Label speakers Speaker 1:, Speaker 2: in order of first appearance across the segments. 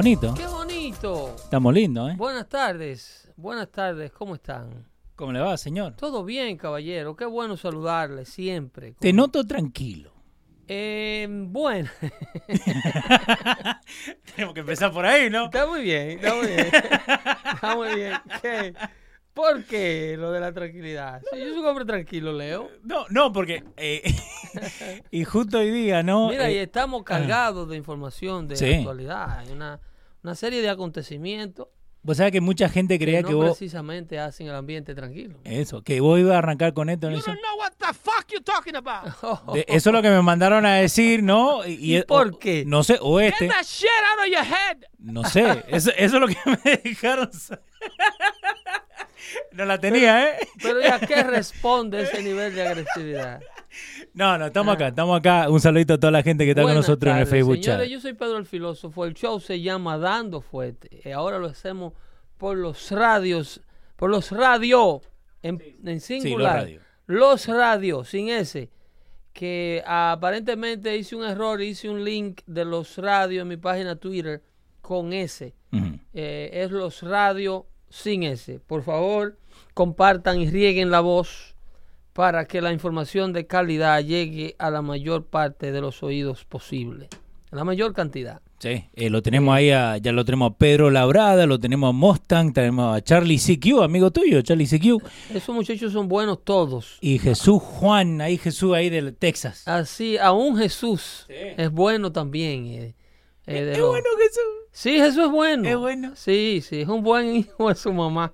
Speaker 1: estamos.
Speaker 2: ¡Qué bonito! ¡Qué bonito!
Speaker 1: Estamos lindos, ¿eh?
Speaker 2: Buenas tardes. Buenas tardes. ¿Cómo están?
Speaker 1: ¿Cómo le va, señor?
Speaker 2: Todo bien, caballero. Qué bueno saludarle siempre.
Speaker 1: Te noto tranquilo.
Speaker 2: Eh, bueno,
Speaker 1: Tenemos que empezar por ahí, ¿no?
Speaker 2: está muy bien, está muy bien. Está muy bien. ¿Qué? ¿Por qué lo de la tranquilidad? Sí, yo soy un hombre tranquilo, Leo.
Speaker 1: No, no, porque. eh, y justo hoy día, ¿no?
Speaker 2: Mira, y
Speaker 1: Eh,
Speaker 2: estamos cargados de información de
Speaker 1: Sí.
Speaker 2: actualidad. Hay una, una serie de acontecimientos
Speaker 1: vos sabés que mucha gente
Speaker 2: que
Speaker 1: creía
Speaker 2: no
Speaker 1: que vos.
Speaker 2: precisamente hacen el ambiente tranquilo.
Speaker 1: Eso, que vos ibas a arrancar con esto. ¿no? Eso,
Speaker 3: know what the fuck you talking about.
Speaker 1: de- eso es lo que me mandaron a decir, ¿no?
Speaker 2: ¿Y
Speaker 1: es-
Speaker 2: por
Speaker 1: o-
Speaker 2: qué?
Speaker 1: No sé, o este.
Speaker 3: Get that shit out of your head.
Speaker 1: No sé. Eso, eso es lo que me dejaron. No la tenía, ¿eh?
Speaker 2: Pero ¿y a qué responde ese nivel de agresividad?
Speaker 1: No, no, estamos acá, estamos acá. Un saludito a toda la gente que está con nosotros en el Facebook
Speaker 2: señores,
Speaker 1: chat.
Speaker 2: yo soy Pedro el Filósofo. El show se llama Dando Fuerte. Y ahora lo hacemos por los radios, por los radio, en, en singular.
Speaker 1: radios.
Speaker 2: Los radios, sin ese. Que aparentemente hice un error, hice un link de los radios en mi página Twitter con ese.
Speaker 1: Ujú.
Speaker 2: Eh, es los radios sin ese. Por favor, compartan y rieguen la voz para que la información de calidad llegue a la mayor parte de los oídos posible. La mayor cantidad.
Speaker 1: Sí, eh, lo tenemos ahí, a- ya lo tenemos a Pedro Labrada, lo tenemos a Mustang, tenemos a Charlie CQ, amigo tuyo, Charlie CQ,
Speaker 2: Esos muchachos son buenos todos.
Speaker 1: y Jesús Juan, ahí Jesús ahí de Texas.
Speaker 2: Así, aún Jesús
Speaker 1: Sí.
Speaker 2: es bueno también. eh, eh, de
Speaker 1: es
Speaker 2: los-
Speaker 1: bueno Jesús.
Speaker 2: Sí, Jesús es bueno.
Speaker 1: Es bueno.
Speaker 2: Sí, sí, es un buen hijo de su mamá.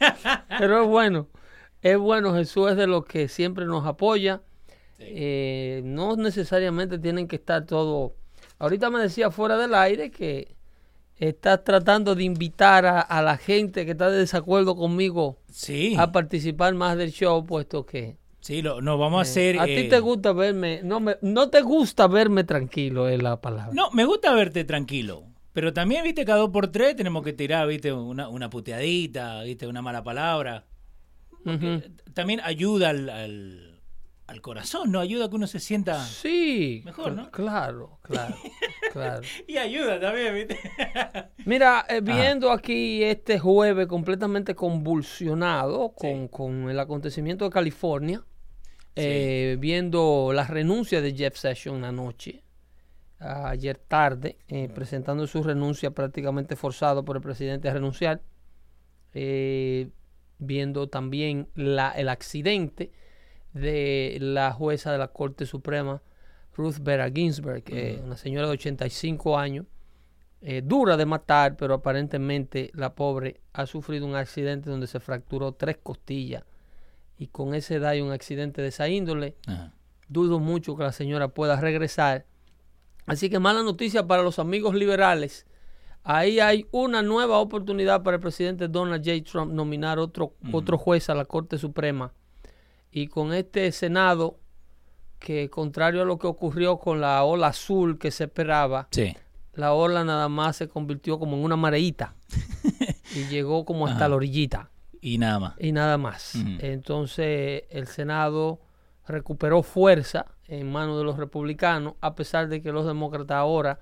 Speaker 2: Pero es bueno. Es bueno, Jesús es de los que siempre nos apoya. Eh, no necesariamente tienen que estar todos. Ahorita me decía fuera del aire que estás tratando de invitar a, a la gente que está de desacuerdo conmigo
Speaker 1: Sí,
Speaker 2: a participar más del show, puesto que
Speaker 1: sí, lo, no, vamos a hacer...
Speaker 2: a ti
Speaker 1: eh,
Speaker 2: te gusta verme, no me, no te gusta verme tranquilo es la palabra.
Speaker 1: No, me gusta verte tranquilo, pero también, viste, cada dos por tres tenemos que tirar, viste, una, una puteadita, viste, una mala palabra. También ayuda al, al, al corazón, ¿no? Ayuda a que uno se sienta...
Speaker 2: Sí,
Speaker 1: Mejor, ¿no?
Speaker 2: Claro, claro, claro.
Speaker 1: Y ayuda también, viste.
Speaker 2: Mira, eh, viendo aquí este jueves completamente convulsionado con,
Speaker 1: Sí.
Speaker 2: con el acontecimiento de California, eh, viendo la renuncia de Jeff Sessions anoche, ayer tarde, eh, presentando su renuncia prácticamente forzado por el presidente a renunciar, eh, viendo también la, el accidente de la jueza de la Corte Suprema, Ruth Bader Ginsburg, eh, una señora de 85 años, eh, dura de matar, pero aparentemente la pobre ha sufrido un accidente donde se fracturó tres costillas y con esa edad y un accidente de esa índole,
Speaker 1: Ajá.
Speaker 2: dudo mucho que la señora pueda regresar. Así que mala noticia para los amigos liberales. Ahí hay una nueva oportunidad para el presidente Donald J. Trump nominar otro, otro juez a la Corte Suprema. Y con este Senado, que contrario a lo que ocurrió con la ola azul que se esperaba,
Speaker 1: Sí.
Speaker 2: la ola nada más se convirtió como en una mareíta y llegó como hasta
Speaker 1: Ajá.
Speaker 2: la orillita
Speaker 1: Y nada más.
Speaker 2: y nada más. Entonces el Senado recuperó fuerza en manos de los republicanos, a pesar de que los demócratas ahora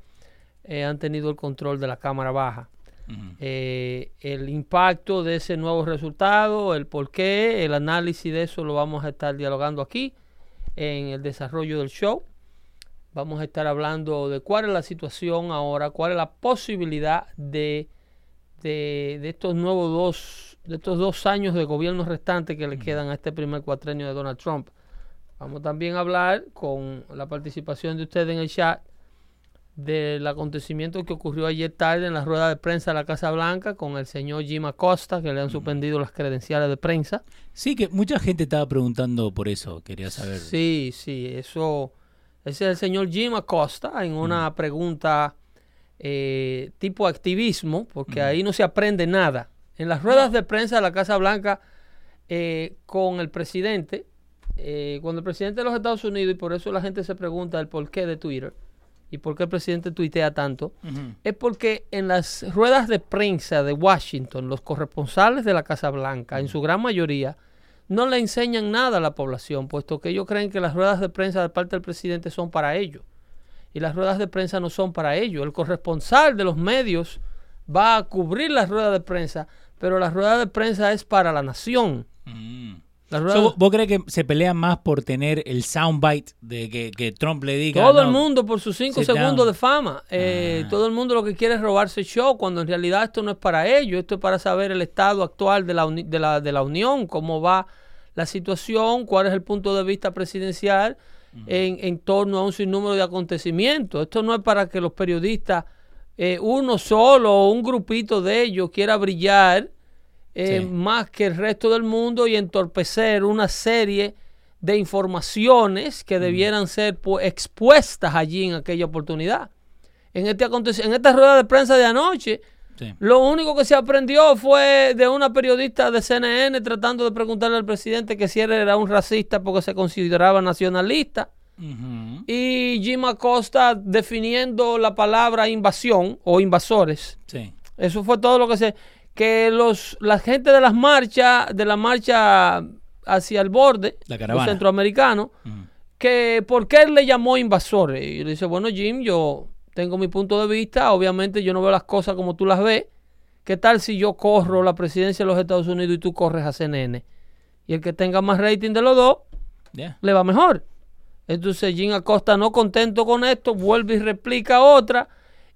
Speaker 2: eh, han tenido el control de la Cámara Baja. Eh, el impacto de ese nuevo resultado, el porqué, el análisis de eso lo vamos a estar dialogando aquí en el desarrollo del show. Vamos a estar hablando de cuál es la situación ahora, cuál es la posibilidad de, de, de estos nuevos dos, de estos dos años de gobierno restantes que le quedan a este primer cuatrenio de Donald Trump. Vamos también a hablar con la participación de ustedes en el chat del acontecimiento que ocurrió ayer tarde en la rueda de prensa de la Casa Blanca con el señor Jim Acosta, que le han suspendido las credenciales de prensa.
Speaker 1: Sí, que mucha gente estaba preguntando por eso, quería saber.
Speaker 2: Sí, sí, eso. Ese es el señor Jim Acosta en una pregunta eh, tipo activismo, porque ahí no se aprende nada. En las ruedas de prensa de la Casa Blanca eh, con el presidente, eh, cuando el presidente de los Estados Unidos, y por eso la gente se pregunta el porqué de Twitter y por qué el presidente tuitea tanto, es porque en las ruedas de prensa de Washington, los corresponsales de la Casa Blanca, en su gran mayoría, no le enseñan nada a la población, puesto que ellos creen que las ruedas de prensa de parte del presidente son para ellos. y las ruedas de prensa no son para ello. El corresponsal de los medios va a cubrir las ruedas de prensa, pero la rueda de prensa es para la nación.
Speaker 1: Mm.
Speaker 2: La
Speaker 1: So,
Speaker 2: rueda-
Speaker 1: ¿vos, crees que se pelean más por tener el soundbite de que, que Trump le diga?
Speaker 2: todo el mundo por sus cinco segundos
Speaker 1: down.
Speaker 2: de fama. Eh,
Speaker 1: Ah.
Speaker 2: Todo el mundo lo que quiere es robarse el show, cuando en realidad esto no es para ello. Esto es para saber el estado actual de la, uni- de la, de la Unión, cómo va la situación, cuál es el punto de vista presidencial en, en torno a un sinnúmero de acontecimientos. Esto no es para que los periodistas, eh, uno solo o un grupito de ellos, quiera brillar eh,
Speaker 1: Sí.
Speaker 2: más que el resto del mundo y entorpecer una serie de informaciones que debieran ser pues, expuestas allí en aquella oportunidad. En, este en esta rueda de prensa de anoche,
Speaker 1: Sí.
Speaker 2: lo único que se aprendió fue de una periodista de CNN tratando de preguntarle al presidente que si él era un racista porque se consideraba nacionalista. Y Jim Acosta definiendo la palabra invasión o invasores.
Speaker 1: Sí.
Speaker 2: Eso fue todo lo que se que los la gente de las marchas, de la marcha hacia el borde,
Speaker 1: La
Speaker 2: los centroamericanos, que por qué él le llamó invasores. Y le dice, bueno, Jim, yo tengo mi punto de vista, obviamente yo no veo las cosas como tú las ves. ¿Qué tal si yo corro la presidencia de los Estados Unidos y tú corres a CNN? Y el que tenga más rating de los dos, le va mejor. Entonces Jim Acosta no contento con esto, vuelve y replica otra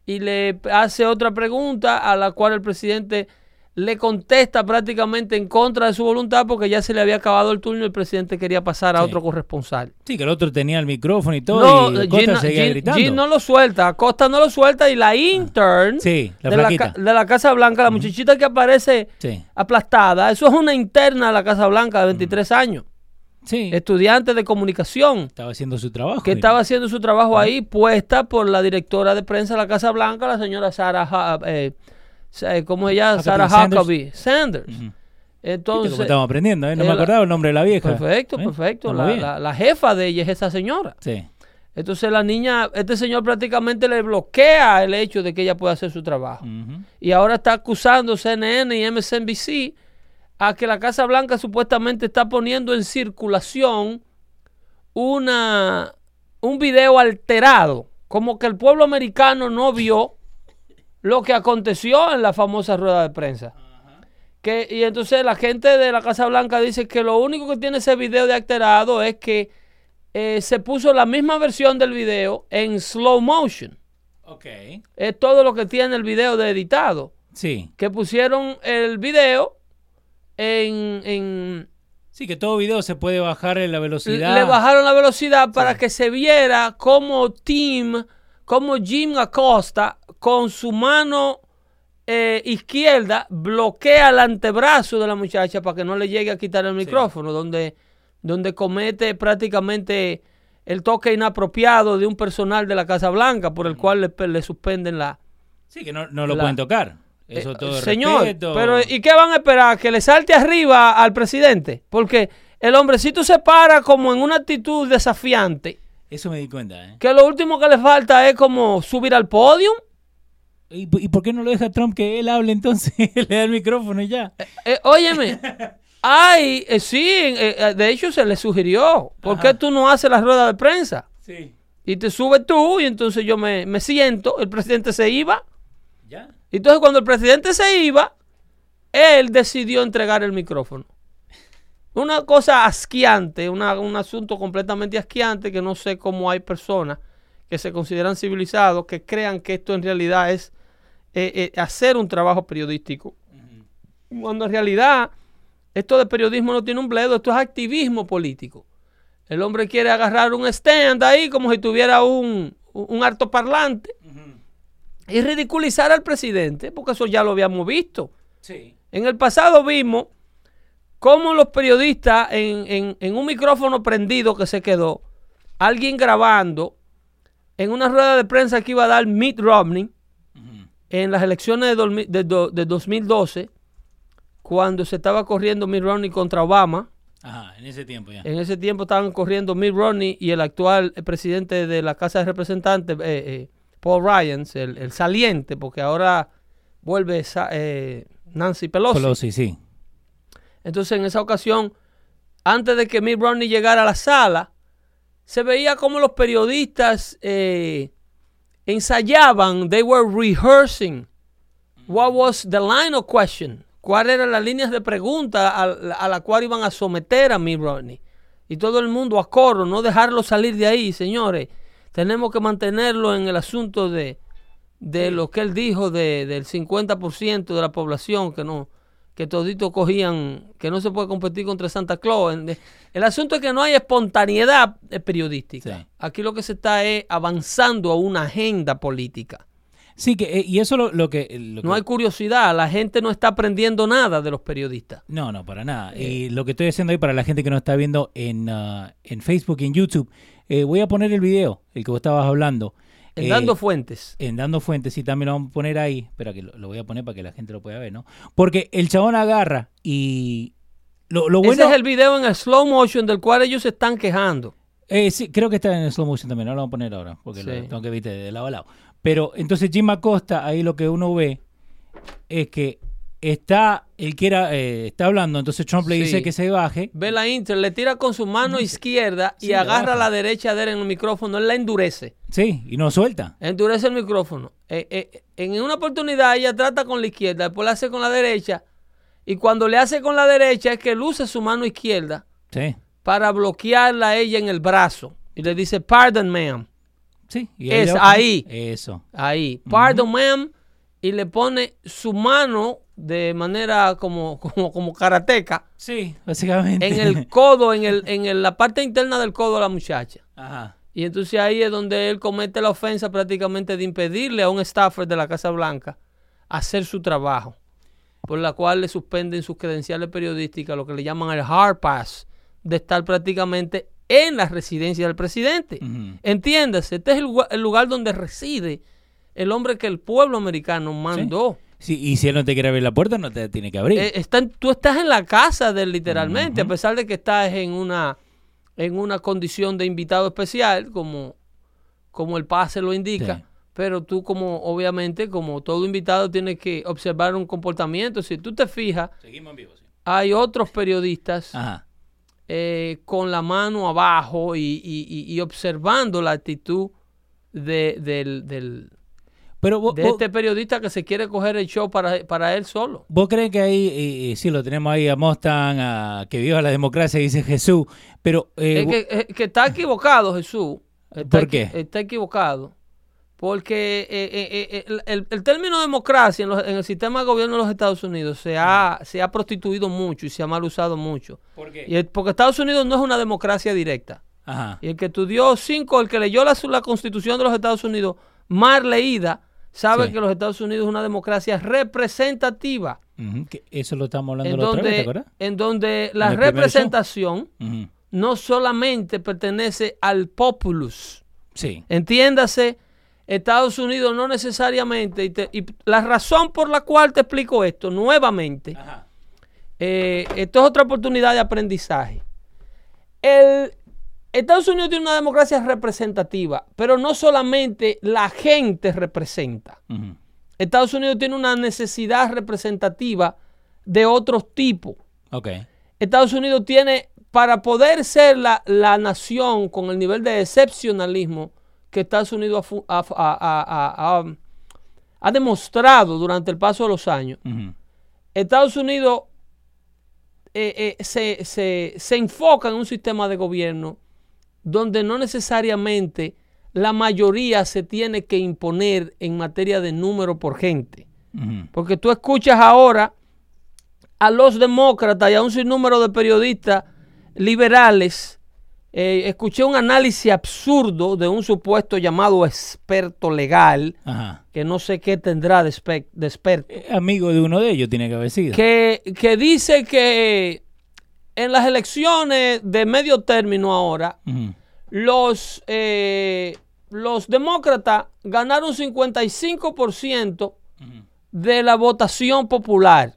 Speaker 2: y le hace otra pregunta a la cual el presidente le contesta prácticamente en contra de su voluntad porque ya se le había acabado el turno y el presidente quería pasar a
Speaker 1: Sí.
Speaker 2: otro corresponsal.
Speaker 1: Sí, que el otro tenía el micrófono y todo
Speaker 2: No,
Speaker 1: y
Speaker 2: Jim, no-
Speaker 1: seguía
Speaker 2: Jim-
Speaker 1: gritando.
Speaker 2: Jim no lo suelta, Acosta no lo suelta y la intern
Speaker 1: Sí, la
Speaker 2: de, la, de Casa Blanca, la muchachita que aparece
Speaker 1: Sí.
Speaker 2: aplastada, eso es una interna de la Casa Blanca de 23 años,
Speaker 1: Sí.
Speaker 2: estudiante de comunicación.
Speaker 1: Estaba haciendo su trabajo.
Speaker 2: que estaba haciendo su trabajo ahí, puesta por la directora de prensa de la Casa Blanca, la señora Sarah, eh, Sa- ¿cómo ella?
Speaker 1: Huckabee
Speaker 2: Sarah
Speaker 1: Sanders.
Speaker 2: Huckabee Sanders.
Speaker 1: Ujú.
Speaker 2: Entonces,
Speaker 1: Viste cómo estamos aprendiendo, ¿eh? No me
Speaker 2: eh,
Speaker 1: acordaba el nombre de la vieja.
Speaker 2: perfecto,
Speaker 1: ¿Eh?
Speaker 2: perfecto. La, la- la jefa de ella es esa señora.
Speaker 1: Sí.
Speaker 2: Entonces la niña, este señor prácticamente le bloquea el hecho de que ella pueda hacer su trabajo. Y ahora está acusando CNN y MSNBC a que la Casa Blanca supuestamente está poniendo en circulación una, un video alterado, como que el pueblo americano no vio lo que aconteció en la famosa rueda de prensa. Que, y entonces la gente de la Casa Blanca dice que lo único que tiene ese video de alterado es que eh, se puso la misma versión del video en slow motion.
Speaker 1: Ok.
Speaker 2: Es todo lo que tiene el video de editado
Speaker 1: Sí.
Speaker 2: que pusieron el video en, en-
Speaker 1: Sí, que todo video se puede bajar en la velocidad.
Speaker 2: le bajaron la velocidad para que se viera como Tim, como Jim Acosta con su mano eh, izquierda bloquea el antebrazo de la muchacha para que no le llegue a quitar el micrófono, donde, donde comete prácticamente el toque inapropiado de un personal de la Casa Blanca por el cual le, le suspenden la,
Speaker 1: Sí, que no, no lo
Speaker 2: La-
Speaker 1: pueden tocar. Eso
Speaker 2: eh,
Speaker 1: todo
Speaker 2: Señor,
Speaker 1: respeto.
Speaker 2: pero ¿y qué van a esperar? ¿Que le salte arriba al presidente? Porque el hombrecito se para como en una actitud desafiante,
Speaker 1: Eso me di cuenta, ¿eh?
Speaker 2: que lo último que le falta es como subir al podio.
Speaker 1: ¿Y, y por qué no lo deja Trump que él hable entonces? le da el micrófono y ya.
Speaker 2: Eh, óyeme, ay, eh, sí, eh, eh, de hecho se le sugirió, ¿por qué tú no haces la rueda de prensa?
Speaker 1: Sí.
Speaker 2: Y te subes tú y entonces yo me, me siento, el presidente se iba.
Speaker 1: ¿Ya?
Speaker 2: Entonces cuando el presidente se iba, él decidió entregar el micrófono. Una cosa asqueante, una- un asunto completamente asqueante que no sé cómo hay personas que se consideran civilizados que crean que esto en realidad es eh, eh, hacer un trabajo periodístico. Cuando en realidad esto de periodismo no tiene un bledo, esto es activismo político. El hombre quiere agarrar un stand ahí como si tuviera un, un altoparlante y ridiculizar al presidente, porque eso ya lo habíamos visto.
Speaker 1: Sí.
Speaker 2: En el pasado vimos cómo los periodistas en, en- en un micrófono prendido que se quedó, alguien grabando en una rueda de prensa que iba a dar Mitt Romney en las elecciones de, dormi- de do- de 2012, cuando se estaba corriendo Mitt Romney contra Obama.
Speaker 1: Ajá, en ese tiempo ya.
Speaker 2: En ese tiempo estaban corriendo Mitt Romney y el actual presidente de la Casa de Representantes, eh, eh, Paul Ryan, el, el saliente, porque ahora vuelve eh, Nancy Pelosi.
Speaker 1: Pelosi, sí.
Speaker 2: Entonces, en esa ocasión, antes de que Mitt Romney llegara a la sala, se veía como los periodistas eh, ensayaban, they were rehearsing what was the line of question, cuáles eran las líneas de pregunta a, a la cual iban a someter a Mitt Romney. Y todo el mundo a coro, no dejarlo salir de ahí, señores. Tenemos que mantenerlo en el asunto de, de lo que él dijo de, del 50% de la población que no que toditos cogían, que no se puede competir contra Santa Claus. El asunto es que no hay espontaneidad eh, periodística.
Speaker 1: Sí.
Speaker 2: Aquí lo que se está es avanzando a una agenda política.
Speaker 1: Sí, que, eh, y eso lo, lo que... lo
Speaker 2: No
Speaker 1: que-
Speaker 2: hay curiosidad, la gente no está aprendiendo nada de los periodistas.
Speaker 1: No, no, para nada.
Speaker 2: Eh.
Speaker 1: Y lo que estoy haciendo ahí para la gente que nos está viendo en, ah, en Facebook y en YouTube, eh, voy a poner el video, el que vos estabas hablando.
Speaker 2: En
Speaker 1: Eh,
Speaker 2: dando fuentes.
Speaker 1: en Dando Fuentes, y también lo vamos a poner ahí. Espera que lo, lo voy a poner para que la gente lo pueda ver, ¿no? Porque el chabón agarra y... Lo, lo bueno...
Speaker 2: Ese es el video en el slow motion del cual ellos se están quejando.
Speaker 1: Eh, sí, creo que está en slow motion también, no lo vamos a poner ahora, porque
Speaker 2: Sí.
Speaker 1: lo tengo que ver de lado a lado. Pero entonces Jim Acosta, ahí lo que uno ve es que está, él que era, eh, está hablando, entonces Trump le
Speaker 2: Sí.
Speaker 1: dice que se baje.
Speaker 2: Ve la Inter, le tira con su mano izquierda y
Speaker 1: Sí,
Speaker 2: agarra la derecha de él en el micrófono, él la endurece.
Speaker 1: Sí, y no suelta.
Speaker 2: Endurece el micrófono. Eh, eh, en una oportunidad ella trata con la izquierda, después la hace con la derecha. Y cuando le hace con la derecha es que luce su mano izquierda
Speaker 1: Sí,
Speaker 2: para bloquearla a ella en el brazo. Y le dice, pardon, ma'am.
Speaker 1: sí. y
Speaker 2: Es ahí.
Speaker 1: Eso.
Speaker 2: Ahí, pardon, ma'am. Y le pone su mano de manera como, como, como karateca
Speaker 1: Sí, básicamente.
Speaker 2: en el codo, en, el, en el- la parte interna del codo a la muchacha.
Speaker 1: Ajá.
Speaker 2: Y entonces ahí es donde él comete la ofensa prácticamente de impedirle a un staffer de la Casa Blanca hacer su trabajo, por la cual le suspenden sus credenciales periodísticas, lo que le llaman el hard pass, de estar prácticamente en la residencia del presidente. Entiéndase, este es el lugar donde reside el hombre que el pueblo americano mandó.
Speaker 1: Sí, y si él no te quiere abrir la puerta, no te tiene que abrir.
Speaker 2: Eh, tú estás en la casa de él literalmente, a pesar de que estás en una, en una condición de invitado especial, como, como el pase lo indica.
Speaker 1: Sí.
Speaker 2: Pero tú como, obviamente, como todo invitado, tienes que observar un comportamiento. Si tú te fijas,
Speaker 1: Seguimos en vivo, sí.
Speaker 2: hay otros periodistas
Speaker 1: Ajá.
Speaker 2: eh, con la mano abajo y, y- y- y observando la actitud de, del, del-
Speaker 1: Pero vos,
Speaker 2: de
Speaker 1: vos-
Speaker 2: este periodista que se quiere coger el show para, para él solo.
Speaker 1: ¿Vos crees que ahí, eh, eh, sí, lo tenemos ahí a Mustang, a que viva la democracia, dice Jesús, pero... eh,
Speaker 2: Es que, es que está equivocado, Jesús. Está
Speaker 1: ¿Por qué?
Speaker 2: Está equivocado. Porque eh, eh, eh, el, término democracia en, los- en el sistema de gobierno de los Estados Unidos se ha, se ha prostituido mucho y se ha mal usado mucho.
Speaker 1: ¿Por qué?
Speaker 2: Y el- porque Estados Unidos no es una democracia directa.
Speaker 1: Ajá.
Speaker 2: Y el que estudió cinco, el que leyó la, la constitución de los Estados Unidos mal leída, sabe
Speaker 1: Sí.
Speaker 2: que los Estados Unidos es una democracia representativa.
Speaker 1: Que Eso lo estamos hablando
Speaker 2: En
Speaker 1: la otra vez, ¿te
Speaker 2: donde,
Speaker 1: acuerdas?
Speaker 2: en donde la representación no solamente pertenece al populus.
Speaker 1: Sí.
Speaker 2: Entiéndase, Estados Unidos no necesariamente, y, te- y la razón por la cual te explico esto nuevamente,
Speaker 1: Ajá.
Speaker 2: eh, esto es otra oportunidad de aprendizaje. El, Estados Unidos tiene una democracia representativa, pero no solamente la gente representa. Estados Unidos tiene una necesidad representativa de otros tipos.
Speaker 1: Ok.
Speaker 2: Estados Unidos tiene, para poder ser la, la nación con el nivel de excepcionalismo que Estados Unidos ha, ha- ha- ha- demostrado durante el paso de los años. Estados Unidos eh, eh, se, se- se enfoca en un sistema de gobierno donde no necesariamente la mayoría se tiene que imponer en materia de número por gente. Porque tú escuchas ahora a los demócratas y a un sinnúmero de periodistas liberales. eh, escuché un análisis absurdo de un supuesto llamado experto legal,
Speaker 1: Ajá.
Speaker 2: que no sé qué tendrá de experto,
Speaker 1: Eh, Amigo de uno de ellos tiene que haber sido.
Speaker 2: que, que dice que en las elecciones de medio término ahora, los, eh, los demócratas ganaron 55%
Speaker 1: Ujú.
Speaker 2: de la votación popular.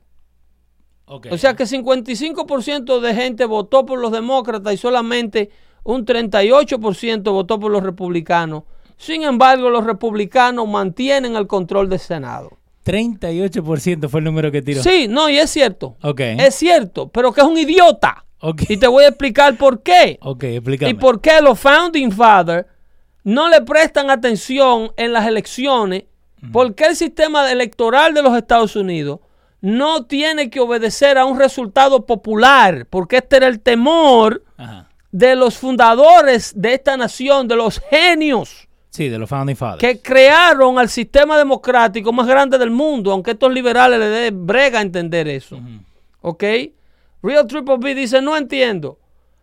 Speaker 2: O sea que 55% de gente votó por los demócratas y solamente un 38% votó por los republicanos. Sin embargo, los republicanos mantienen el control del Senado.
Speaker 1: 38% fue el número que tiró.
Speaker 2: Sí, no, y es cierto.
Speaker 1: Ok.
Speaker 2: Es cierto, pero que es un idiota.
Speaker 1: Ok.
Speaker 2: Y te voy a explicar por qué.
Speaker 1: Ok, explícame.
Speaker 2: Y por qué los founding fathers no le prestan atención en las elecciones, ¿por qué el sistema electoral de los Estados Unidos no tiene que obedecer a un resultado popular? Porque este era el temor
Speaker 1: Ajá.
Speaker 2: de los fundadores de esta nación, de los genios
Speaker 1: Sí, de los Founding Fathers.
Speaker 2: que crearon al sistema democrático más grande del mundo, aunque estos liberales le den brega a entender eso. ¿Ok? Real Triple B dice, no entiendo.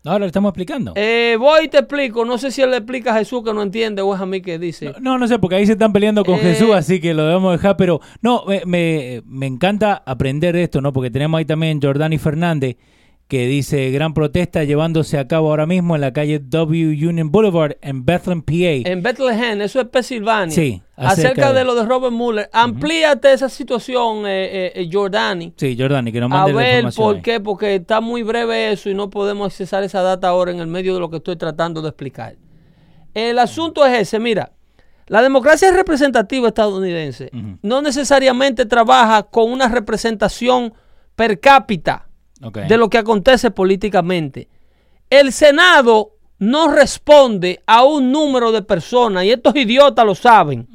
Speaker 1: Ahora le estamos explicando.
Speaker 2: Eh, voy y te explico. No sé si él le explica a Jesús que no entiende o es a mí que dice.
Speaker 1: No, no sé, porque ahí se están peleando con
Speaker 2: Eh.
Speaker 1: Jesús, así que lo debemos dejar, pero no, me, me- me encanta aprender de esto, ¿no? Porque tenemos ahí también Jordani Fernández, que dice, gran protesta llevándose a cabo ahora mismo en la calle W Union Boulevard en Bethlehem, PA.
Speaker 2: En Bethlehem, eso es Pensilvania.
Speaker 1: Sí,
Speaker 2: Acerca,
Speaker 1: acerca
Speaker 2: de...
Speaker 1: de-
Speaker 2: lo de Robert Mueller. Amplíate esa situación, eh, eh, eh, Jordani.
Speaker 1: Sí, Jordani, que nos
Speaker 2: A
Speaker 1: mande la
Speaker 2: ver,
Speaker 1: información.
Speaker 2: ¿por
Speaker 1: ahí.
Speaker 2: qué? Porque está muy breve eso y no podemos accesar esa data ahora en el medio de lo que estoy tratando de explicar. El asunto es ese, mira, la democracia representativa estadounidense no necesariamente trabaja con una representación per cápita De lo que acontece políticamente. El Senado no responde a un número de personas y estos idiotas lo saben.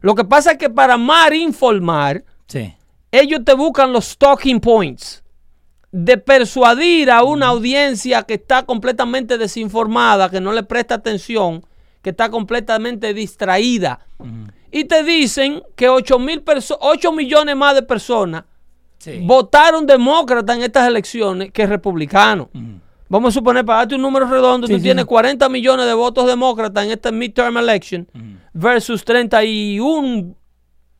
Speaker 2: Lo que pasa es que para mal informar,
Speaker 1: Sí.
Speaker 2: ellos te buscan los talking points de persuadir a una audiencia que está completamente desinformada, que no le presta atención, que está completamente distraída. Y te dicen que 8, mil perso- 8 millones más de personas
Speaker 1: Sí.
Speaker 2: votaron demócrata en estas elecciones que republicanos.
Speaker 1: Ujú.
Speaker 2: Vamos a suponer, para darte un número redondo,
Speaker 1: Sí,
Speaker 2: tú
Speaker 1: sí,
Speaker 2: tienes
Speaker 1: sí.
Speaker 2: 40 millones de votos demócratas en esta midterm election versus 31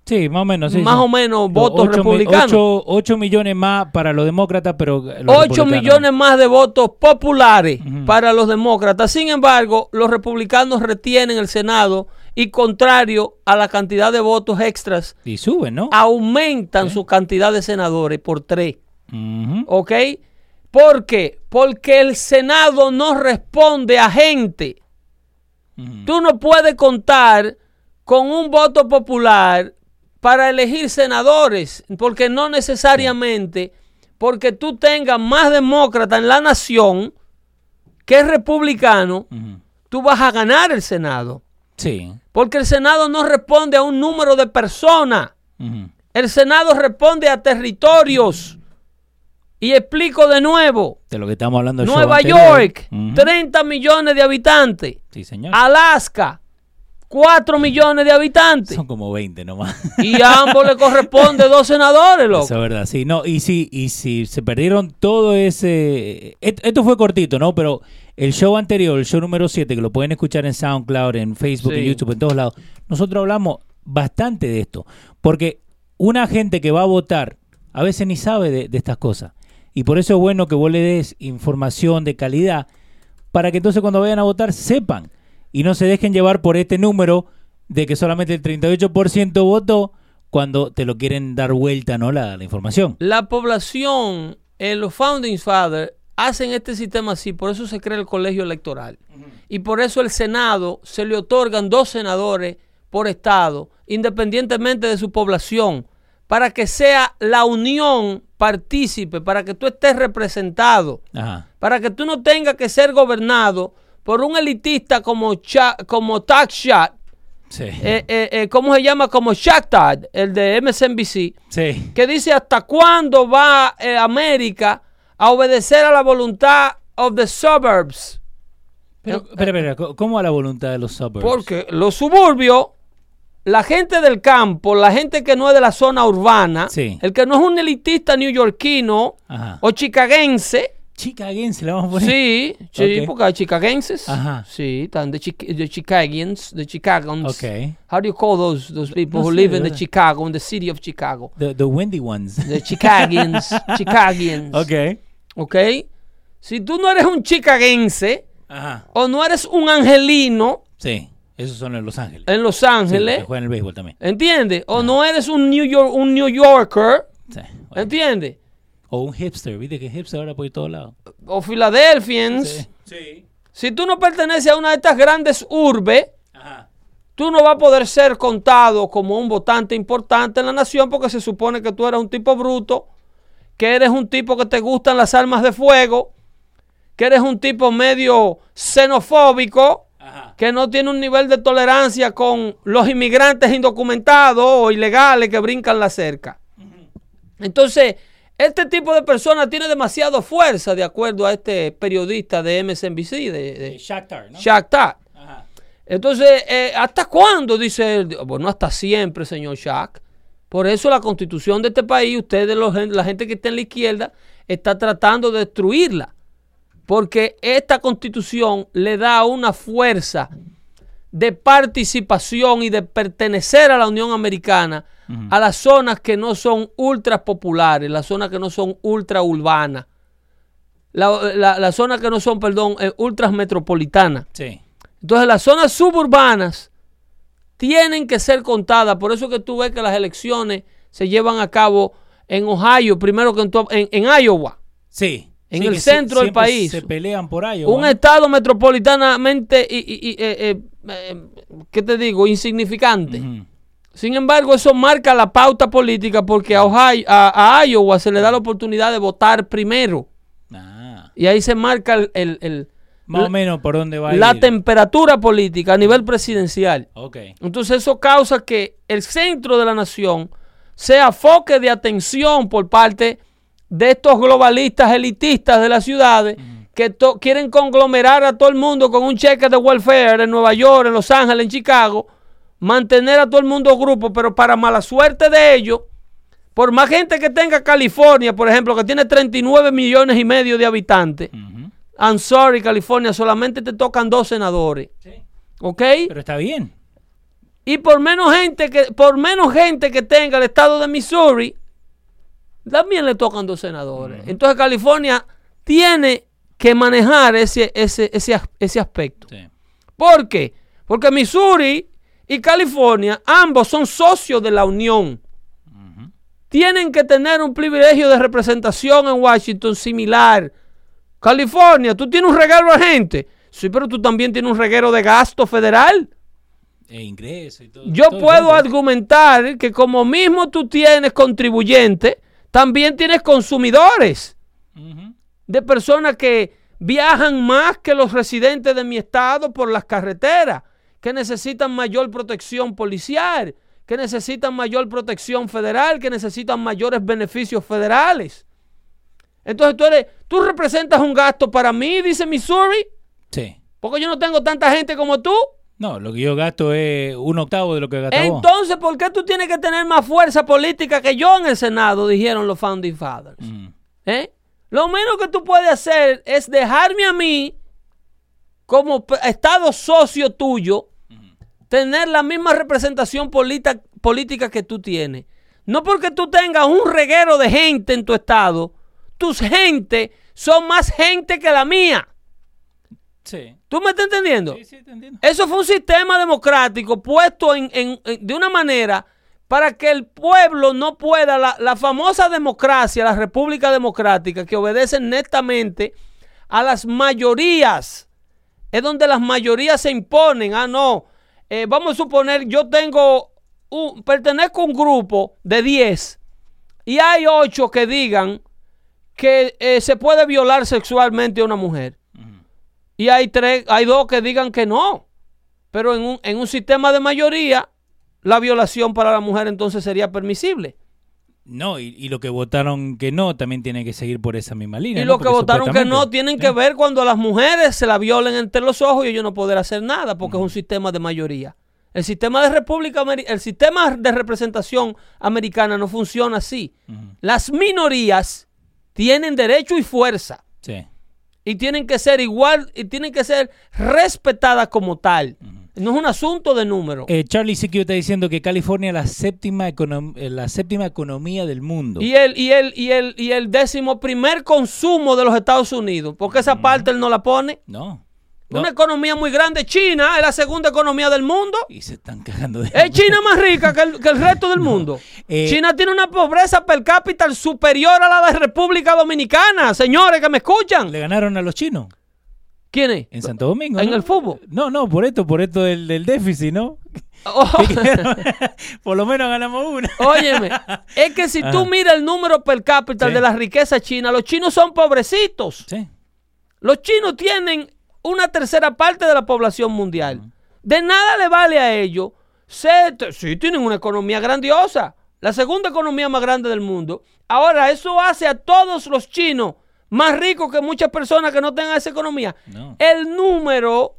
Speaker 1: Sí, más o menos. sí,
Speaker 2: más
Speaker 1: sí.
Speaker 2: o menos votos republicanos.
Speaker 1: ocho- ocho millones más para los demócratas, pero... los
Speaker 2: 8
Speaker 1: republicanos-
Speaker 2: millones más de votos populares para los demócratas. Sin embargo, los republicanos retienen el Senado y contrario a la cantidad de votos extras,
Speaker 1: Y suben, ¿no?
Speaker 2: aumentan su cantidad de senadores por tres. ¿Ok? ¿Por qué? Porque el Senado no responde a gente. Tú no puedes contar con un voto popular para elegir senadores, porque no necesariamente porque tú tengas más demócratas en la nación que republicano, tú vas a ganar el Senado.
Speaker 1: Sí.
Speaker 2: Porque el Senado no responde a un número de personas. El Senado responde a territorios. Y explico de nuevo.
Speaker 1: De lo que estamos hablando.
Speaker 2: Nueva. York,
Speaker 1: Ujú.
Speaker 2: 30 millones de habitantes.
Speaker 1: Sí, señor.
Speaker 2: Alaska, 4 millones de habitantes.
Speaker 1: Son como 20 nomás.
Speaker 2: Y a ambos le corresponde dos senadores, loco.
Speaker 1: Eso es verdad, sí. No, y si, y si se perdieron todo ese... et- Esto fue cortito, ¿no? Pero el show anterior, el show número 7, que lo pueden escuchar en SoundCloud, en Facebook,
Speaker 2: Sí.
Speaker 1: en YouTube, en todos lados, nosotros hablamos bastante de esto. Porque una gente que va a votar a veces ni sabe de, de estas cosas. Y por eso es bueno que vos le des información de calidad para que entonces cuando vayan a votar sepan y no se dejen llevar por este número de que solamente el 38% votó cuando te lo quieren dar vuelta, ¿no? La, la información.
Speaker 2: La población, eh, los founding fathers, hacen este sistema así, por eso se crea el colegio electoral. Y por eso el Senado se le otorgan dos senadores por estado, independientemente de su población, para que sea la unión partícipe, para que tú estés representado,
Speaker 1: Ajá.
Speaker 2: para que tú no tengas que ser gobernado por un elitista como, Cha- como Tax Shot,
Speaker 1: Sí.
Speaker 2: eh, eh, eh, ¿cómo se llama? Como Shacktad, el de MSNBC,
Speaker 1: sí.
Speaker 2: que dice hasta cuándo va América a obedecer a la voluntad of the suburbs.
Speaker 1: Pero, espera, espera, ¿cómo- ¿cómo a la voluntad de los suburbs?
Speaker 2: Porque los suburbios, la gente del campo, la gente que no es de la zona urbana,
Speaker 1: Sí.
Speaker 2: el que no es un elitista neoyorquino
Speaker 1: Ajá.
Speaker 2: o chicagense,
Speaker 1: Chicagense, le vamos a poner.
Speaker 2: sí, sí, porque hay chicagenses,
Speaker 1: Ajá.
Speaker 2: sí, están de, de Chicagians, de Chicagons.
Speaker 1: Ok.
Speaker 2: How do you call those, those people
Speaker 1: No
Speaker 2: who
Speaker 1: sé,
Speaker 2: live in the. Chicago, in the city of Chicago?
Speaker 1: The, the windy ones.
Speaker 2: The Chicagians, Chicagians.
Speaker 1: ok.
Speaker 2: ¿Ok? Si tú no eres un chicagense
Speaker 1: Ajá.
Speaker 2: o no eres un angelino
Speaker 1: Sí. Esos son en Los Ángeles.
Speaker 2: en Los
Speaker 1: Sí,
Speaker 2: Ángeles,
Speaker 1: que juegan el béisbol también.
Speaker 2: ¿entiendes? O no eres un New, York, un New Yorker,
Speaker 1: Sí. Bueno.
Speaker 2: ¿entiendes?
Speaker 1: O un hipster, viste que hipster ahora por todos lados.
Speaker 2: O Philadelphians.
Speaker 1: Sí.
Speaker 2: Si tú no perteneces a una de estas grandes urbes,
Speaker 1: Ajá.
Speaker 2: tú no vas a poder ser contado como un votante importante en la nación porque se supone que tú eres un tipo bruto, que eres un tipo que te gustan las armas de fuego, que eres un tipo medio xenofóbico,
Speaker 1: Ajá.
Speaker 2: que no tiene un nivel de tolerancia con los inmigrantes indocumentados o ilegales que brincan la cerca. Entonces, este tipo de personas tiene demasiada fuerza, de acuerdo a este periodista de MSNBC, de, de
Speaker 1: Shakhtar, ¿no?
Speaker 2: Shakhtar.
Speaker 1: Ajá.
Speaker 2: Entonces, eh, ¿hasta cuándo? Dice él. Bueno, hasta siempre, señor Shaq. Por eso la constitución de este país, ustedes, los la gente que está en la izquierda, está tratando de destruirla. Porque esta constitución le da una fuerza de participación y de pertenecer a la Unión Americana a las zonas que no son ultra populares, las zonas que no son ultra urbanas, la- la- las zonas que no son, perdón, eh, ultras metropolitanas.
Speaker 1: Sí.
Speaker 2: Entonces las zonas suburbanas tienen que ser contadas. Por eso que tú ves que las elecciones se llevan a cabo en Ohio, primero que en, en, en Iowa.
Speaker 1: Sí.
Speaker 2: En
Speaker 1: Sí,
Speaker 2: el centro del país.
Speaker 1: Se pelean por ahí.
Speaker 2: Un estado metropolitanamente, y, y- y, eh, eh, eh, ¿qué te digo? Insignificante. Sin embargo, eso marca la pauta política porque a, Ohio, a, a Iowa se le da la oportunidad de votar primero.
Speaker 1: Ah,
Speaker 2: Y ahí se marca el- el- el-
Speaker 1: más o menos por dónde va a
Speaker 2: la
Speaker 1: ir.
Speaker 2: temperatura política a nivel presidencial.
Speaker 1: Ok.
Speaker 2: Entonces eso causa que el centro de la nación sea foque de atención por parte de estos globalistas elitistas de las ciudades que quieren conglomerar a todo el mundo con un cheque de welfare en Nueva York, en Los Ángeles, en Chicago, mantener a todo el mundo grupo, pero para mala suerte de ellos, por más gente que tenga California, por ejemplo, que tiene 39 millones y medio de habitantes,
Speaker 1: Ujú.
Speaker 2: I'm sorry, California, solamente te tocan dos senadores. ¿Ok?
Speaker 1: Pero está bien.
Speaker 2: Y por menos gente que, por menos gente que tenga el estado de Missouri, también le tocan dos senadores. Entonces California tiene que manejar ese, ese, ese, ese aspecto.
Speaker 1: Sí.
Speaker 2: ¿Por qué? Porque Missouri y California, ambos son socios de la Unión. Tienen que tener un privilegio de representación en Washington similar. California, tú tienes un reguero de gente. Sí, pero tú también tienes un reguero de gasto federal.
Speaker 1: E ingreso y todo.
Speaker 2: Yo
Speaker 1: todo
Speaker 2: puedo argumentar que como mismo tú tienes contribuyentes, también tienes consumidores de personas que viajan más que los residentes de mi estado por las carreteras, que necesitan mayor protección policial, que necesitan mayor protección federal, que necesitan mayores beneficios federales. Entonces tú eres, tú representas un gasto para mí, dice Missouri,
Speaker 1: Sí.
Speaker 2: porque yo no tengo tanta gente como tú.
Speaker 1: No, lo que yo gasto es un octavo de lo que gastas vos.
Speaker 2: Entonces, ¿por qué tú tienes que tener más fuerza política que yo en el Senado? Dijeron los Founding Fathers.
Speaker 1: Ujú.
Speaker 2: ¿Eh? Lo menos que tú puedes hacer es dejarme a mí, como Estado socio tuyo, tener la misma representación polita- política que tú tienes. No porque tú tengas un reguero de gente en tu estado, tus gente son más gente que la mía.
Speaker 1: Sí.
Speaker 2: ¿Tú me estás entendiendo?
Speaker 1: Sí, sí, te entiendo.
Speaker 2: Eso fue un sistema democrático puesto en, en- en- de una manera para que el pueblo no pueda, la, la famosa democracia, la república democrática, que obedece netamente a las mayorías, es donde las mayorías se imponen. Ah, no, eh, vamos a suponer, yo tengo, un, pertenezco a un grupo de 10 y hay 8 que digan que eh, se puede violar sexualmente a una mujer. Y hay tres, hay dos que digan que no. Pero en un, en un sistema de mayoría, la violación para la mujer entonces sería permisible.
Speaker 1: No, y, y lo que votaron que no también tiene que seguir por esa misma línea.
Speaker 2: Y
Speaker 1: ¿no?
Speaker 2: los que
Speaker 1: Porque
Speaker 2: votaron que no tienen
Speaker 1: ¿eh?
Speaker 2: que ver cuando a las mujeres se la violen entre los ojos y ellos no poder hacer nada porque es un sistema de mayoría. El sistema de república, el sistema de representación americana no funciona así. Las minorías tienen derecho y fuerza.
Speaker 1: Sí.
Speaker 2: y tienen que ser igual y tienen que ser respetadas como tal. No es un asunto de número.
Speaker 1: Eh, Charlie Siquio está diciendo que California es la séptima, econom- eh, la séptima economía del mundo.
Speaker 2: y el, y el, y el, y el décimo primer consumo de los Estados Unidos, porque esa parte él no la pone.
Speaker 1: No. No.
Speaker 2: Una economía muy grande. China es la segunda economía del mundo.
Speaker 1: Y se están cagando de
Speaker 2: Es China más rica que el, que el resto del mundo.
Speaker 1: Eh,
Speaker 2: China tiene una pobreza per cápita superior a la de República Dominicana. Señores que me escuchan.
Speaker 1: Le ganaron a los chinos
Speaker 2: ¿Quién es?
Speaker 1: en Santo Domingo.
Speaker 2: ¿En
Speaker 1: ¿no?
Speaker 2: el fútbol?
Speaker 1: No, no, por esto, por esto del, del déficit, ¿no?
Speaker 2: Oh.
Speaker 1: por lo menos ganamos una.
Speaker 2: Óyeme, es que si tú miras el número per cápita
Speaker 1: Sí.
Speaker 2: de la riqueza china, los chinos son pobrecitos.
Speaker 1: Sí.
Speaker 2: Los chinos tienen una tercera parte de la población mundial. De nada le vale a ellos. ser- sí, tienen una economía grandiosa. La segunda economía más grande del mundo. Ahora, eso hace a todos los chinos más ricos que muchas personas que no tengan esa economía.
Speaker 1: No.
Speaker 2: El número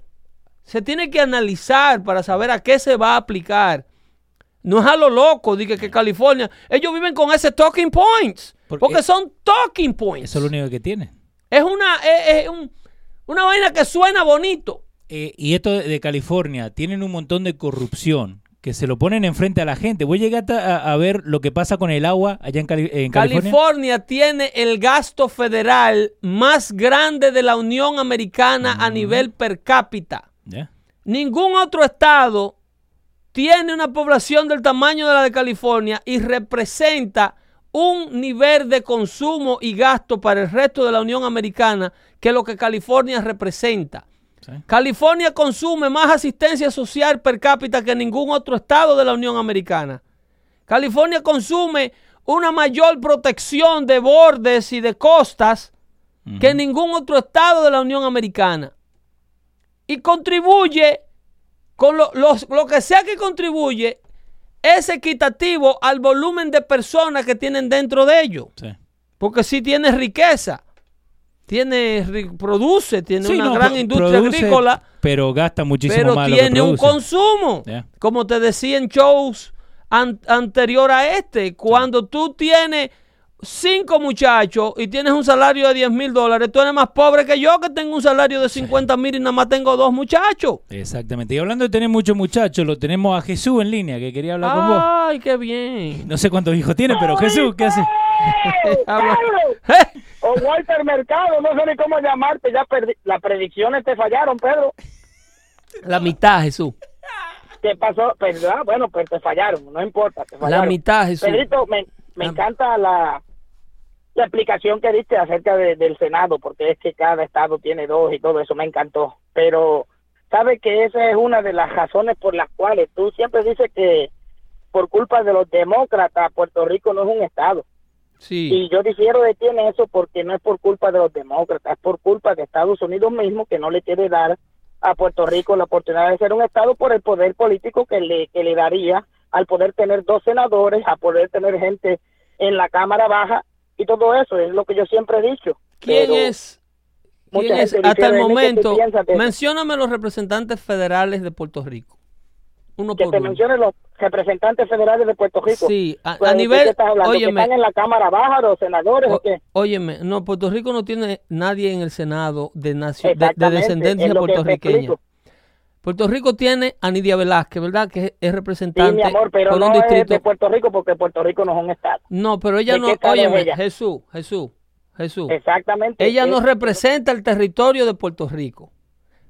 Speaker 2: se tiene que analizar para saber a qué se va a aplicar. No es a lo loco, dije que California, ellos viven con ese talking points.
Speaker 1: Porque-
Speaker 2: Porque son talking points.
Speaker 1: Eso es lo único que tiene.
Speaker 2: Es una, es, es un- una vaina que suena bonito.
Speaker 1: Eh, y esto de, de California, tienen un montón de corrupción que se lo ponen enfrente a la gente. Voy a llegar a, a ver lo que pasa con el agua allá en, Cali- en California.
Speaker 2: California tiene el gasto federal más grande de la Unión Americana a nivel per cápita. Ningún otro estado tiene una población del tamaño de la de California y representa un nivel de consumo y gasto para el resto de la Unión Americana que lo que California representa.
Speaker 1: Sí.
Speaker 2: California consume más asistencia social per cápita que ningún otro estado de la Unión Americana. California consume una mayor protección de bordes y de costas que ningún otro estado de la Unión Americana. Y contribuye con lo, los- lo que sea que contribuye es equitativo al volumen de personas que tienen dentro de ellos.
Speaker 1: Sí.
Speaker 2: Porque si tiene riqueza, tiene, produce, tiene
Speaker 1: Sí,
Speaker 2: una
Speaker 1: no,
Speaker 2: gran industria
Speaker 1: produce,
Speaker 2: agrícola,
Speaker 1: Pero gasta muchísimo
Speaker 2: pero
Speaker 1: más lo que
Speaker 2: tiene un consumo. Como te decía en shows an- anterior a este, cuando tú tienes cinco muchachos y tienes un salario de 10 mil dólares, tú eres más pobre que yo que tengo un salario de 50 mil y nada más tengo dos muchachos.
Speaker 1: Exactamente. Y hablando de tener muchos muchachos, lo tenemos a Jesús en línea, que quería hablar con vos.
Speaker 2: Ay, qué bien.
Speaker 1: No sé cuántos hijos tiene, pero Jesús, ¿qué hace?
Speaker 2: Habla- ¡Eh!
Speaker 4: O Walter Mercado, no sé ni cómo llamarte, ya perdí. Las predicciones te fallaron, Pedro.
Speaker 2: La mitad, Jesús.
Speaker 4: ¿Qué pasó? Pues, ah, bueno, pues te fallaron, no importa, te
Speaker 2: La mitad, Jesús.
Speaker 4: Pedrito, me, me encanta la, la explicación que diste acerca de- del Senado, porque es que cada estado tiene dos y todo eso, me encantó. Pero, ¿sabe que esa es una de las razones por las cuales tú siempre dices que por culpa de los demócratas Puerto Rico no es un estado?
Speaker 2: Sí.
Speaker 4: Y yo difiero de ti en eso porque no es por culpa de los demócratas, es por culpa de Estados Unidos mismo que no le quiere dar a Puerto Rico la oportunidad de ser un estado por el poder político que le, que le daría al poder tener dos senadores, a poder tener gente en la Cámara Baja y todo eso, es lo que yo siempre he dicho.
Speaker 2: ¿Quién
Speaker 4: Pero
Speaker 2: es? ¿Quién es hasta el
Speaker 4: difiere de mí. ¿Qué tú
Speaker 2: momento? Mencióname los representantes federales de Puerto Rico. Uno
Speaker 4: Que
Speaker 2: por
Speaker 4: te
Speaker 2: uno.
Speaker 4: mencione los representantes federales de Puerto Rico.
Speaker 2: Sí, a,
Speaker 4: Pues,
Speaker 2: a
Speaker 4: ¿de
Speaker 2: nivel,
Speaker 4: estás hablando? ¿Que
Speaker 2: óyeme,
Speaker 4: están en la Cámara Baja los senadores o,
Speaker 2: o-
Speaker 4: qué?
Speaker 2: óyeme, no, Puerto Rico no tiene nadie en el Senado de, nacio- de- de, descendencia puertorriqueña. Puerto Rico tiene a Nidia Velázquez, ¿verdad? Que es-
Speaker 4: Sí,
Speaker 2: representante
Speaker 4: mi amor, pero
Speaker 2: por
Speaker 4: no
Speaker 2: un
Speaker 4: es
Speaker 2: distrito.
Speaker 4: de Puerto Rico porque Puerto Rico no es un estado.
Speaker 2: No, pero ella
Speaker 4: ¿De
Speaker 2: no, óyeme,
Speaker 4: ella?
Speaker 2: Jesús, Jesús, Jesús.
Speaker 4: Exactamente.
Speaker 2: Ella no
Speaker 4: Es-
Speaker 2: representa el territorio de Puerto Rico.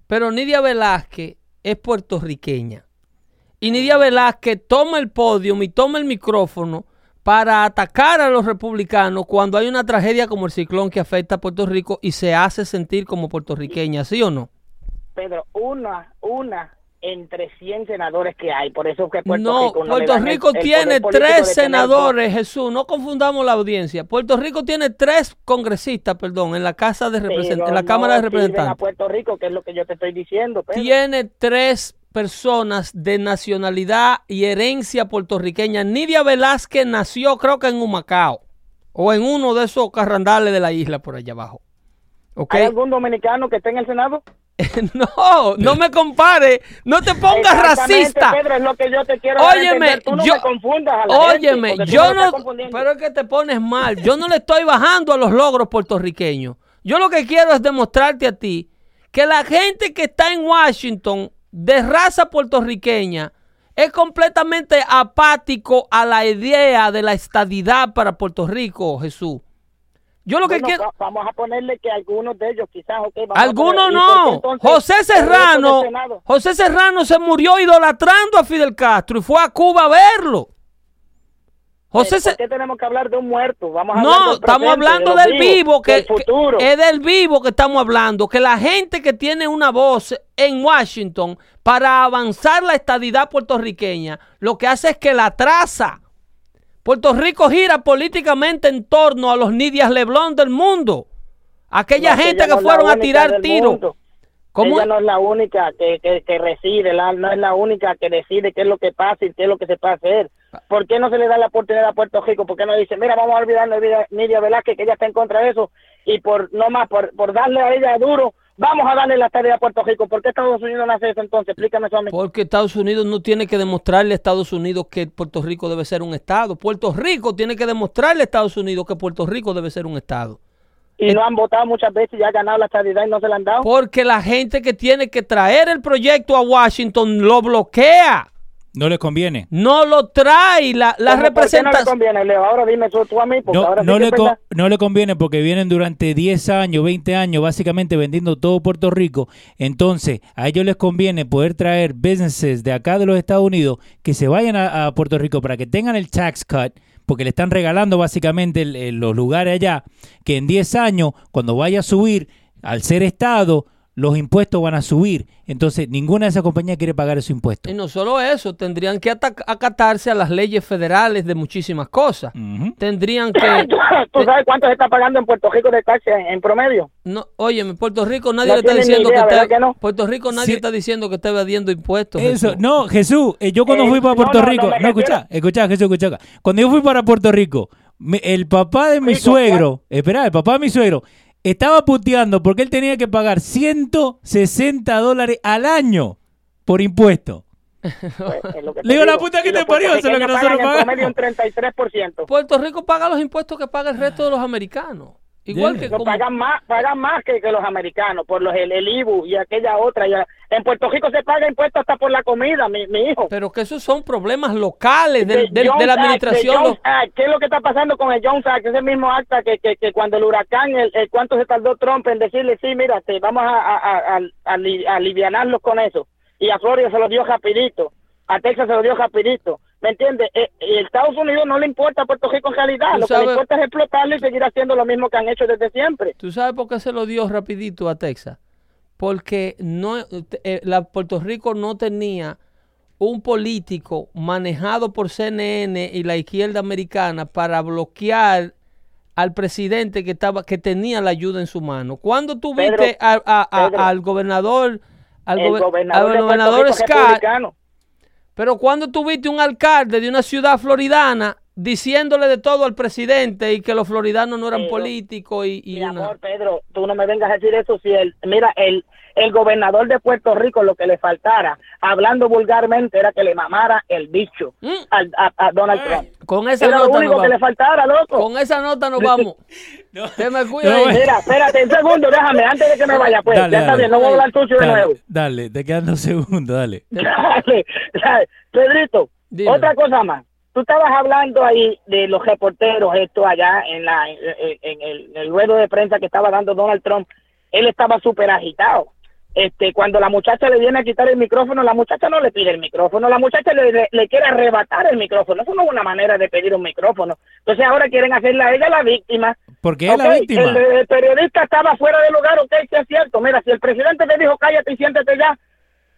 Speaker 2: Pero Nidia Velázquez es puertorriqueña. Y Nidia Velázquez toma el podio y toma el micrófono para atacar a los republicanos cuando hay una tragedia como el ciclón que afecta a Puerto Rico y se hace sentir como puertorriqueña, ¿sí o no?
Speaker 4: Pedro, una, una entre 100 senadores que hay. Por eso que Puerto
Speaker 2: no,
Speaker 4: Rico no
Speaker 2: Puerto
Speaker 4: el-
Speaker 2: Rico
Speaker 4: el
Speaker 2: tiene tres
Speaker 4: tener
Speaker 2: senadores, Jesús, no confundamos la audiencia. Puerto Rico tiene tres congresistas, perdón, en la Casa de
Speaker 4: dos,
Speaker 2: Represent-
Speaker 4: pero
Speaker 2: en la
Speaker 4: no
Speaker 2: Cámara de
Speaker 4: sirven a
Speaker 2: Representantes.
Speaker 4: Puerto Rico, que es lo que yo te estoy diciendo, Pedro.
Speaker 2: tiene tres personas de nacionalidad y herencia puertorriqueña. Nidia Velázquez nació creo que en Humacao o en uno de esos carrandales de la isla por allá abajo. ¿Ok?
Speaker 4: ¿Hay algún dominicano que esté en el Senado?
Speaker 2: no, no me compare, no te pongas racista.
Speaker 4: Pedro, es lo que yo te quiero
Speaker 2: Óyeme.
Speaker 4: Tú no
Speaker 2: yo,
Speaker 4: me confundas a la
Speaker 2: óyeme,
Speaker 4: gente,
Speaker 2: yo no, pero es que te pones mal. Yo no le estoy bajando a los logros puertorriqueños. Yo lo que quiero es demostrarte a ti que la gente que está en Washington de raza puertorriqueña es completamente apático a la idea de la estadidad para Puerto Rico, Jesús. Yo lo que quiero...
Speaker 4: va- vamos a ponerle que algunos de ellos quizás,
Speaker 2: Algunos
Speaker 4: poner- ¿y por qué
Speaker 2: no.
Speaker 4: entonces
Speaker 2: José Serrano? José Serrano se murió idolatrando a Fidel Castro y fue a Cuba a verlo. José
Speaker 4: ¿Por qué tenemos que hablar de un muerto? Vamos a
Speaker 2: No,
Speaker 4: del
Speaker 2: estamos
Speaker 4: presente,
Speaker 2: hablando
Speaker 4: de
Speaker 2: del vivo, que,
Speaker 4: del futuro.
Speaker 2: que- es del vivo que estamos hablando, que la gente que tiene una voz en Washington para avanzar la estadidad puertorriqueña, lo que hace es que la traza. Puerto Rico gira políticamente en torno a los Nidias Leblon del mundo. Aquella
Speaker 4: No,
Speaker 2: gente que
Speaker 4: no
Speaker 2: fueron a tirar
Speaker 4: del
Speaker 2: tiro.
Speaker 4: mundo.
Speaker 2: ¿Cómo?
Speaker 4: Ella no es la única que, que, que reside, la- no es la única que decide qué es lo que pasa y qué es lo que se puede hacer. ¿Por qué no se le da la oportunidad a Puerto Rico? ¿Por qué no dice, mira, vamos a olvidarnos de Nidia- Velázquez, que ella está en contra de eso, y por no más, por, por darle a ella duro, vamos a darle la tarea a Puerto Rico? ¿Por qué Estados Unidos no hace eso entonces? Explícame eso a mí.
Speaker 2: Porque Estados Unidos no tiene que demostrarle a Estados Unidos que Puerto Rico debe ser un Estado. Puerto Rico tiene que demostrarle a Estados Unidos que Puerto Rico debe ser un Estado.
Speaker 4: Y no han votado muchas veces y han ganado la estadidad y no se la han dado.
Speaker 2: Porque la gente que tiene que traer el proyecto a Washington lo bloquea.
Speaker 1: No les conviene.
Speaker 2: No lo trae. La, la
Speaker 4: ¿Cómo? ¿Por qué no le
Speaker 2: representación.
Speaker 4: conviene, Leo? Ahora dime eso tú a mí, porque
Speaker 1: No,
Speaker 4: ahora
Speaker 1: no le no le conviene porque vienen durante 10 años, 20 años, básicamente vendiendo todo Puerto Rico. Entonces, a ellos les conviene poder traer businesses de acá de los Estados Unidos que se vayan a, a Puerto Rico para que tengan el tax cut, porque le están regalando básicamente el- el- los lugares allá, que en 10 años, cuando vaya a subir, al ser Estado, los impuestos van a subir. Entonces, ninguna de esas compañías quiere pagar esos impuestos.
Speaker 2: Y no solo eso, tendrían que acatarse a las leyes federales de muchísimas cosas. Tendrían que.
Speaker 4: ¿Tú sabes cuánto se está pagando en Puerto Rico de taxi en, en promedio?
Speaker 2: No, oye, en Puerto Rico nadie
Speaker 4: No
Speaker 2: le está diciendo
Speaker 4: idea,
Speaker 2: que
Speaker 4: ¿verdad
Speaker 2: esté,
Speaker 4: que no?
Speaker 2: Puerto Rico nadie
Speaker 1: Sí.
Speaker 2: está diciendo que esté evadiendo impuestos.
Speaker 1: Eso,
Speaker 2: Jesús.
Speaker 1: no, Jesús, eh, yo cuando
Speaker 4: Eh,
Speaker 1: fui para
Speaker 4: no,
Speaker 1: Puerto
Speaker 4: no, no
Speaker 1: Rico, no, escucha, escucha, Jesús, escucha acá. Cuando yo fui para Puerto Rico, me- el papá de mi
Speaker 4: Sí, ¿con
Speaker 1: suegro, espera, el papá de mi suegro, estaba puteando porque él tenía que pagar 160 dólares al año por impuesto.
Speaker 4: Pues, es lo que te
Speaker 1: Le digo, la puta que te parió, eso es lo que nosotros pagamos.
Speaker 4: un 33%.
Speaker 2: Puerto Rico paga los impuestos que paga el resto de los americanos. Igual
Speaker 1: Yeah.
Speaker 2: que como-
Speaker 4: pagan más, pagan más que, que los americanos por los el, el IBU y aquella otra. Ya. En Puerto Rico se paga impuestos hasta por la comida, mi, mi hijo.
Speaker 2: Pero que esos son problemas locales de,
Speaker 4: De
Speaker 2: de- la
Speaker 4: Act,
Speaker 2: administración.
Speaker 4: Jones Act. ¿Qué es lo que está pasando con el Jones Act? Ese mismo acta que, que, que cuando el huracán, el, el- ¿cuánto se tardó Trump en decirle, sí, mira, te vamos a, a, a, a- a ali- a alivianarlos con eso? Y a Florida se lo dio rapidito, a Texas se lo dio rapidito. ¿Me entiendes? Eh, eh, Estados Unidos no le importa a Puerto Rico en realidad. Lo que le importa es explotarlo y seguir haciendo lo mismo que han hecho desde siempre.
Speaker 2: ¿Tú sabes por qué se lo dio rapidito a Texas? Porque no, eh, la Puerto Rico no tenía un político manejado por CNN y la izquierda americana para bloquear al presidente que estaba que tenía la ayuda en su mano. ¿Cuándo tú
Speaker 4: Pedro,
Speaker 2: viste a- a- al gobernador al,
Speaker 4: gobernador,
Speaker 2: al gobernador Scott. Pero cuando tuviste un alcalde de una ciudad floridana diciéndole de todo al presidente y que los floridanos no eran políticos y, y
Speaker 4: Mi
Speaker 2: una...
Speaker 4: amor, Pedro, tú no me vengas a decir eso. Si el, mira, el, el gobernador de Puerto Rico lo que le faltara, hablando vulgarmente, era que le mamara el bicho
Speaker 2: Mm.
Speaker 4: al- a, a Donald Trump.
Speaker 2: Con esa
Speaker 4: Era lo
Speaker 2: nota
Speaker 4: único
Speaker 2: nos
Speaker 4: que le faltara, loco.
Speaker 2: Con esa nota nos vamos. Se me cuida
Speaker 1: No.
Speaker 4: Mira, espérate un segundo, déjame, antes de que me vaya, pues.
Speaker 1: Dale,
Speaker 4: ya está bien, no voy a hablar tuyo de nuevo.
Speaker 1: dale, te quedan dos segundos, dale.
Speaker 4: Dale, dale. Pedrito,
Speaker 2: Dime.
Speaker 4: otra cosa más. Tú estabas hablando ahí de los reporteros, esto allá en, la, en, en el, en el ruedo de prensa que estaba dando Donald Trump. Él estaba súper agitado. Este, cuando la muchacha le viene a quitar el micrófono, la muchacha no le pide el micrófono, la muchacha le, le, le quiere arrebatar el micrófono. Eso no es una manera de pedir un micrófono. Entonces ahora quieren hacerla a ella la víctima.
Speaker 1: Porque es la
Speaker 4: Ok,
Speaker 1: víctima.
Speaker 4: El, el periodista estaba fuera de lugar, ok, sí es cierto. Mira, si el presidente te dijo cállate y siéntete ya,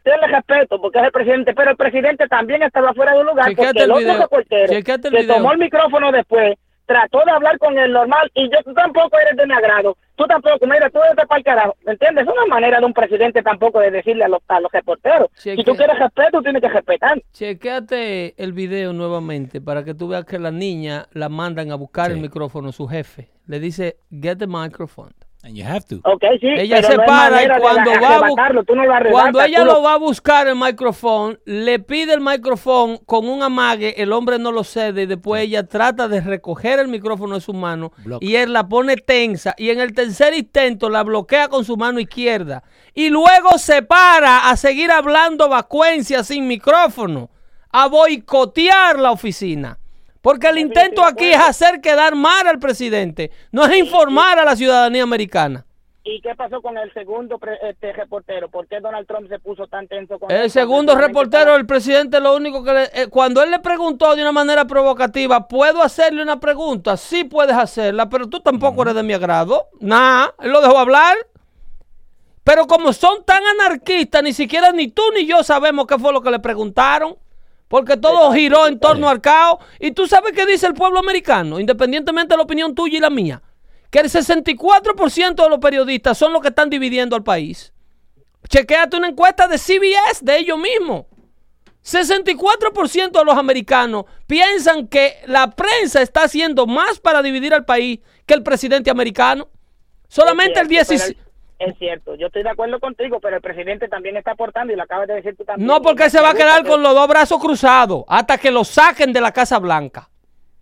Speaker 4: tenle respeto porque es el presidente, pero el presidente también estaba fuera de lugar
Speaker 2: Chequéate
Speaker 4: porque
Speaker 2: el
Speaker 4: el otro reportero
Speaker 2: el
Speaker 4: que tomó el micrófono después trató de hablar con el normal y yo tú tampoco eres de mi agrado, tú tampoco, mira, tú eres de pa'l carajo, ¿me entiendes? Es una manera de un presidente tampoco de decirle a los, a los reporteros.
Speaker 2: Cheque-
Speaker 4: Si tú quieres respeto, tienes que respetar.
Speaker 2: Chequéate el video nuevamente para que tú veas que la niña la mandan a buscar el micrófono, su jefe. Le dice, get the microphone.
Speaker 1: And you have to.
Speaker 4: Ok, sí,
Speaker 2: Ella se
Speaker 4: no
Speaker 2: para y cuando va a
Speaker 4: tú no lo arrebatas,
Speaker 2: cuando ella
Speaker 4: tú
Speaker 2: lo va a buscar el micrófono, le pide el micrófono con un amague, el hombre no lo cede y después ella trata de recoger el micrófono de su mano
Speaker 1: Block.
Speaker 2: y él la pone tensa y en el tercer intento la bloquea con su mano izquierda y luego se para a seguir hablando vacuencia sin micrófono, a boicotear la oficina. Porque el intento aquí es hacer quedar mal al presidente, no es informar a la ciudadanía americana.
Speaker 4: ¿Y qué pasó con el segundo este, reportero? ¿Por qué Donald Trump se puso tan tenso con
Speaker 2: El segundo reportero, el presidente, lo único que le- eh, cuando él le preguntó de una manera provocativa, ¿puedo hacerle una pregunta? Sí puedes hacerla, pero tú tampoco eres de mi agrado. Nah, él lo dejó hablar. Pero como son tan anarquistas, ni siquiera ni tú ni yo sabemos qué fue lo que le preguntaron. Porque todo giró en torno al caos. Y tú sabes qué dice el pueblo americano, independientemente de la opinión tuya y la mía. Que el 64% de los periodistas son los que están dividiendo al país. Chequéate una encuesta de CBS de ellos mismos. 64% de los americanos piensan que la prensa está haciendo más para dividir al país que el presidente americano. Solamente el
Speaker 4: Es cierto,
Speaker 2: 17%.
Speaker 4: Es cierto, yo estoy de acuerdo contigo, pero el presidente también está aportando y lo acabas de decir tú también.
Speaker 2: No, porque se va a quedar con los dos brazos cruzados hasta que lo saquen de la Casa Blanca.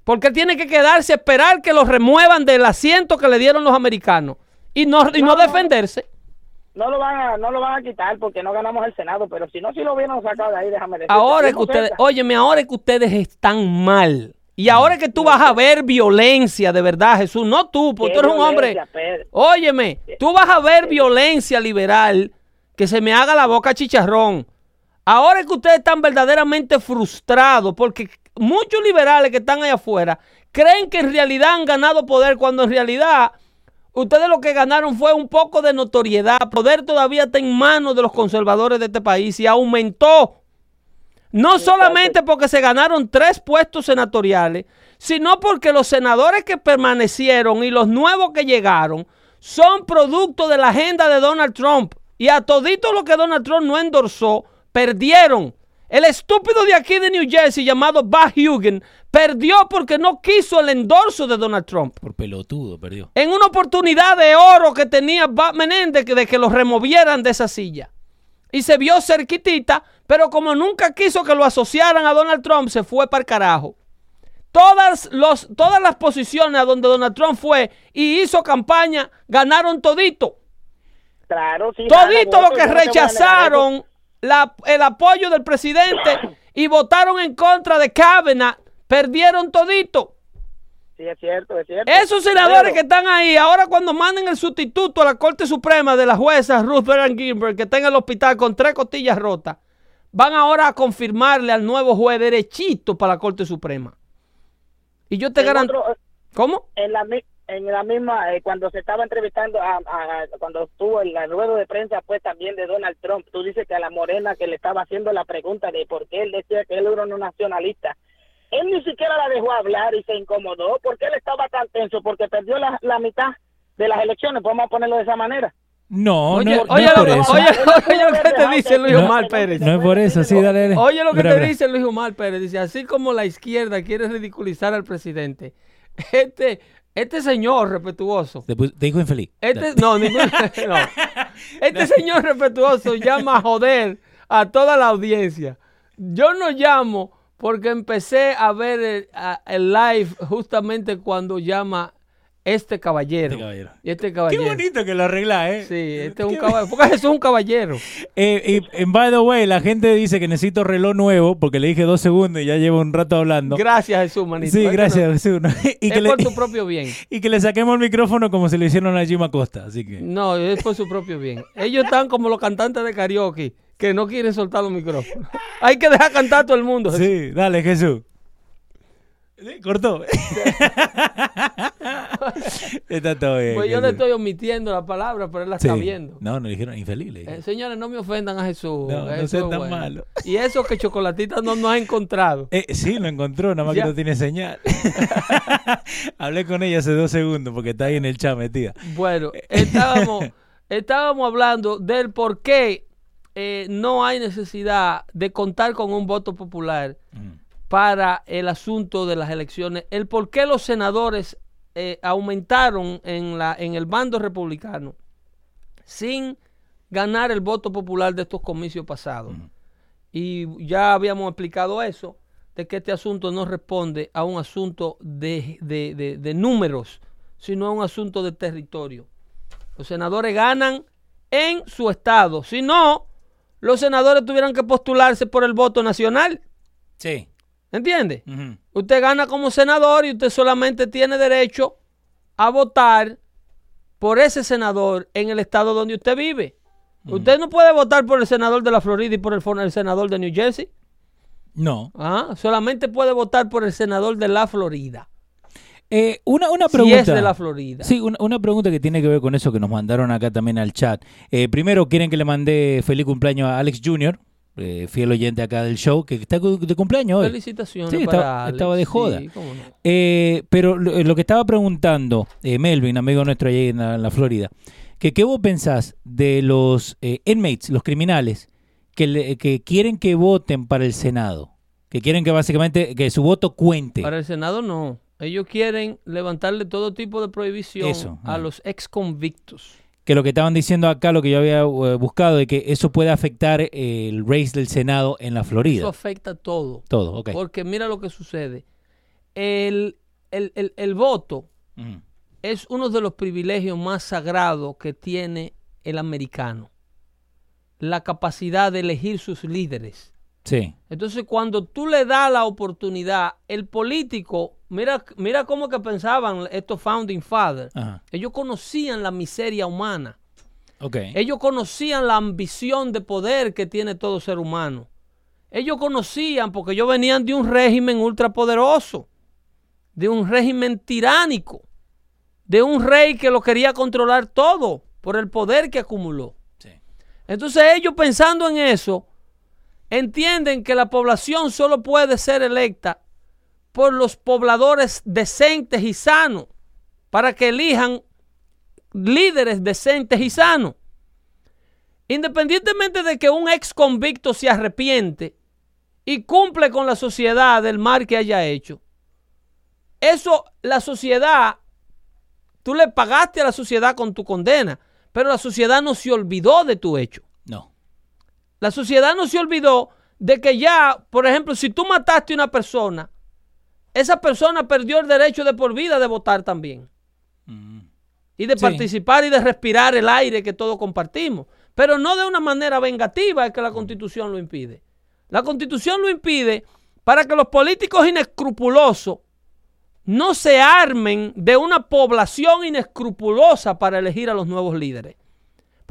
Speaker 2: Porque tiene que quedarse esperar que lo remuevan del asiento que le dieron los americanos y no, y no defenderse.
Speaker 4: No lo, van a, no lo van a quitar porque no ganamos el Senado, pero si no, si lo hubieran sacado de ahí, déjame decir.
Speaker 2: Ahora es que ustedes, óyeme, ahora es que ustedes están mal. Y ahora que tú vas a ver violencia de verdad, Jesús. No tú, porque tú eres un hombre. Óyeme, tú vas a ver violencia liberal que se me haga la boca chicharrón. Ahora que ustedes están verdaderamente frustrados porque muchos liberales que están allá afuera creen que en realidad han ganado poder cuando en realidad ustedes lo que ganaron fue un poco de notoriedad. Poder todavía está en manos de los conservadores de este país y aumentó. No solamente porque se ganaron tres puestos senatoriales, sino porque los senadores que permanecieron y los nuevos que llegaron son producto de la agenda de Donald Trump. Y a todito lo que Donald Trump no endorsó, perdieron. El estúpido de aquí de New Jersey llamado Bach Hugen perdió porque no quiso el endorso de Donald Trump.
Speaker 1: Por pelotudo, perdió.
Speaker 2: En una oportunidad de oro que tenía Bob Menéndez de que lo removieran de esa silla. Y se vio cerquitita, pero como nunca quiso que lo asociaran a Donald Trump, se fue para el carajo. Todas, los, todas las posiciones a donde Donald Trump fue y hizo campaña, ganaron todito.
Speaker 4: Claro, sí.
Speaker 2: Todito los que rechazaron la- el apoyo del presidente y votaron en contra de Kavanaugh, perdieron todito.
Speaker 4: Sí, es cierto, es cierto.
Speaker 2: Esos senadores
Speaker 4: Pero-
Speaker 2: que están ahí, ahora cuando manden el sustituto a la Corte Suprema de la jueza Ruth Bader Ginsburg, que está en el hospital con tres costillas rotas, van ahora a confirmarle al nuevo juez derechito para la Corte Suprema. Y yo te garantizo...
Speaker 4: otro-
Speaker 2: ¿Cómo?
Speaker 4: en la en la misma eh, cuando se estaba entrevistando a, a- cuando estuvo en la rueda de prensa pues también de Donald Trump tú dices que a la morena que le estaba haciendo la pregunta de por qué él decía que él era un nacionalista él ni siquiera la dejó hablar y se incomodó porque él estaba tan tenso porque perdió la, la mitad de las elecciones podemos ponerlo de esa manera
Speaker 1: No,
Speaker 2: Oye,
Speaker 1: no, no es
Speaker 2: lo,
Speaker 1: por eso.
Speaker 2: oye, oye lo que te dice Luis
Speaker 1: No,
Speaker 2: Omar Pérez.
Speaker 1: No es por eso, sí, dale, dale.
Speaker 2: Oye lo que te dice Luis Omar Pérez. Dice, así como la izquierda quiere ridiculizar al presidente, este, este señor respetuoso,
Speaker 1: Te, dijo infeliz.
Speaker 2: este, no, ningún- no. este señor respetuoso llama a joder a toda la audiencia. Yo no llamo porque empecé a ver el, a- el live justamente cuando llama este caballero.
Speaker 1: Este caballero.
Speaker 2: Y este
Speaker 1: Qué bonito que lo arregla, ¿eh?
Speaker 2: Sí, este es un caballero. Porque Jesús es un caballero.
Speaker 1: Eh, y, en by the way, la gente dice que necesito reloj nuevo porque le dije dos segundos y ya llevo un rato hablando.
Speaker 2: Gracias, Jesús, manito.
Speaker 1: Sí, gracias, Jesús. Y,
Speaker 2: es
Speaker 1: que le,
Speaker 2: por tu propio bien.
Speaker 1: y que le saquemos el micrófono como se le hicieron a Jim Acosta. Así que.
Speaker 2: No, es por su propio bien. Ellos están como los cantantes de karaoke que no quieren soltar los micrófonos. Hay que dejar cantar a todo el mundo. Jesús.
Speaker 1: Sí, dale, Jesús. Cortó. está todo bien.
Speaker 2: Pues yo le estoy omitiendo la palabra, pero él la
Speaker 1: Sí.
Speaker 2: está viendo.
Speaker 1: No, no le dijeron infeliz.
Speaker 2: Eh, señores, no me ofendan a Jesús.
Speaker 1: No, no
Speaker 2: Jesús
Speaker 1: sean
Speaker 2: es
Speaker 1: tan
Speaker 2: bueno.
Speaker 1: malos.
Speaker 2: Y eso que Chocolatita no nos ha encontrado.
Speaker 1: Eh, sí, lo encontró, nada más
Speaker 2: Ya.
Speaker 1: que no tiene señal. Hablé con ella hace dos segundos porque está ahí en el chat metida.
Speaker 2: Bueno, estábamos, estábamos hablando del por qué eh, no hay necesidad de contar con un voto popular
Speaker 1: Mm.
Speaker 2: Para el asunto de las elecciones, el por qué los senadores eh, aumentaron en, la, en el bando republicano sin ganar el voto popular de estos comicios pasados. Y ya habíamos explicado eso, de que este asunto no responde a un asunto de, de- de- de números, sino a un asunto de territorio. Los senadores ganan en su estado. Si no, los senadores tuvieran que postularse por el voto nacional.
Speaker 1: Sí.
Speaker 2: ¿Entiende?
Speaker 1: Ujú.
Speaker 2: Usted gana como senador y usted solamente tiene derecho a votar por ese senador en el estado donde usted vive. Usted no puede votar por el senador de la Florida y por el, el senador de New Jersey.
Speaker 1: No.
Speaker 2: Ah, solamente puede votar por el senador de la Florida.
Speaker 1: Eh, una, una
Speaker 2: Si
Speaker 1: pregunta.
Speaker 2: es de la Florida.
Speaker 1: Sí, una, una pregunta que tiene que ver con eso que nos mandaron acá también al chat. Eh, primero, quieren que le mande feliz cumpleaños a Alex Jr., eh, fiel oyente acá del show, que está de cumpleaños hoy.
Speaker 2: Felicitaciones
Speaker 1: Sí,
Speaker 2: para
Speaker 1: estaba-
Speaker 2: Alex.
Speaker 1: estaba de joda.
Speaker 2: Sí, cómo no.
Speaker 1: Eh, pero lo, lo que estaba preguntando eh, Melvin, amigo nuestro allí en la, en la Florida, que qué vos pensás de los eh, inmates, los criminales, que, le- que quieren que voten para el Senado, que quieren que básicamente que su voto cuente.
Speaker 2: Para el Senado no. Ellos quieren levantarle todo tipo de prohibición
Speaker 1: Eso,
Speaker 2: a
Speaker 1: ah.
Speaker 2: los ex convictos.
Speaker 1: Que lo que estaban diciendo acá, lo que yo había eh, buscado, de que eso puede afectar el race del Senado en la
Speaker 2: Eso
Speaker 1: Florida.
Speaker 2: afecta todo.
Speaker 1: Todo, ok.
Speaker 2: Porque mira lo que sucede. El, el- el- el voto es uno de los privilegios más sagrados que tiene el americano. La capacidad de elegir sus líderes.
Speaker 1: Sí.
Speaker 2: Entonces, cuando tú le das la oportunidad, el político, mira, mira cómo que pensaban estos founding fathers.
Speaker 1: Ajá.
Speaker 2: Ellos conocían la miseria humana.
Speaker 1: Ok.
Speaker 2: Ellos conocían la ambición de poder que tiene todo ser humano. Ellos conocían, porque ellos venían de un régimen ultrapoderoso, de un régimen tiránico, de un rey que lo quería controlar todo por el poder que acumuló.
Speaker 1: Sí.
Speaker 2: Entonces ellos pensando en eso, entienden que la población solo puede ser electa por los pobladores decentes y sanos, para que elijan líderes decentes y sanos. Independientemente de que un ex convicto se arrepiente y cumple con la sociedad del mal que haya hecho, eso la sociedad, tú le pagaste a la sociedad con tu condena, pero la sociedad no se olvidó de tu hecho. La sociedad no se olvidó de que ya, por ejemplo, si tú mataste a una persona, esa persona perdió el derecho de por vida de votar también. Y de
Speaker 1: Sí.
Speaker 2: participar y de respirar el aire que todos compartimos. Pero no de una manera vengativa es que la constitución lo impide. La constitución lo impide para que los políticos inescrupulosos no se armen de una población inescrupulosa para elegir a los nuevos líderes.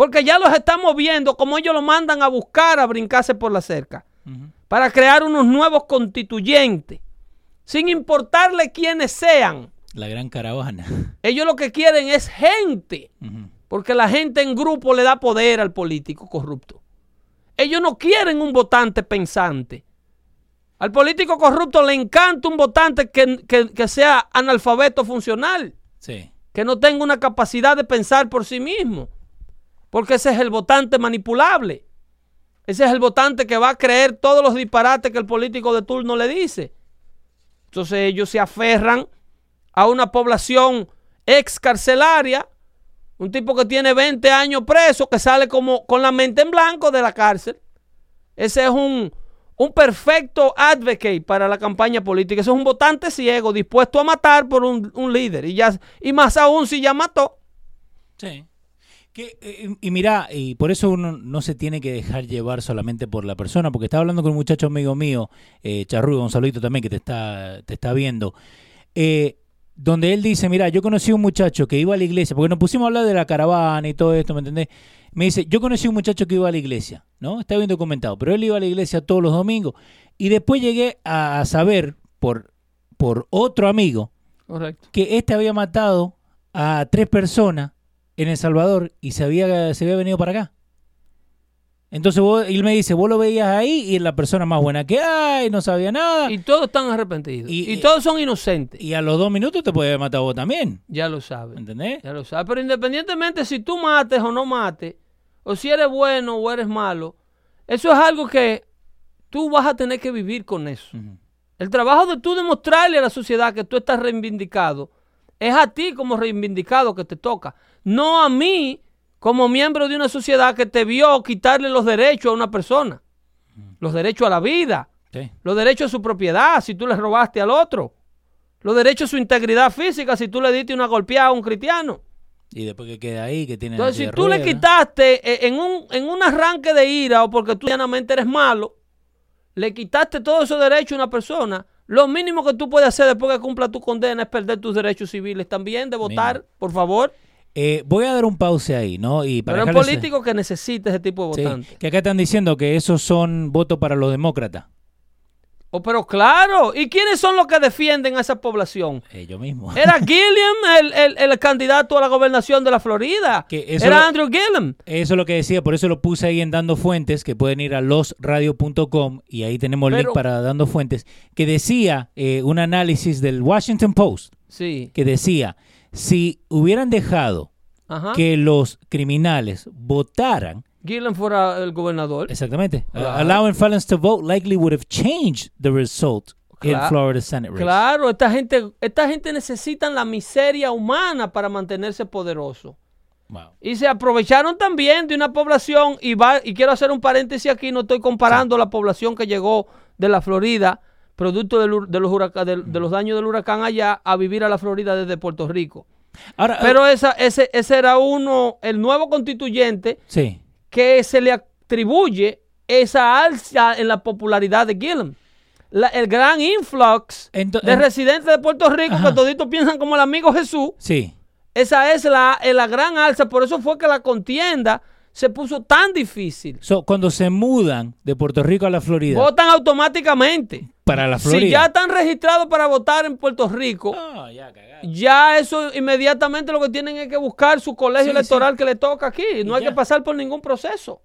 Speaker 2: Porque ya los estamos viendo como ellos lo mandan a buscar a brincarse por la cerca. Para crear unos nuevos constituyentes. Sin importarle quiénes sean.
Speaker 1: La gran caravana.
Speaker 2: Ellos lo que quieren es gente. Porque la gente en grupo le da poder al político corrupto. Ellos no quieren un votante pensante. Al político corrupto le encanta un votante que, que- que sea analfabeto funcional,
Speaker 1: Sí.
Speaker 2: que no tenga una capacidad de pensar por sí mismo. Porque ese es el votante manipulable. Ese es el votante que va a creer todos los disparates que el político de turno le dice. Entonces ellos se aferran a una población excarcelaria, un tipo que tiene 20 años preso, que sale como con la mente en blanco de la cárcel. Ese es un, un perfecto advocate para la campaña política. Ese es un votante ciego, dispuesto a matar por un, un líder. Y, ya, y más aún si ya mató.
Speaker 1: Sí. Que, eh, y mira, y por eso uno no se tiene que dejar llevar solamente por la persona, porque estaba hablando con un muchacho amigo mío, eh, Charrúa, un saludito también que te está, te está viendo, eh, donde él dice, mira, yo conocí un muchacho que iba a la iglesia, porque nos pusimos a hablar de la caravana y todo esto, ¿me entendés? Me dice, yo conocí un muchacho que iba a la iglesia, ¿no? Está bien documentado, pero él iba a la iglesia todos los domingos, y después llegué a saber por, por otro amigo
Speaker 2: Correcto.
Speaker 1: que este había matado a tres personas en El Salvador y se había, se había venido para acá. Entonces vos- él me dice, vos lo veías ahí y es la persona más buena que hay, no sabía nada.
Speaker 2: Y
Speaker 1: Y,
Speaker 2: todos están arrepentidos.
Speaker 1: Y-
Speaker 2: Y, todos son inocentes.
Speaker 1: a los dos minutos te puede haber matado vos también.
Speaker 2: ya lo saben.
Speaker 1: ¿Entendés?
Speaker 2: Ya lo sabes. Pero independientemente si tú mates o no mates, o si eres bueno o eres malo, eso es algo que tú vas a tener que vivir con eso. El trabajo de tú demostrarle a la sociedad que tú estás reivindicado es a ti como reivindicado que te toca, no a mí como miembro de una sociedad que te vio quitarle los derechos a una persona, los derechos a la vida,
Speaker 1: Sí.
Speaker 2: los derechos a su propiedad si tú le robaste al otro, los derechos a su integridad física si tú le diste una golpeada a un cristiano.
Speaker 1: Y después que queda ahí, que tiene...
Speaker 2: Entonces, si tú le quitaste eh, en un, en un arranque de ira o porque tú llanamente eres malo, le quitaste todos esos derechos a una persona, lo mínimo que tú puedes hacer después que cumpla tu condena es perder tus derechos civiles también de votar, por favor.
Speaker 1: Eh, voy a dar un pause ahí, ¿no? Y para
Speaker 2: Pero es
Speaker 1: dejarles-
Speaker 2: político que necesita ese tipo de
Speaker 1: Sí,
Speaker 2: votantes.
Speaker 1: que acá están diciendo que esos son votos para los demócratas.
Speaker 2: Oh, pero claro, ¿y quiénes son los que defienden a esa población?
Speaker 1: Ellos mismos.
Speaker 2: Era Gilliam el, el- el candidato a la gobernación de la Florida.
Speaker 1: Que eso
Speaker 2: Era
Speaker 1: lo-
Speaker 2: Andrew Gilliam.
Speaker 1: Eso es lo que decía, por eso lo puse ahí en Dando Fuentes, que pueden ir a losradio.com y ahí tenemos el
Speaker 2: Pero-
Speaker 1: link para Dando Fuentes, que decía eh, un análisis del Washington Post,
Speaker 2: Sí.
Speaker 1: que decía, si hubieran dejado
Speaker 2: Ajá.
Speaker 1: que los criminales votaran,
Speaker 2: Gillen fuera el gobernador.
Speaker 1: exactamente, uh, allowing felons to vote likely would have changed the result in
Speaker 2: Claro.
Speaker 1: Florida Senate race.
Speaker 2: Claro, esta gente, esta gente necesita la miseria humana para mantenerse poderoso.
Speaker 1: Wow.
Speaker 2: Y se aprovecharon también de una población, y, va, y quiero hacer un paréntesis aquí, no estoy comparando la población que llegó de la Florida, producto del de, los de los daños del huracán allá, a vivir a la Florida desde Puerto Rico.
Speaker 1: Ahora,
Speaker 2: Pero esa, ese, ese era uno, el nuevo constituyente,
Speaker 1: sí,
Speaker 2: que se le atribuye esa alza en la popularidad de Gillum. La- el gran influx
Speaker 1: Ento-
Speaker 2: de
Speaker 1: en-
Speaker 2: residentes de Puerto Rico
Speaker 1: Ajá.
Speaker 2: que toditos piensan como el amigo Jesús.
Speaker 1: sí.
Speaker 2: Esa es la, la gran alza. Por eso fue que la contienda se puso tan difícil.
Speaker 1: So, cuando se mudan de Puerto Rico a la Florida,
Speaker 2: Votan automáticamente.
Speaker 1: Para la Florida.
Speaker 2: Si ya están registrados para votar en Puerto Rico,
Speaker 1: Ah, ya,
Speaker 2: eso inmediatamente lo que tienen es que buscar su colegio
Speaker 1: Sí,
Speaker 2: electoral que le toca aquí. No
Speaker 1: Y
Speaker 2: hay
Speaker 1: ya.
Speaker 2: que pasar por ningún proceso.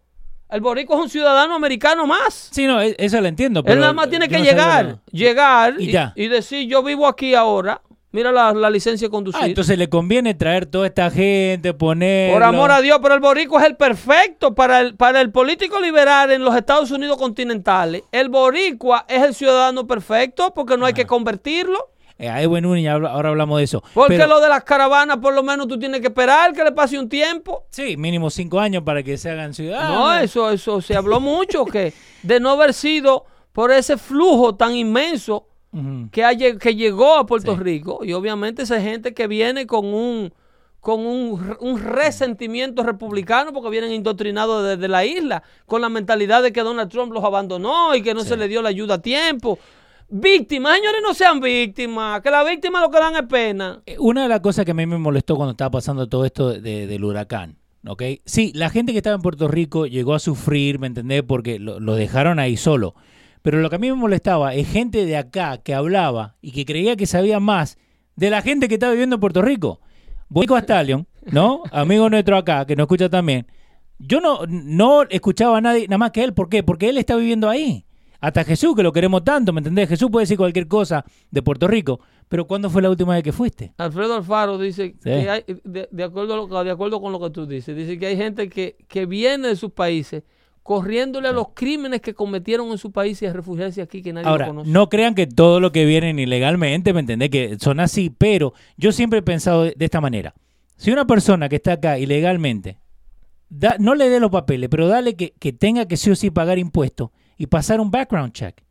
Speaker 2: El borico es un ciudadano americano más.
Speaker 1: Sí, no, e- eso lo entiendo.
Speaker 2: Él nada más tiene que
Speaker 1: no
Speaker 2: llegar, llegar
Speaker 1: Y
Speaker 2: y,
Speaker 1: ya.
Speaker 2: y decir, yo vivo aquí ahora. Mira la, la licencia de conducir.
Speaker 1: Ah, entonces le conviene traer toda esta gente, poner.
Speaker 2: Por amor a Dios, pero el boricua es el perfecto para el, para el político liberal en los Estados Unidos continentales. El boricua es el ciudadano perfecto porque no hay que convertirlo.
Speaker 1: Eh, ahí buen Núñez, habla- ahora hablamos de eso.
Speaker 2: Porque
Speaker 1: Pero-
Speaker 2: lo de las caravanas, por lo menos tú tienes que esperar que le pase un tiempo.
Speaker 1: Sí, mínimo cinco años para que se hagan ciudadanos.
Speaker 2: No, eso, eso se habló mucho que de no haber sido por ese flujo tan inmenso Que, ha que llegó a Puerto
Speaker 1: Sí.
Speaker 2: Rico y obviamente esa gente que viene con un con un, un resentimiento republicano porque vienen indoctrinados desde la isla con la mentalidad de que Donald Trump los abandonó y que no se le dio la ayuda a tiempo. Víctimas, señores, no sean víctimas, que las víctimas lo que dan es pena.
Speaker 1: Eh, Una de las cosas que a mí me molestó cuando estaba pasando todo esto de- del huracán, ¿ok? Sí, la gente que estaba en Puerto Rico llegó a sufrir, ¿me entendés? Porque lo, lo dejaron ahí solo. Pero lo que a mí me molestaba es gente de acá que hablaba y que creía que sabía más de la gente que estaba viviendo en Puerto Rico. Borico Stallion, ¿no? Amigo nuestro acá, que nos escucha también. Yo no, no escuchaba a nadie, nada más que él. ¿Por qué? Porque él está viviendo ahí. Hasta Jesús, que lo queremos tanto, ¿me entendés? Jesús puede decir cualquier cosa de Puerto Rico, pero ¿cuándo fue la última vez que fuiste?
Speaker 2: Alfredo Alfaro dice
Speaker 1: Sí.
Speaker 2: que hay, de, de acuerdo a lo- de acuerdo con lo que tú dices, dice que hay gente que, que viene de sus países corriéndole a los crímenes que cometieron en su país y a refugiarse aquí que nadie
Speaker 1: Ahora,
Speaker 2: lo conoce.
Speaker 1: no crean que todo lo que vienen ilegalmente, ¿me entendés? Que son así, pero yo siempre he pensado de, de esta manera. Si una persona que está acá ilegalmente, da- no le dé los papeles, pero dale que, que tenga que sí o sí pagar impuestos y pasar un background check.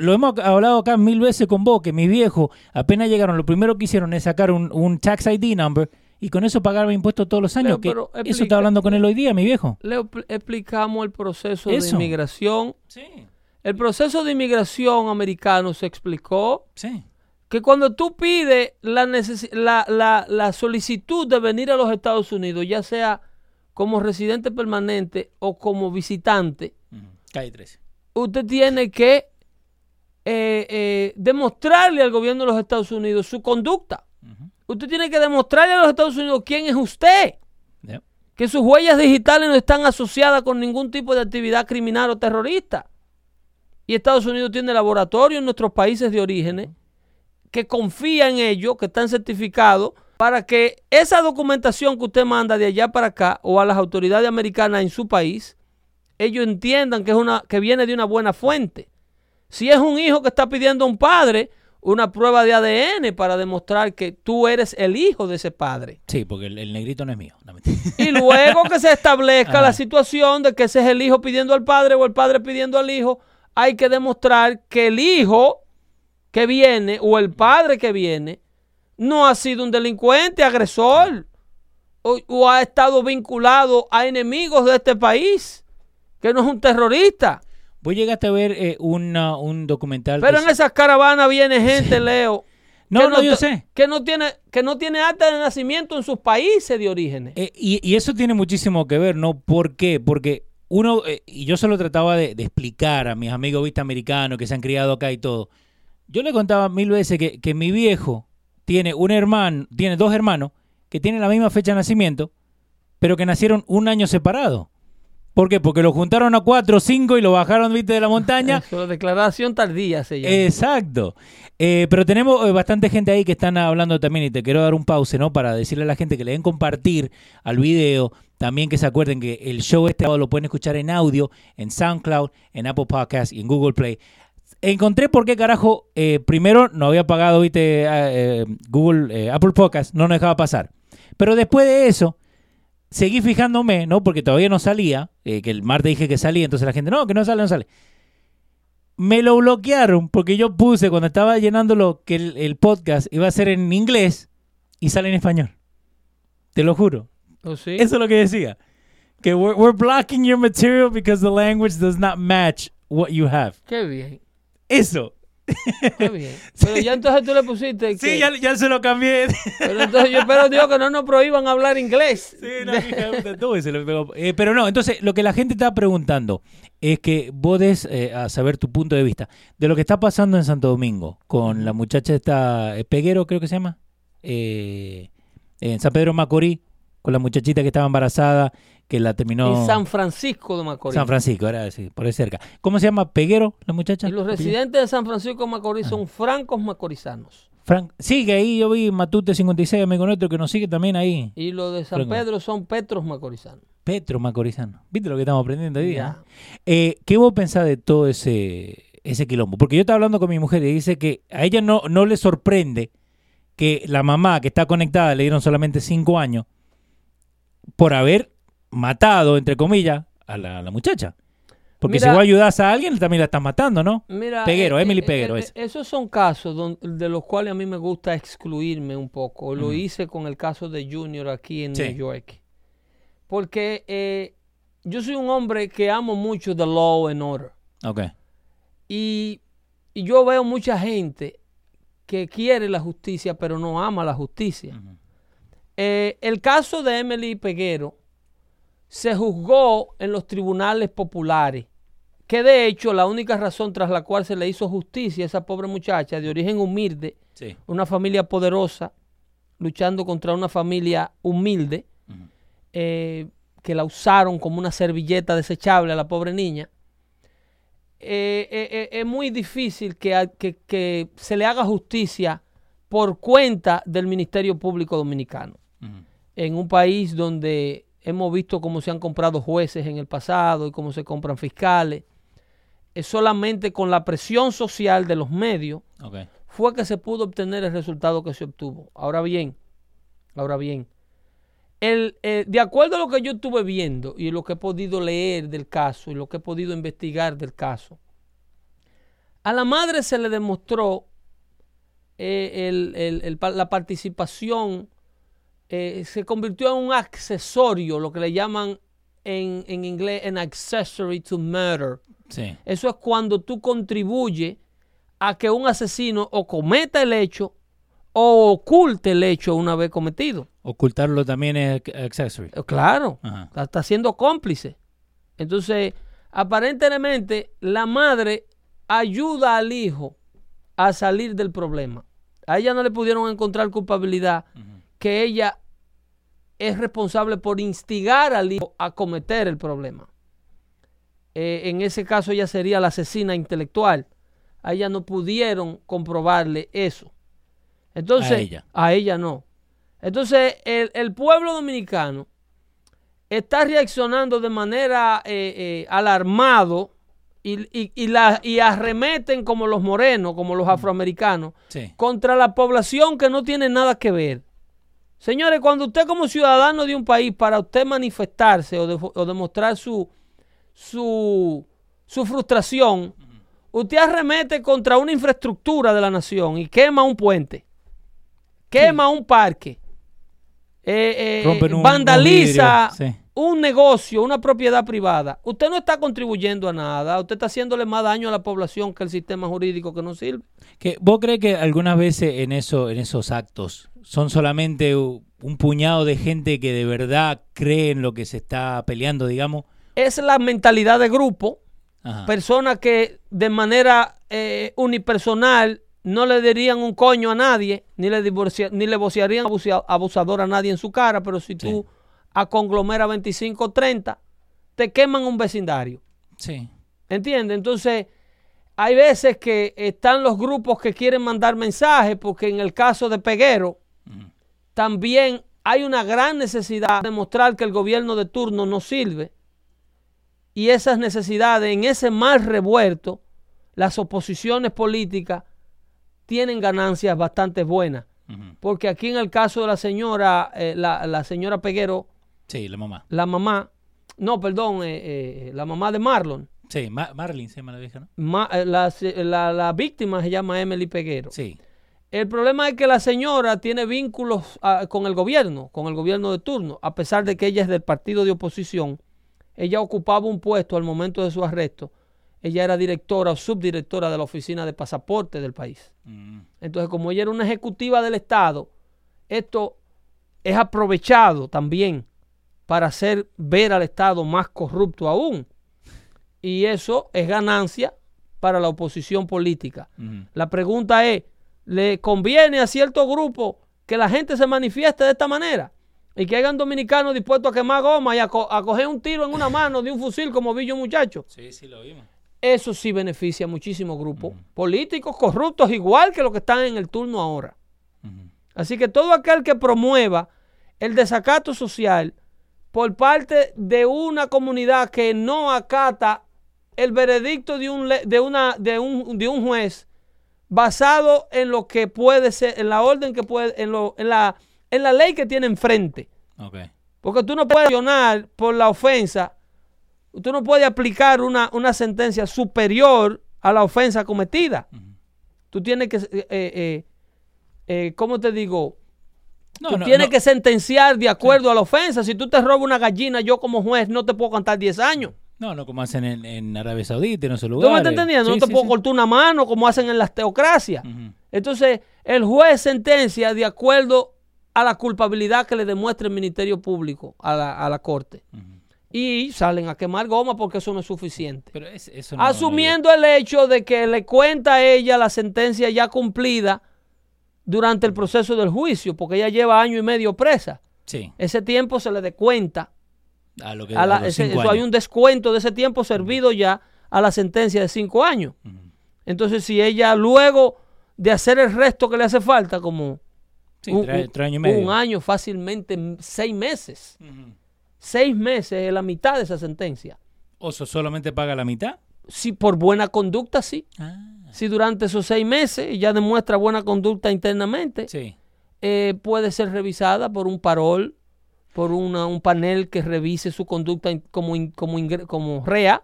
Speaker 1: Lo hemos hablado acá mil veces con vos, que mis viejos apenas llegaron, lo primero que hicieron es sacar un, un tax ID number y con eso pagaban impuestos todos los años. Que
Speaker 2: pero
Speaker 1: eso
Speaker 2: explica-
Speaker 1: está hablando con él hoy día, mi viejo.
Speaker 2: Le explicamos el proceso
Speaker 1: Eso.
Speaker 2: de inmigración.
Speaker 1: Sí,
Speaker 2: El proceso de inmigración americano se explicó
Speaker 1: sí.
Speaker 2: que cuando tú pides la, la, la- la solicitud de venir a los Estados Unidos, ya sea como residente permanente o como visitante,
Speaker 1: Calle 13.
Speaker 2: usted tiene que eh, eh, demostrarle al gobierno de los Estados Unidos su conducta. Usted tiene que demostrarle a los Estados Unidos quién es usted. Que sus huellas digitales no están asociadas con ningún tipo de actividad criminal o terrorista. Y Estados Unidos tiene laboratorios en nuestros países de orígenes que confía en ellos, que están certificados, para que esa documentación que usted manda de allá para acá o a las autoridades americanas en su país, ellos entiendan que, es una, que viene de una buena fuente. Si es un hijo que está pidiendo a un padre una prueba de ADN para demostrar que tú eres el hijo de ese padre.
Speaker 1: Sí, porque el, el negrito no es mío. No.
Speaker 2: Y luego que se establezca
Speaker 1: Ajá.
Speaker 2: la situación de que ese es el hijo pidiendo al padre o el padre pidiendo al hijo, hay que demostrar que el hijo que viene o el padre que viene no ha sido un delincuente, agresor o, o ha estado vinculado a enemigos de este país, que no es un terrorista.
Speaker 1: Vos llegaste a ver eh, una- un documental.
Speaker 2: Pero en esas caravanas viene gente, Leo.
Speaker 1: No, no, yo sé.
Speaker 2: Que no tiene, que no tiene acta de nacimiento en sus países de orígenes.
Speaker 1: Eh, y, y eso tiene muchísimo que ver, ¿no? ¿Por qué? Porque uno, eh, y yo se lo trataba de, de explicar a mis amigos vista americanos que se han criado acá y todo. Yo le contaba mil veces que, que mi viejo tiene un hermano, tiene dos hermanos que tienen la misma fecha de nacimiento, pero que nacieron un año separado. ¿Por qué? Porque lo juntaron a cuatro o cinco y lo bajaron, viste, de la montaña.
Speaker 2: Eso, declaración tardía se llama.
Speaker 1: Exacto. Eh, pero tenemos eh, bastante gente ahí que están hablando también y te quiero dar un pause, ¿no? Para decirle a la gente que le den compartir al video. También que se acuerden que el show este lo pueden escuchar en audio, en SoundCloud, en Apple Podcast y en Google Play. Encontré por qué carajo, eh, primero no había pagado, viste, eh, Google, eh, Apple Podcast, no nos dejaba pasar. Pero después de eso, seguí fijándome, ¿no? Porque todavía no salía, eh, que el martes dije que salía, entonces la gente, no, que no sale, no sale. Me lo bloquearon porque yo puse cuando estaba llenándolo que el, el podcast iba a ser en inglés y sale en español. Te lo juro.
Speaker 2: ¿Oh, sí?
Speaker 1: Eso es lo que decía. Que we're, we're blocking your material because the language does not match what you have.
Speaker 2: Qué bien,
Speaker 1: Eso.
Speaker 2: bien. Pero ya entonces tú le pusiste que...
Speaker 1: Sí, ya, ya se lo cambié.
Speaker 2: Pero entonces yo espero, Dios, que no nos prohíban hablar inglés.
Speaker 1: Sí, no, de. Eh, pero no, entonces lo que la gente está preguntando es que vos des eh, a saber tu punto de vista de lo que está pasando en Santo Domingo con la muchacha esta, eh, Peguero creo que se llama, eh, en San Pedro Macorís, con la muchachita que estaba embarazada, que la terminó...
Speaker 2: En San Francisco de Macorís.
Speaker 1: San Francisco, era así, por ahí cerca. ¿Cómo se llama? ¿Peguero la muchacha?
Speaker 2: Y los residentes de San Francisco de Macorís
Speaker 1: Ah.
Speaker 2: son francos macorizanos.
Speaker 1: Frank, sigue ahí, yo vi Matute 56, amigo nuestro, que nos sigue también ahí.
Speaker 2: Y los de San
Speaker 1: Franco.
Speaker 2: Pedro son petros macorizanos.
Speaker 1: Petro Macorizano. ¿Viste lo que estamos aprendiendo hoy día? Eh, ¿Qué vos pensás de todo ese, ese quilombo? Porque yo estaba hablando con mi mujer y dice que a ella no, no le sorprende que la mamá que está conectada le dieron solamente cinco años por haber matado, entre comillas, a la, a la muchacha. Porque
Speaker 2: Mira-
Speaker 1: si vos ayudás a alguien, también la estás matando, ¿no?
Speaker 2: Mira,
Speaker 1: Peguero,
Speaker 2: eh,
Speaker 1: Emily
Speaker 2: eh,
Speaker 1: Peguero,
Speaker 2: eh, esos son casos don- de los cuales a mí me gusta excluirme un poco. Lo hice con el caso de Junior aquí en
Speaker 1: Sí.
Speaker 2: New York. Porque eh, yo soy un hombre que amo mucho the law and order.
Speaker 1: Ok.
Speaker 2: Y, y yo veo mucha gente que quiere la justicia, pero no ama la justicia. El caso de Emily Peguero se juzgó en los tribunales populares, que de hecho la única razón tras la cual se le hizo justicia a esa pobre muchacha de origen humilde,
Speaker 1: Sí.
Speaker 2: una familia poderosa, luchando contra una familia humilde, eh, que la usaron como una servilleta desechable a la pobre niña, eh, eh, es muy difícil que, que- que se le haga justicia por cuenta del Ministerio Público Dominicano. En un país donde hemos visto cómo se han comprado jueces en el pasado y cómo se compran fiscales, es solamente con la presión social de los medios fue que se pudo obtener el resultado que se obtuvo. Ahora bien, ahora bien, el, eh, de acuerdo a lo que yo estuve viendo y lo que he podido leer del caso y lo que he podido investigar del caso, a la madre se le demostró eh, el- la participación, eh, se convirtió en un accesorio, lo que le llaman en, en inglés an accessory to murder.
Speaker 1: Sí.
Speaker 2: Eso es cuando tú contribuyes a que un asesino o cometa el hecho o oculte el hecho una vez cometido.
Speaker 1: Ocultarlo también es accessory.
Speaker 2: Eh, Claro,
Speaker 1: Ajá.
Speaker 2: está, está siendo cómplice. Entonces, aparentemente, la madre ayuda al hijo a salir del problema. A ella no le pudieron encontrar culpabilidad que ella es responsable por instigar al hijo a cometer el problema. Eh, en ese caso ella sería la asesina intelectual. A ella no pudieron comprobarle eso. Entonces,
Speaker 1: A ella.
Speaker 2: a ella no. Entonces, el, el pueblo dominicano está reaccionando de manera eh, eh, alarmado y, y- y la, y arremeten como los morenos, como los afroamericanos,
Speaker 1: Sí.
Speaker 2: contra la población que no tiene nada que ver. Señores, cuando usted como ciudadano de un país, para usted manifestarse o, de- o demostrar su, su, su frustración, usted arremete contra una infraestructura de la nación y quema un puente, quema un parque, eh, eh,
Speaker 1: un-
Speaker 2: vandaliza
Speaker 1: un vidrio, sí.
Speaker 2: un negocio, una propiedad privada. Usted no está contribuyendo a nada, usted está haciéndole más daño a la población que el sistema jurídico que no sirve.
Speaker 1: Que, ¿Vos crees que algunas veces en, eso, en esos actos son solamente un puñado de gente que de verdad cree en lo que se está peleando, digamos?
Speaker 2: Es la mentalidad de grupo,
Speaker 1: Ajá.
Speaker 2: personas que de manera eh, unipersonal no le dirían un coño a nadie, ni le, divorcia- ni le vocearían abusador a nadie en su cara, pero si tú a conglomera 25 30, te queman un vecindario.
Speaker 1: Sí.
Speaker 2: ¿Entiendes? Entonces, hay veces que están los grupos que quieren mandar mensajes, porque en el caso de Peguero, también hay una gran necesidad de mostrar que el gobierno de turno no sirve. Y esas necesidades, en ese mal revuelto, las oposiciones políticas tienen ganancias bastante buenas. Porque aquí en el caso de la señora, eh, la, la señora Peguero,
Speaker 1: Sí, la mamá.
Speaker 2: la mamá, no, perdón, eh, eh, la mamá de Marlon,
Speaker 1: Sí, Ma- Marlene se llama la vieja, ¿no?
Speaker 2: Ma- eh, la, la- la víctima se llama Emily Peguero.
Speaker 1: Sí.
Speaker 2: El problema es que la señora tiene vínculos ah, con el gobierno, con el gobierno de turno, a pesar de que ella es del partido de oposición. Ella ocupaba un puesto al momento de su arresto. Ella era directora o subdirectora de la oficina de pasaporte del país.
Speaker 1: Mm.
Speaker 2: Entonces, como ella era una ejecutiva del Estado, esto es aprovechado también para hacer ver al Estado más corrupto aún. Y eso es ganancia para la oposición política.
Speaker 1: Ujú.
Speaker 2: La pregunta es, ¿le conviene a cierto grupo que la gente se manifieste de esta manera? Y que hayan dominicanos dispuestos a quemar goma y a, co- a coger un tiro en una mano de un fusil como vi yo muchacho.
Speaker 1: Sí, sí, lo vimos.
Speaker 2: Eso sí beneficia a muchísimos grupos políticos corruptos, igual que los que están en el turno ahora. Así que todo aquel que promueva el desacato social por parte de una comunidad que no acata el veredicto de un, de una, de un, de un juez basado en lo que puede ser, en la orden que puede, en, lo, en, la, en la ley que tiene enfrente. Porque tú no puedes accionar por la ofensa, tú no puedes aplicar una, una sentencia superior a la ofensa cometida. Tú tienes que, eh, eh, eh, ¿cómo te digo?
Speaker 1: No,
Speaker 2: tú
Speaker 1: no,
Speaker 2: tienes
Speaker 1: no.
Speaker 2: que sentenciar de acuerdo a la ofensa. Si tú te robas una gallina, yo como juez no te puedo cantar 10 años.
Speaker 1: No, no como hacen en, en Arabia Saudita, en esos
Speaker 2: ¿Tú
Speaker 1: lugares.
Speaker 2: me estás entendiendo?
Speaker 1: Sí,
Speaker 2: no te
Speaker 1: sí,
Speaker 2: puedo
Speaker 1: sí.
Speaker 2: cortar una mano como hacen en las teocracias. Entonces, el juez sentencia de acuerdo a la culpabilidad que le demuestre el Ministerio Público a la, a la Corte. Y salen a quemar goma porque eso no es suficiente.
Speaker 1: Pero es- eso no- no
Speaker 2: Asumiendo el hecho de que le cuenta a ella la sentencia ya cumplida durante el proceso del juicio, porque ella lleva año y medio presa.
Speaker 1: Sí,
Speaker 2: Ese tiempo se le descuenta.
Speaker 1: A lo que
Speaker 2: A la-
Speaker 1: a los
Speaker 2: ese-
Speaker 1: cinco
Speaker 2: eso hay un descuento de ese tiempo servido ya a la sentencia de cinco años. Entonces, si ella luego de hacer el resto que le hace falta, como
Speaker 1: Sí,
Speaker 2: un,
Speaker 1: tres,
Speaker 2: un-
Speaker 1: tres años y medio.
Speaker 2: un año fácilmente, seis meses. Seis meses es la mitad de esa sentencia.
Speaker 1: ¿Oso solamente paga la mitad?
Speaker 2: Si por buena conducta, sí.
Speaker 1: Ah,
Speaker 2: Si durante esos seis meses ella demuestra buena conducta internamente,
Speaker 1: sí.
Speaker 2: eh, puede ser revisada por un parol, por una- un panel que revise su conducta como, como, como REA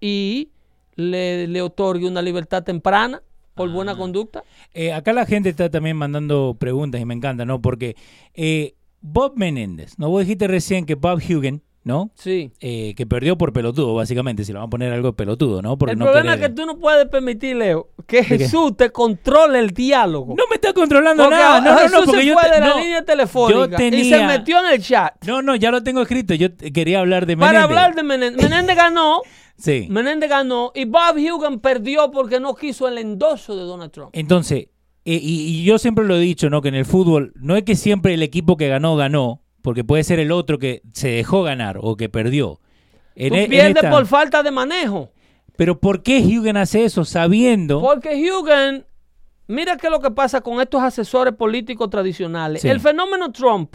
Speaker 2: y le, le otorgue una libertad temprana por
Speaker 1: Ah.
Speaker 2: buena conducta.
Speaker 1: Eh, acá la gente está también mandando preguntas y me encanta, ¿no? Porque eh, Bob Menéndez, ¿no? Vos dijiste recién que Bob Hugen, ¿no?
Speaker 2: Sí.
Speaker 1: Eh, que perdió por pelotudo, básicamente, si le van a poner algo de pelotudo, ¿no? Porque
Speaker 2: el
Speaker 1: no
Speaker 2: problema
Speaker 1: querer-
Speaker 2: es que tú no puedes permitir, Leo, que? Jesús te controle el diálogo.
Speaker 1: No me está controlando
Speaker 2: porque
Speaker 1: nada. No, no,
Speaker 2: Jesús
Speaker 1: no, porque
Speaker 2: se
Speaker 1: yo
Speaker 2: fue
Speaker 1: te-
Speaker 2: de la
Speaker 1: no,
Speaker 2: línea telefónica y se metió en el chat
Speaker 1: No, no, ya lo tengo escrito. Yo quería hablar de Menéndez.
Speaker 2: para hablar de Menéndez. Menéndez ganó,
Speaker 1: Sí.
Speaker 2: Menéndez ganó y Bob Hugan perdió porque no quiso el endoso de Donald Trump.
Speaker 1: Entonces, eh, y, y yo siempre lo he dicho, ¿no? Que en el fútbol no es que siempre el equipo que ganó, ganó, porque puede ser el otro que se dejó ganar o que perdió. En
Speaker 2: Tú
Speaker 1: e- en
Speaker 2: pierdes
Speaker 1: esta-
Speaker 2: por falta de manejo.
Speaker 1: Pero ¿por qué Hugen hace eso sabiendo?
Speaker 2: Porque Hugan, mira qué es lo que pasa con estos asesores políticos tradicionales.
Speaker 1: Sí.
Speaker 2: El fenómeno Trump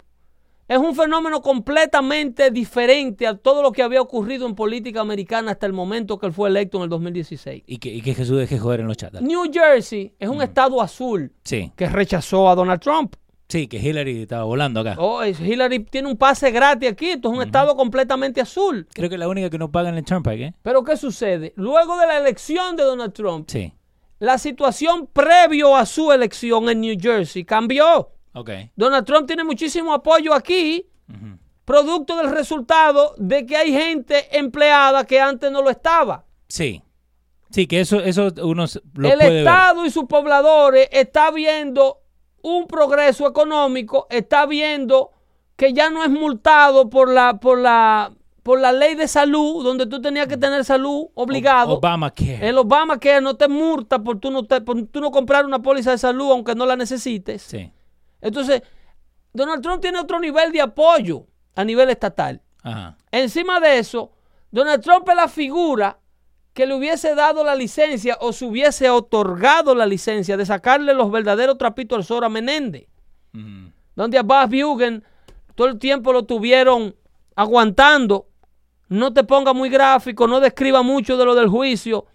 Speaker 2: es un fenómeno completamente diferente a todo lo que había ocurrido en política americana hasta el momento que él fue electo en el 2016.
Speaker 1: Y que, y que Jesús deje joder en los chats.
Speaker 2: New Jersey es
Speaker 1: Mm.
Speaker 2: un estado azul
Speaker 1: Sí,
Speaker 2: que rechazó a Donald Trump.
Speaker 1: Sí, que Hillary estaba volando acá.
Speaker 2: Oh, Hillary tiene un pase gratis aquí. Esto es un estado completamente azul.
Speaker 1: Creo que es la única que no paga en el Turnpike, ¿eh?
Speaker 2: Pero ¿qué sucede? Luego de la elección de Donald Trump,
Speaker 1: Sí,
Speaker 2: la situación previo a su elección en New Jersey cambió.
Speaker 1: ok.
Speaker 2: Donald Trump tiene muchísimo apoyo aquí, producto del resultado de que hay gente empleada que antes no lo estaba.
Speaker 1: Sí. Sí, que eso, eso uno lo
Speaker 2: el
Speaker 1: puede ver.
Speaker 2: Estado y sus pobladores está viendo un progreso económico, está viendo que ya no es multado por la, por la, por la ley de salud, donde tú tenías que tener salud obligado.
Speaker 1: Obamacare.
Speaker 2: El Obama que no te multa por tú no, te- por tú no comprar una póliza de salud aunque no la necesites.
Speaker 1: Sí.
Speaker 2: Entonces, Donald Trump tiene otro nivel de apoyo a nivel estatal.
Speaker 1: Ajá.
Speaker 2: Encima de eso, Donald Trump es la figura que le hubiese dado la licencia o se hubiese otorgado la licencia de sacarle los verdaderos trapitos al sol a Menéndez. Donde a Bob Bugen todo el tiempo lo tuvieron aguantando. No te ponga muy gráfico, no describa mucho de lo del juicio.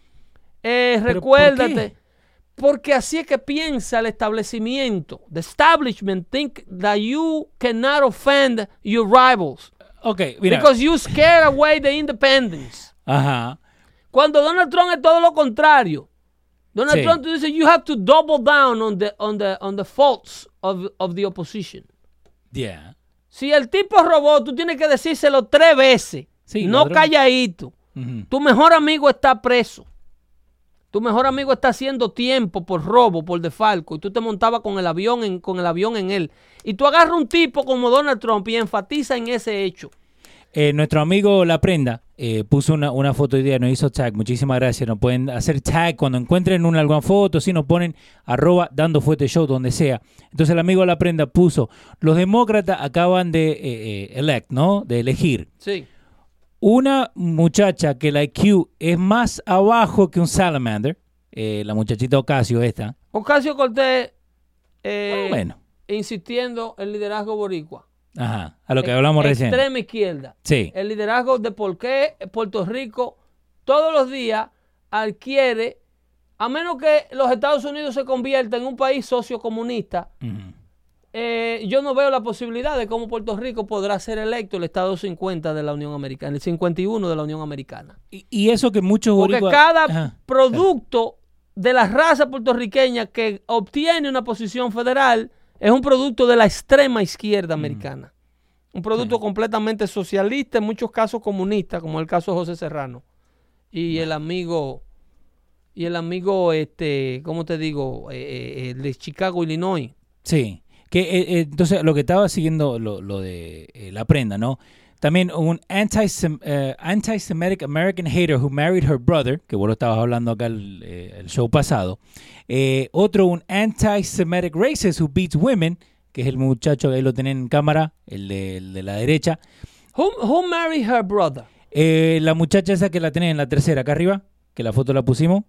Speaker 2: Eh,
Speaker 1: ¿Pero por
Speaker 2: recuérdate. Porque así es que piensa el establecimiento. The establishment think that you cannot offend your rivals.
Speaker 1: Ok, mira.
Speaker 2: Because you scare away the independence.
Speaker 1: Ajá.
Speaker 2: Cuando Donald Trump es todo lo contrario. Donald
Speaker 1: Sí.
Speaker 2: Trump dice you have to double down on the on the on the faults of, of the opposition.
Speaker 1: Yeah.
Speaker 2: Si el tipo robó, tú tienes que decírselo tres veces.
Speaker 1: Sí,
Speaker 2: no
Speaker 1: ladrón.
Speaker 2: calladito. Tu mejor amigo está preso. Tu mejor amigo está haciendo tiempo por robo, por defalco, y tú te montabas con el avión en, con el avión en él. Y tú agarras un tipo como Donald Trump y enfatiza en ese hecho.
Speaker 1: Eh, nuestro amigo La Prenda eh, puso una, una foto hoy día, nos hizo tag. Muchísimas gracias. Nos pueden hacer tag cuando encuentren una alguna foto, si nos ponen arroba dando fuerte show, donde sea. Entonces el amigo La Prenda puso, los demócratas acaban de eh, eh, elect, ¿no? De elegir.
Speaker 2: Sí.
Speaker 1: Una muchacha que la IQ es más abajo que un salamander, eh, la muchachita Ocasio esta.
Speaker 2: Ocasio Cortés
Speaker 1: Bueno,
Speaker 2: insistiendo en liderazgo boricua.
Speaker 1: Ajá, a lo que hablamos recién.
Speaker 2: Extrema izquierda.
Speaker 1: Sí,
Speaker 2: El liderazgo de por qué Puerto Rico todos los días adquiere, a menos que los Estados Unidos se convierta en un país sociocomunista,
Speaker 1: ujú.
Speaker 2: eh, yo no veo la posibilidad de cómo Puerto Rico podrá ser electo el Estado 50 de la Unión Americana, el 51 de la Unión Americana.
Speaker 1: y, y eso que muchos
Speaker 2: Porque cada
Speaker 1: Ajá.
Speaker 2: producto de la raza puertorriqueña que obtiene una posición federal es un producto de la extrema izquierda americana. Un producto completamente socialista, en muchos casos comunista, como el caso de José Serrano. Y el amigo, y el amigo, este, ¿cómo te digo? Eh, eh, de Chicago, Illinois.
Speaker 1: Sí, que eh, eh, entonces lo que estaba siguiendo lo, lo de la prenda, ¿no? También un anti-Sem- eh, anti-Semitic American hater who married her brother, que vos lo estabas hablando acá el, eh, el show pasado. Eh, otro, un anti-Semitic racist who beats women, que es el muchacho que ahí lo tienen en cámara, el de, el de la derecha.
Speaker 2: Who, who married her brother?
Speaker 1: Eh, la muchacha esa que la tienen en la tercera, acá arriba, que la foto la pusimos.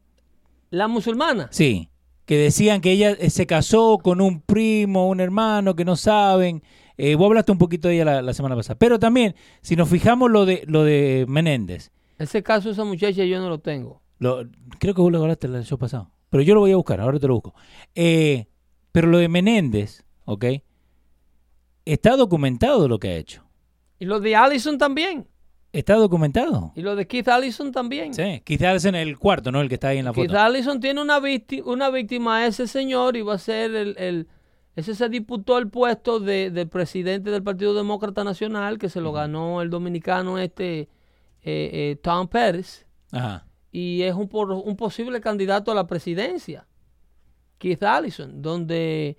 Speaker 2: La musulmana.
Speaker 1: Sí, que decían que ella se casó con un primo, un hermano, que no saben. Eh, vos hablaste un poquito de ella la, la semana pasada. Pero también, si nos fijamos lo de lo de Menéndez,
Speaker 2: Ese caso esa muchacha yo no lo tengo.
Speaker 1: lo- creo que vos lo hablaste el show pasado. Pero yo lo voy a buscar, ahora te lo busco. Eh, pero lo de Menéndez, ¿ok? Está documentado lo que ha hecho.
Speaker 2: Y lo de Allison también.
Speaker 1: Está documentado.
Speaker 2: Y lo de Keith Allison también.
Speaker 1: Sí, quizás en el cuarto, ¿no? El que está ahí en la
Speaker 2: Keith
Speaker 1: foto.
Speaker 2: Allison tiene una, víctima, una víctima, ese señor, y va a ser el, el- ese se disputó el puesto de, presidente del Partido Demócrata Nacional, que se lo ganó el dominicano este eh, eh, Tom Pérez,
Speaker 1: Ajá.
Speaker 2: y es un, por- un posible candidato a la presidencia, Keith Allison, donde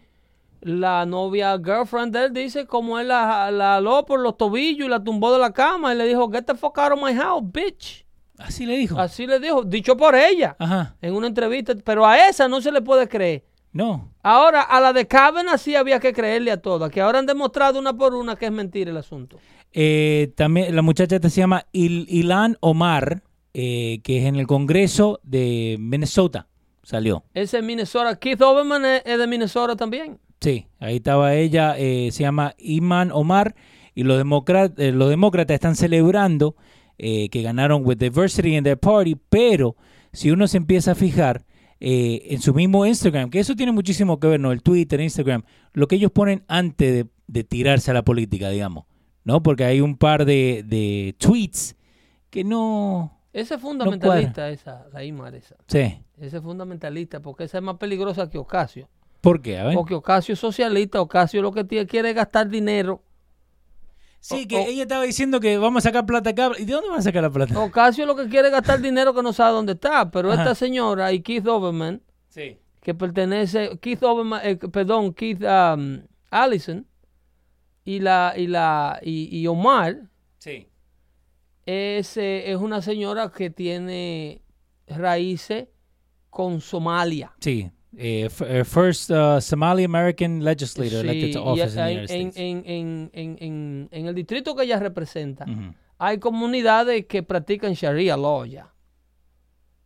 Speaker 2: la novia girlfriend de él dice como él la, la aló por los tobillos y la tumbó de la cama y le dijo, get the fuck out of my house, bitch.
Speaker 1: Así le dijo.
Speaker 2: Así le dijo, dicho por ella
Speaker 1: Ajá.
Speaker 2: en una entrevista, pero a esa no se le puede creer.
Speaker 1: No.
Speaker 2: Ahora, a la de Kavanaugh sí había que creerle a todas, que ahora han demostrado una por una que es mentira el asunto.
Speaker 1: Eh, también la muchacha esta se llama Il- Ilan Omar, eh, que es en el Congreso de Minnesota. Salió.
Speaker 2: Ese es Minnesota. Keith Overman es, es de Minnesota también.
Speaker 1: Sí, ahí estaba ella. eh, se llama Iman Omar. Y los, demócrat- eh, los demócratas están celebrando eh, que ganaron with diversity in their party. Pero si uno se empieza a fijar eh, en su mismo Instagram, que eso tiene muchísimo que ver, ¿no? El Twitter, Instagram, lo que ellos ponen antes de, de tirarse a la política, digamos. ¿No? Porque hay un par de, de tweets que no.
Speaker 2: Ese es fundamentalista, esa, la Imar esa.
Speaker 1: Sí.
Speaker 2: Ese es fundamentalista, porque esa es más peligrosa que Ocasio.
Speaker 1: ¿Por qué? A ver.
Speaker 2: Porque Ocasio es socialista, Ocasio lo que tiene, quiere es gastar dinero.
Speaker 1: Sí, que
Speaker 2: o-
Speaker 1: ella estaba diciendo que vamos a sacar plata acá. ¿Y de dónde van a sacar la plata?
Speaker 2: Ocasio lo que quiere es gastar dinero que no sabe dónde está. Pero
Speaker 1: Ajá.
Speaker 2: esta señora y Keith Overman,
Speaker 1: Sí.
Speaker 2: que pertenece, Keith Overman, eh, perdón, Keith um, Allison y la y la y, y Omar
Speaker 1: Sí.
Speaker 2: es, eh, es una señora que tiene raíces con Somalia.
Speaker 1: Sí. Eh, eh, first uh, Somali American legislator
Speaker 2: Sí,
Speaker 1: elected to office in the
Speaker 2: en,
Speaker 1: United
Speaker 2: en,
Speaker 1: States.
Speaker 2: en, en, en, en- en el distrito que ella representa, hay comunidades que practican Sharia law ya.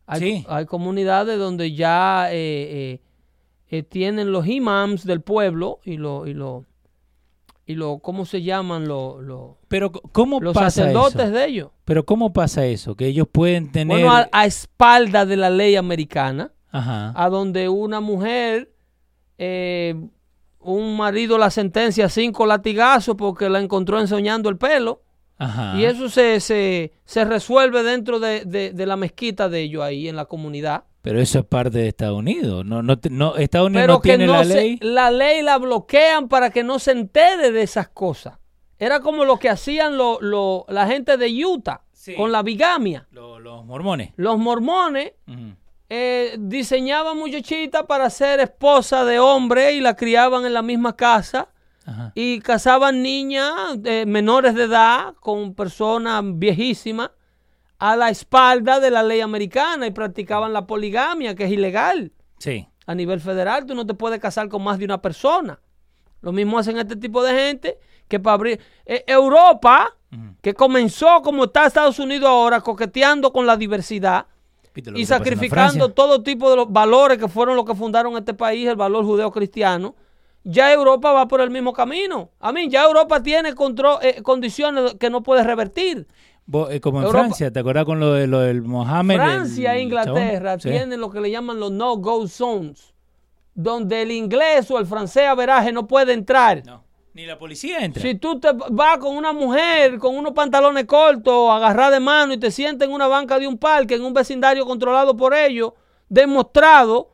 Speaker 2: Hay,
Speaker 1: Sí.
Speaker 2: hay comunidades donde ya eh, eh, tienen los imams del pueblo y lo, y lo, y lo ¿cómo se llaman? Lo- lo-
Speaker 1: Pero ¿cómo
Speaker 2: los
Speaker 1: pasa
Speaker 2: sacerdotes
Speaker 1: eso?
Speaker 2: de ellos.
Speaker 1: Pero ¿cómo pasa eso? Que ellos pueden tener...
Speaker 2: Bueno, a, a espalda de la ley americana,
Speaker 1: Ajá.
Speaker 2: a donde una mujer, eh, un marido la sentencia a cinco latigazos porque la encontró ensoñando el pelo.
Speaker 1: Ajá.
Speaker 2: Y eso se, se, se resuelve dentro de, de- de la mezquita de ellos ahí en la comunidad.
Speaker 1: Pero eso es parte de Estados Unidos. No, no, no, Estados Unidos
Speaker 2: Pero
Speaker 1: no
Speaker 2: que
Speaker 1: tiene
Speaker 2: no
Speaker 1: la
Speaker 2: se-
Speaker 1: ley.
Speaker 2: la ley la bloquean para que no se entere de esas cosas. Era como lo que hacían lo- lo- la gente de Utah
Speaker 1: Sí.
Speaker 2: con la bigamia.
Speaker 1: Lo- los mormones.
Speaker 2: Los mormones
Speaker 1: Ujú.
Speaker 2: Eh, diseñaban muchachitas para ser esposa de hombre y la criaban en la misma casa
Speaker 1: Ajá.
Speaker 2: y casaban niñas eh, menores de edad con personas viejísimas a la espalda de la ley americana y practicaban la poligamia, que es ilegal
Speaker 1: Sí.
Speaker 2: a nivel federal. Tú no te puedes casar con más de una persona. Lo mismo hacen este tipo de gente que para abrir... eh, Europa, que comenzó como está Estados Unidos ahora, coqueteando con la diversidad, y sacrificando todo tipo de los valores que fueron los que fundaron este país, el valor judeo-cristiano, ya Europa va por el mismo camino. A mí, ya Europa tiene control, eh, condiciones que no puede revertir.
Speaker 1: Eh, como en
Speaker 2: Europa-
Speaker 1: Francia, ¿te acordás con lo, de, lo del Mohammed?
Speaker 2: Francia e Inglaterra
Speaker 1: chabón? Sí.
Speaker 2: tienen lo que le llaman los no-go zones, donde el inglés o el francés a veraje no puede entrar.
Speaker 1: No, ni la policía entra.
Speaker 2: Si tú te vas con una mujer con unos pantalones cortos, agarrada de mano y te sientas en una banca de un parque, en un vecindario controlado por ellos, demostrado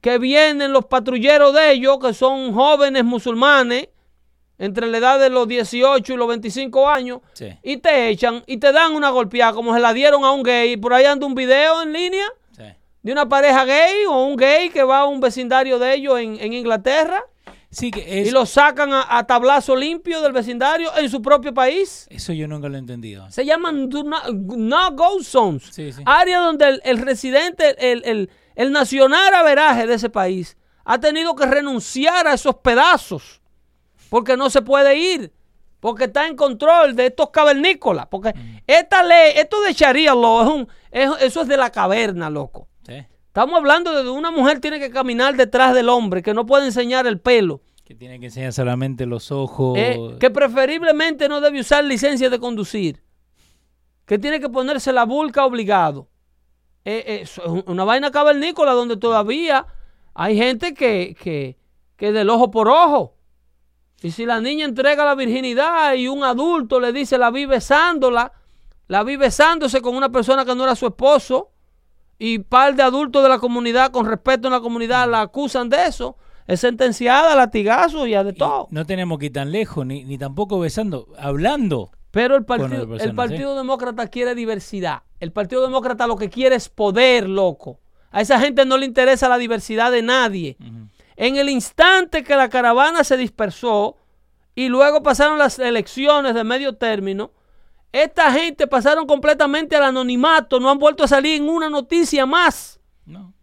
Speaker 2: que vienen los patrulleros de ellos, que son jóvenes musulmanes, entre la edad de los 18 y los 25 años,
Speaker 1: Sí.
Speaker 2: y te echan y te dan una golpeada, como se la dieron a un gay. Por ahí anda un video en línea
Speaker 1: Sí.
Speaker 2: de una pareja gay o un gay que va a un vecindario de ellos en, en Inglaterra
Speaker 1: Sí, que es,
Speaker 2: y lo sacan a, a tablazo limpio del vecindario en su propio país.
Speaker 1: eso yo nunca lo he entendido.
Speaker 2: Se llaman do not, no go zones.
Speaker 1: Sí, sí.
Speaker 2: Áreas donde el, el residente, el, el, el nacional averaje de ese país ha tenido que renunciar a esos pedazos porque no se puede ir. Porque está en control de estos cavernícolas. Porque
Speaker 1: Mm.
Speaker 2: esta ley, esto de Sharia law, es un- es- eso es de la caverna, loco. Estamos hablando de que una mujer tiene que caminar detrás del hombre, que no puede enseñar el pelo.
Speaker 1: Que tiene que enseñar solamente los ojos.
Speaker 2: Eh, que preferiblemente no debe usar licencia de conducir. Que tiene que ponerse la bulca obligado. Eh, eh, es un- una vaina cavernícola donde todavía hay gente que, que, que del ojo por ojo. Y si la niña entrega la virginidad y un adulto le dice la vi besándola, la vi besándose con una persona que no era su esposo, y par de adultos de la comunidad con respeto en la comunidad la acusan de eso, es sentenciada a latigazos y a de
Speaker 1: y
Speaker 2: todo.
Speaker 1: no tenemos que ir tan lejos, ni, ni tampoco besando, hablando.
Speaker 2: Pero el partido,
Speaker 1: persona,
Speaker 2: el partido Demócrata quiere diversidad. El Partido Demócrata lo que quiere es poder, loco. A esa gente no le interesa la diversidad de nadie. En el instante que la caravana se dispersó y luego pasaron las elecciones de medio término, esta gente pasaron completamente al anonimato, no han vuelto a salir en una noticia más.
Speaker 1: No.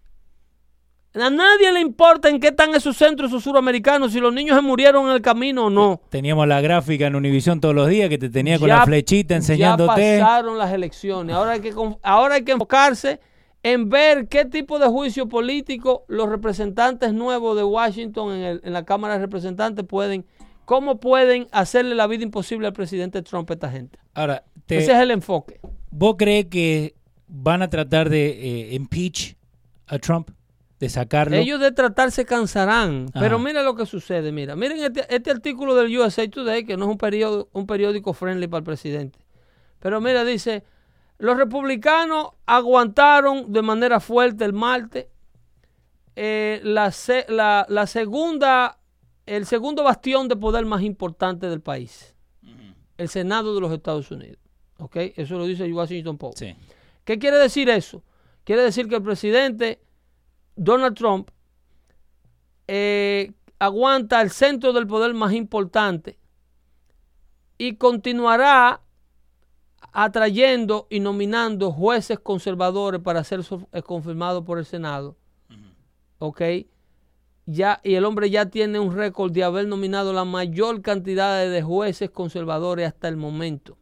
Speaker 2: A nadie le importa en qué están esos centros esos suramericanos, si los niños se murieron en el camino o no.
Speaker 1: Teníamos la gráfica en Univisión todos los días que te tenía con
Speaker 2: Ya-
Speaker 1: la flechita enseñándote.
Speaker 2: Ya pasaron las elecciones. Ahora hay que ahora hay que enfocarse en ver qué tipo de juicio político los representantes nuevos de Washington en, el- en la Cámara de Representantes pueden, cómo pueden hacerle la vida imposible al presidente Trump a esta gente.
Speaker 1: Ahora, te-
Speaker 2: Ese es el enfoque.
Speaker 1: ¿vos crees que van a tratar de eh, impeach a Trump? De sacarlo.
Speaker 2: Ellos de tratar se cansarán.
Speaker 1: Ajá.
Speaker 2: Pero mira lo que sucede. Mira, miren este, este artículo del USA Today, que no es un periódico, un periódico friendly para el presidente. Pero mira, dice, los republicanos aguantaron de manera fuerte el martes eh, la, se- la- la segunda, el segundo bastión de poder más importante del país. El Senado de los Estados Unidos. ¿Ok? Eso lo dice Washington Post.
Speaker 1: Sí.
Speaker 2: ¿Qué quiere decir eso? Quiere decir que el presidente Donald Trump eh, aguanta el centro del poder más importante y continuará atrayendo y nominando jueces conservadores para ser eh, confirmados por el Senado. ¿Ok? Ya, y el hombre ya tiene un récord de haber nominado la mayor cantidad de jueces conservadores hasta el momento.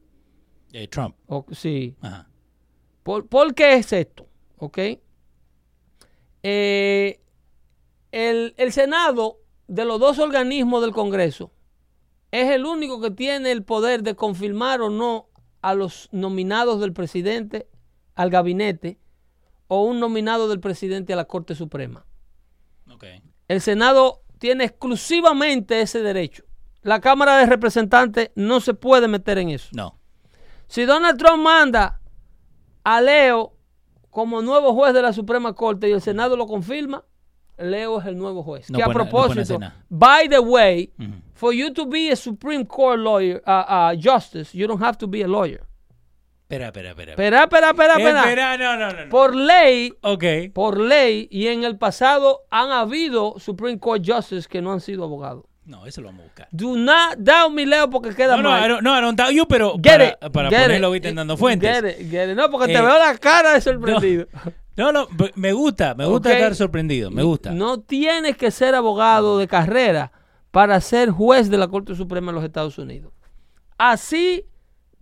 Speaker 1: Eh, Trump.
Speaker 2: O- sí.
Speaker 1: Ajá.
Speaker 2: ¿Por, por qué es esto? ¿Ok? Eh, el, el Senado, de los dos organismos del Congreso, es el único que tiene el poder de confirmar o no a los nominados del presidente al gabinete o un nominado del presidente a la Corte Suprema.
Speaker 1: Ok.
Speaker 2: El Senado tiene exclusivamente ese derecho. La Cámara de Representantes no se puede meter en eso.
Speaker 1: No.
Speaker 2: Si Donald Trump manda a Leo como nuevo juez de la Suprema Corte y el Senado lo confirma, Leo es el nuevo juez.
Speaker 1: No
Speaker 2: que a propósito, by the way, for you to be a Supreme Court lawyer, uh, uh, justice, you don't have to be a lawyer.
Speaker 1: Espera, espera, espera.
Speaker 2: Espera, espera, espera, espera.
Speaker 1: Espera, no, no, no. no.
Speaker 2: Por ley,
Speaker 1: Ok.
Speaker 2: por ley, y en el pasado han habido Supreme Court justices que no han sido abogados.
Speaker 1: No, eso lo vamos a buscar.
Speaker 2: Do not doubt me, Leo, porque queda
Speaker 1: No, no,
Speaker 2: mal.
Speaker 1: I don't, no, I don't doubt you, pero
Speaker 2: Get
Speaker 1: para,
Speaker 2: it,
Speaker 1: para
Speaker 2: get
Speaker 1: ponerlo en dando fuentes.
Speaker 2: get it, get it. No, porque te
Speaker 1: Eh,
Speaker 2: veo la cara de sorprendido.
Speaker 1: No, no, me gusta, me gusta estar sorprendido, me gusta.
Speaker 2: No tienes que ser abogado de carrera para ser juez de la Corte Suprema de los Estados Unidos. Así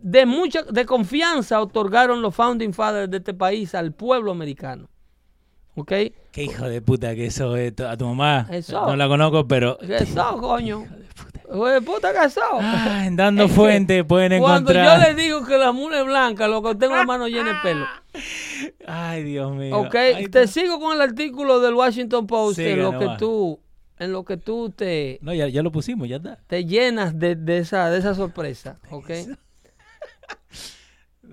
Speaker 2: de mucha de confianza otorgaron los founding fathers de este país al pueblo americano. ¿Ok?
Speaker 1: Qué hijo de puta que eso es. A tu mamá
Speaker 2: Eso.
Speaker 1: no la conozco, pero...
Speaker 2: ¿Qué son, coño? Hijo de puta que son.
Speaker 1: Ah, en dando fuente pueden
Speaker 2: Cuando
Speaker 1: encontrar...
Speaker 2: yo les digo que la mula es blanca, lo que tengo la mano llena de pelo.
Speaker 1: Ay, Dios mío.
Speaker 2: Ok,
Speaker 1: Ay,
Speaker 2: te sigo con el artículo del Washington Post en lo que tú, en lo que tú te,
Speaker 1: No, ya, ya lo pusimos, ya está.
Speaker 2: te llenas de, de esa, de esa sorpresa, ¿ok?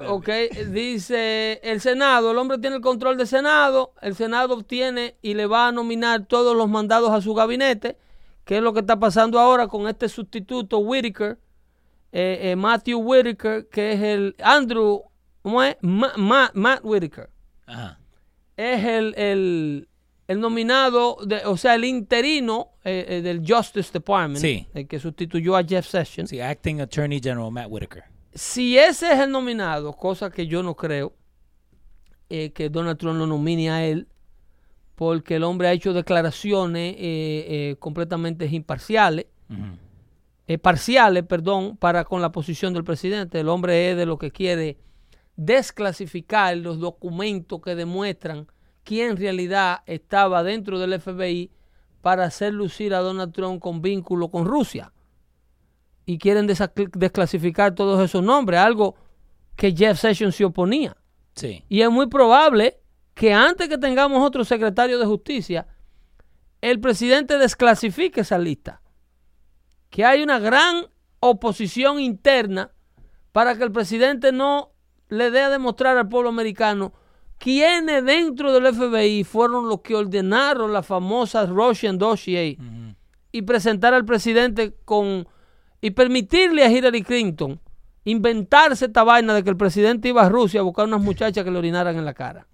Speaker 2: Ok, dice el Senado, el hombre tiene el control del Senado, el Senado obtiene y le va a nominar todos los mandados a su gabinete, que es lo que está pasando ahora con este sustituto Whitaker, eh, eh, Matthew Whitaker, que es el Andrew, ¿cómo es? Ma- Ma- Matt Whitaker
Speaker 1: Ajá.
Speaker 2: es el, el, el nominado, de, o sea, el interino eh, eh, del Justice Department,
Speaker 1: Sí.
Speaker 2: el que sustituyó a Jeff Sessions.
Speaker 1: Sí, Acting Attorney General Matt Whitaker.
Speaker 2: Si ese es el nominado, cosa que yo no creo, eh, que Donald Trump lo nomine a él, porque el hombre ha hecho declaraciones eh, eh, completamente imparciales, eh, parciales, perdón, para con la posición del presidente. El hombre es de lo que quiere desclasificar los documentos que demuestran quién en realidad estaba dentro del FBI para hacer lucir a Donald Trump con vínculo con Rusia. Y quieren desclasificar todos esos nombres, algo que Jeff Sessions se oponía.
Speaker 1: Sí.
Speaker 2: Y es muy probable que antes que tengamos otro secretario de justicia, el presidente desclasifique esa lista. Que hay una gran oposición interna para que el presidente no le dé a demostrar al pueblo americano quiénes dentro del FBI fueron los que ordenaron la famosa Russian Dossier y presentar al presidente con y permitirle a Hillary Clinton inventarse esta vaina de que el presidente iba a Rusia a buscar unas muchachas que le orinaran en la cara.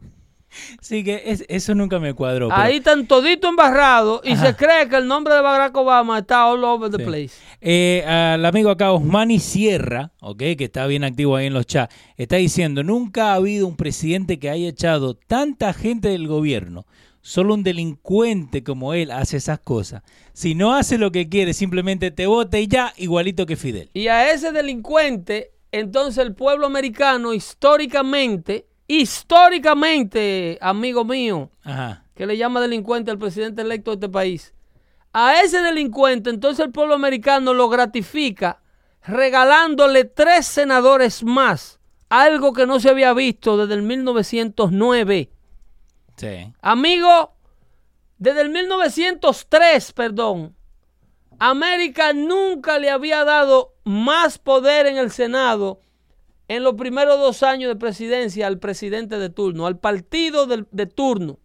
Speaker 1: Sí, que es- eso nunca me cuadró. pero-
Speaker 2: Ahí están todito embarrados y
Speaker 1: Ajá.
Speaker 2: se cree que el nombre de Barack Obama está all over the
Speaker 1: Sí.
Speaker 2: place.
Speaker 1: Eh, al amigo acá, Osmani Sierra, ok, que está bien activo ahí en los chats, está diciendo, nunca ha habido un presidente que haya echado tanta gente del gobierno. Solo un delincuente como él hace esas cosas. Si no hace lo que quiere, simplemente te vota y ya, igualito que Fidel.
Speaker 2: Y a ese delincuente, entonces el pueblo americano históricamente, históricamente, amigo mío,
Speaker 1: Ajá.
Speaker 2: que le llama delincuente al presidente electo de este país. A ese delincuente, entonces el pueblo americano lo gratifica regalándole tres senadores más, algo que no se había visto desde el 1909.
Speaker 1: Sí.
Speaker 2: Amigo, desde el 1903, perdón, América nunca le había dado más poder en el Senado en los primeros dos años de presidencia al presidente de turno, al partido del- de turno.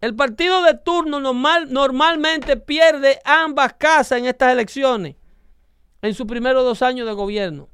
Speaker 2: El partido de turno normal, normalmente pierde ambas casas en estas elecciones en sus primeros dos años de gobierno.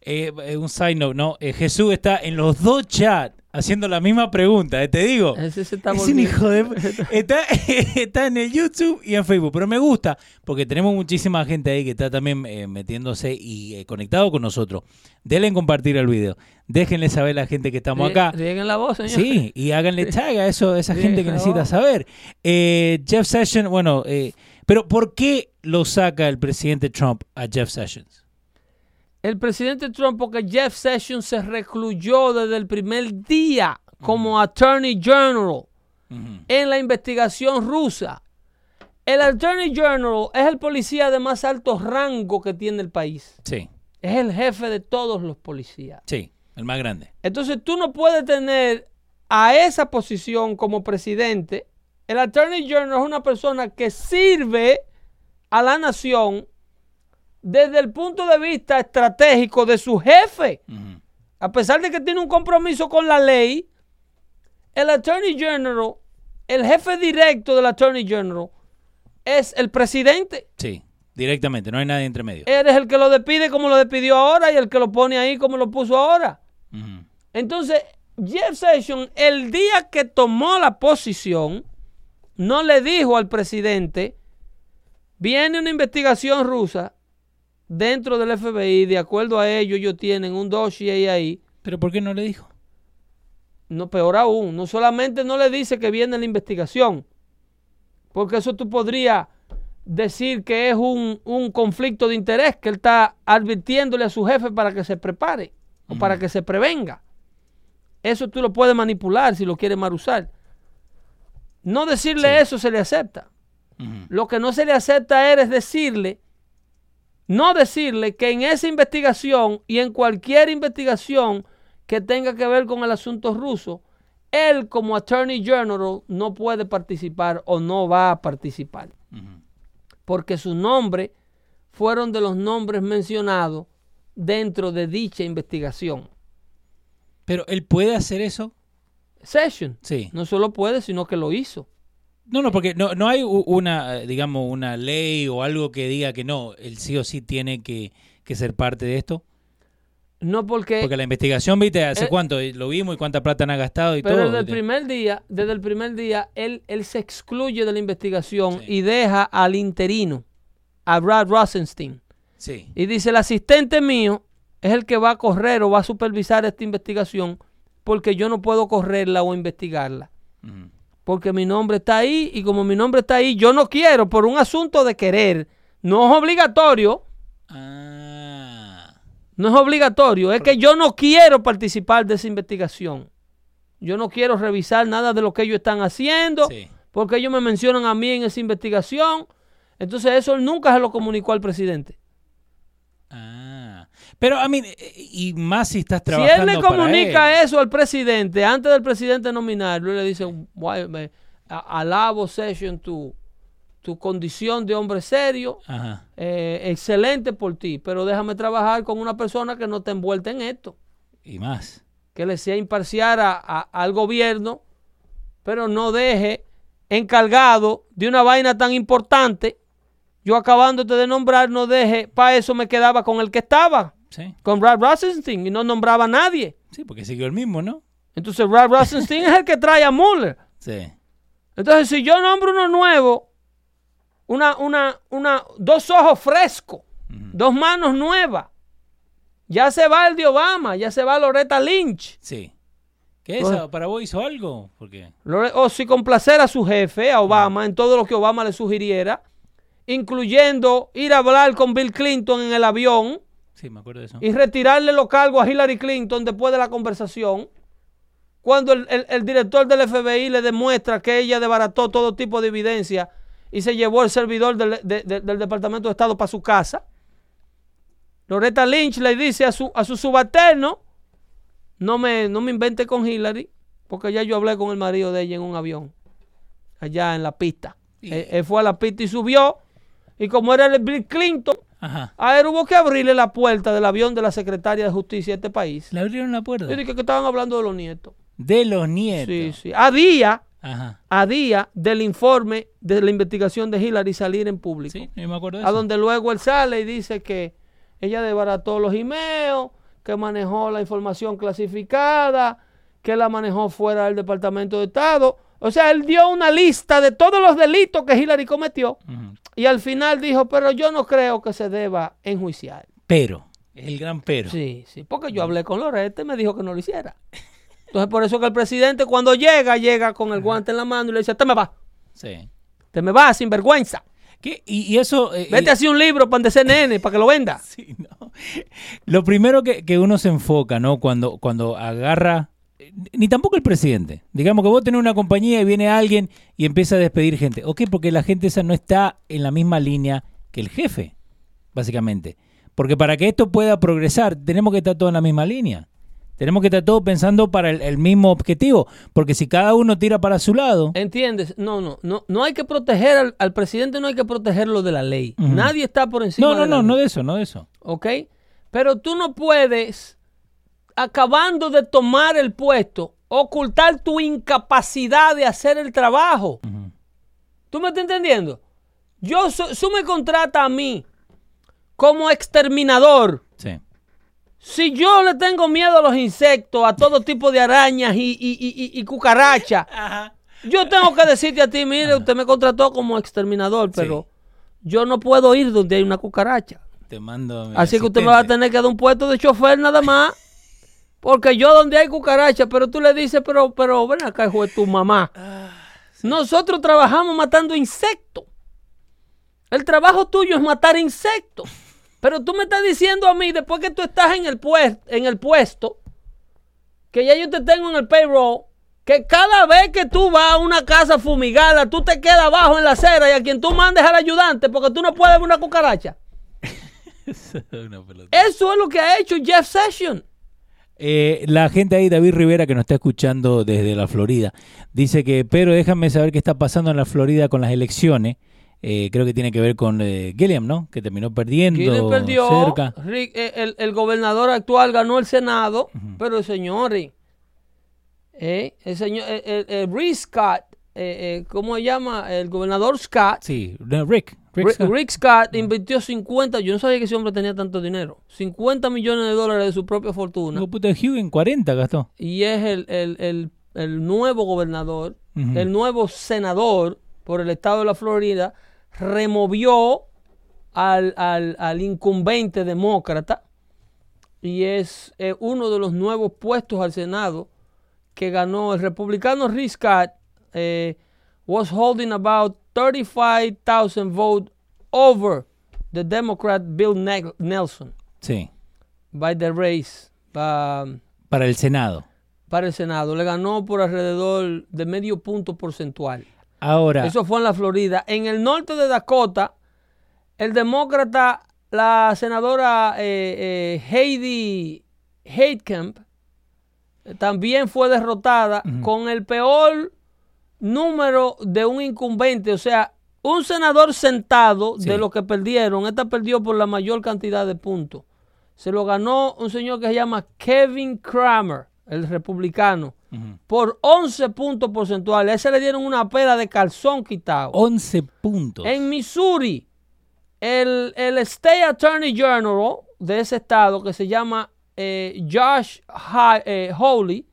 Speaker 1: Eh, eh, un side note, ¿no? Eh, Jesús está en los dos chats haciendo la misma pregunta, eh, te digo.
Speaker 2: Ese se está
Speaker 1: es un hijo de... Está, está en el YouTube y en Facebook, pero me gusta porque tenemos muchísima gente ahí que está también eh, metiéndose y eh, conectado con nosotros. Denle en compartir el video. Déjenle saber a la gente que estamos acá.
Speaker 2: Rieguen la voz, señor.
Speaker 1: Sí, y háganle tag a eso, esa gente que necesita
Speaker 2: favor.
Speaker 1: saber. Eh, Jeff Sessions, bueno, eh, pero ¿por qué lo saca el presidente Trump a Jeff Sessions?
Speaker 2: El presidente Trump, porque Jeff Sessions se recluyó desde el primer día como Attorney General en la investigación rusa. El Attorney General es el policía de más alto rango que tiene el país.
Speaker 1: Sí,
Speaker 2: Es el jefe de todos los policías.
Speaker 1: sí, el más grande.
Speaker 2: Entonces tú no puedes tener a esa posición como presidente. El Attorney General es una persona que sirve a la nación desde el punto de vista estratégico de su jefe. A pesar de que tiene un compromiso con la ley, el Attorney General, el jefe directo del Attorney General, es el presidente.
Speaker 1: Sí, directamente, no hay nadie entre medio.
Speaker 2: Él es el que lo despide como lo despidió ahora y el que lo pone ahí como lo puso ahora. Entonces, Jeff Sessions, el día que tomó la posición, no le dijo al presidente, viene una investigación rusa dentro del FBI, de acuerdo a ello, ellos tienen un dossier ahí.
Speaker 1: ¿Pero por qué no le dijo?
Speaker 2: No, peor aún, no solamente no le dice que viene la investigación, porque eso tú podrías decir que es un, un conflicto de interés que él está advirtiéndole a su jefe para que se prepare o para que se prevenga. Eso tú lo puedes manipular si lo quieres mal usar. No decirle
Speaker 1: Sí.
Speaker 2: eso se le acepta. Lo que no se le acepta es decirle, no decirle que en esa investigación y en cualquier investigación que tenga que ver con el asunto ruso, él como Attorney General no puede participar o no va a participar. Porque su nombre fueron de los nombres mencionados dentro de dicha investigación.
Speaker 1: Pero él puede hacer eso.
Speaker 2: Session
Speaker 1: Sí.
Speaker 2: no solo puede, sino que lo hizo.
Speaker 1: No, no, porque no, no hay una, eh, digamos, una ley o algo que diga que no, él sí o sí tiene que, que ser parte de esto.
Speaker 2: No porque...
Speaker 1: Porque la investigación, viste, ¿hace
Speaker 2: eh,
Speaker 1: cuánto? Lo vimos y cuánta plata han gastado y
Speaker 2: Pero
Speaker 1: todo.
Speaker 2: desde el primer día, desde el primer día, él, él se excluye de la investigación
Speaker 1: Sí.
Speaker 2: y deja al interino, a Brad Rosenstein.
Speaker 1: Sí.
Speaker 2: Y dice, el asistente mío es el que va a correr o va a supervisar esta investigación porque yo no puedo correrla o investigarla. Porque mi nombre está ahí y como mi nombre está ahí, yo no quiero por un asunto de querer. No es obligatorio,
Speaker 1: Ah.
Speaker 2: no es obligatorio, es que yo no quiero participar de esa investigación. Yo no quiero revisar nada de lo que ellos están haciendo.
Speaker 1: Sí.
Speaker 2: porque ellos me mencionan a mí en esa investigación. Entonces eso él nunca se lo comunicó al presidente.
Speaker 1: Ah. Pero, a mí, eh, y más si estás
Speaker 2: Si él
Speaker 1: trabajando
Speaker 2: le
Speaker 1: para
Speaker 2: comunica
Speaker 1: él.
Speaker 2: eso al presidente, antes del presidente nominarlo, le dice, "Guay, me- alabo Session tu, tu condición de hombre serio,
Speaker 1: Ajá.
Speaker 2: eh, excelente por ti, pero déjame trabajar con una persona que no esté envuelta en esto,
Speaker 1: Y más.
Speaker 2: que le sea imparcial a- a- al gobierno, pero no deje encargado de una vaina tan importante. Yo acabándote de nombrar, no deje, para eso me quedaba con el que estaba,
Speaker 1: Sí.
Speaker 2: con Brad Rosenstein, y no nombraba a nadie.
Speaker 1: Sí, porque siguió el mismo, ¿no?
Speaker 2: Entonces Brad Rosenstein es el que trae a Mueller.
Speaker 1: Sí.
Speaker 2: Entonces, si yo nombro uno nuevo, una, una, una, dos ojos frescos, dos manos nuevas, ya se va el de Obama, ya se va Loretta Lynch.
Speaker 1: Sí. ¿Qué eso? ¿Para vos hizo algo? Porque.
Speaker 2: O si complacer a su jefe, a Obama, en todo lo que Obama le sugiriera, incluyendo ir a hablar con Bill Clinton en el avión
Speaker 1: Sí, me acuerdo de eso.
Speaker 2: y retirarle los cargos a Hillary Clinton después de la conversación. Cuando el, el- el director del FBI le demuestra que ella desbarató todo tipo de evidencia y se llevó el servidor del, de- de- del Departamento de Estado para su casa. Loretta Lynch le dice a su, a su subalterno, no me, no me invente con Hillary, porque ya yo hablé con el marido de ella en un avión, allá en la pista. Él fue a la pista y subió, y como era el Bill Clinton,
Speaker 1: Ajá.
Speaker 2: a él hubo que abrirle la puerta del avión de la secretaria de justicia de este país.
Speaker 1: Le abrieron la puerta.
Speaker 2: Yo dije que estaban hablando de los nietos.
Speaker 1: De los nietos.
Speaker 2: Sí, sí. A día,
Speaker 1: Ajá.
Speaker 2: a día del informe de la investigación de Hillary salir en público.
Speaker 1: Sí, yo me acuerdo de
Speaker 2: A
Speaker 1: eso.
Speaker 2: donde luego él sale y dice que ella desbarató los emails, que manejó la información clasificada, que la manejó fuera del Departamento de Estado. O sea, él dio una lista de todos los delitos que Hillary cometió
Speaker 1: Ujú.
Speaker 2: Y al final dijo, pero yo no creo que se deba enjuiciar.
Speaker 1: Pero. El gran pero.
Speaker 2: Sí, sí, porque yo hablé con Loretta y me dijo que no lo hiciera. Entonces, por eso que el presidente cuando llega, llega con el guante en la mano y le dice, te me va,
Speaker 1: Sí.
Speaker 2: te me va, sin vergüenza.
Speaker 1: ¿Qué? Y, y eso. eh,
Speaker 2: Vete
Speaker 1: eh,
Speaker 2: así un libro para nene, para que lo venda.
Speaker 1: Sí, no. Lo primero que, que uno se enfoca, ¿no? Cuando, cuando agarra, ni tampoco el presidente. Digamos que vos tenés una compañía y viene alguien y empieza a despedir gente. Ok, porque la gente esa no está en la misma línea que el jefe, básicamente. Porque para que esto pueda progresar, tenemos que estar todos en la misma línea. Tenemos que estar todos pensando para el, el mismo objetivo. Porque si cada uno tira para su lado,
Speaker 2: ¿Entiendes? No, no, no, no hay que proteger al, al presidente, no hay que protegerlo de la ley. Nadie está por encima
Speaker 1: no,
Speaker 2: de
Speaker 1: no,
Speaker 2: la
Speaker 1: no, no
Speaker 2: ley.
Speaker 1: de eso, no de eso.
Speaker 2: ¿ok? Pero tú no puedes, acabando de tomar el puesto, ocultar tu incapacidad de hacer el trabajo. ¿Tú me estás entendiendo? Yo, tú me contratas a mí como exterminador.
Speaker 1: Sí.
Speaker 2: Si yo le tengo miedo a los insectos, a todo tipo de arañas y, y, y- cucarachas, yo tengo que decirte a ti, mire, usted me contrató como exterminador, pero yo no puedo ir donde hay una cucaracha.
Speaker 1: Te mando. a mi
Speaker 2: Así que usted me va a tener que dar un puesto de chofer nada más. Porque yo donde hay cucaracha, pero tú le dices, pero, pero ven acá, hijo de tu mamá. Nosotros trabajamos matando insectos. El trabajo tuyo es matar insectos. Pero tú me estás diciendo a mí, después que tú estás en el, en el puesto, que ya yo te tengo en el payroll, que cada vez que tú vas a una casa fumigada, tú te quedas abajo en la acera y a quien tú mandes al ayudante, porque tú no puedes ver una cucaracha. Eso es lo que ha hecho Jeff Sessions.
Speaker 1: Eh, la gente ahí, David Rivera, que nos está escuchando desde la Florida, dice que, pero déjame saber qué está pasando en la Florida con las elecciones. Eh, creo que tiene que ver con eh, Gilliam, ¿no? Que terminó perdiendo
Speaker 2: Gilliam perdió.
Speaker 1: cerca.
Speaker 2: Rick- eh, el, el gobernador actual ganó el Senado, pero señores, eh, el señor, el, el- el Rick Scott, eh, eh, ¿cómo se llama? El gobernador Scott.
Speaker 1: Sí, Rick. Rick Scott.
Speaker 2: Rick Scott invirtió 50, yo no sabía que ese hombre tenía tanto dinero, 50 millones de dólares de su propia fortuna.
Speaker 1: Hijo puta, Hugh en 40 gastó.
Speaker 2: Y es el, el- el- el nuevo gobernador, el nuevo senador por el estado de la Florida, removió al, al- al incumbente demócrata y es eh, uno de los nuevos puestos al Senado que ganó el republicano Rick Scott eh, was holding about 35,000 votes over the Democrat Bill Ne- Nelson
Speaker 1: Sí,
Speaker 2: by the race um,
Speaker 1: para el Senado.
Speaker 2: para el Senado. Le ganó por alrededor de medio punto porcentual.
Speaker 1: Ahora,
Speaker 2: Eso fue en la Florida. En el norte de Dakota, el demócrata, la senadora eh, eh, Heidi Heitkamp, también fue derrotada con el peor número de un incumbente. O sea, un senador sentado
Speaker 1: Sí.
Speaker 2: de los que perdieron, esta perdió por la mayor cantidad de puntos. Se lo ganó un señor que se llama Kevin Kramer, el republicano, por 11 puntos porcentuales. A ese le dieron una pela de calzón quitado.
Speaker 1: 11 puntos.
Speaker 2: En Missouri, el, el State Attorney General de ese estado, que se llama eh, Josh eh, Hawley,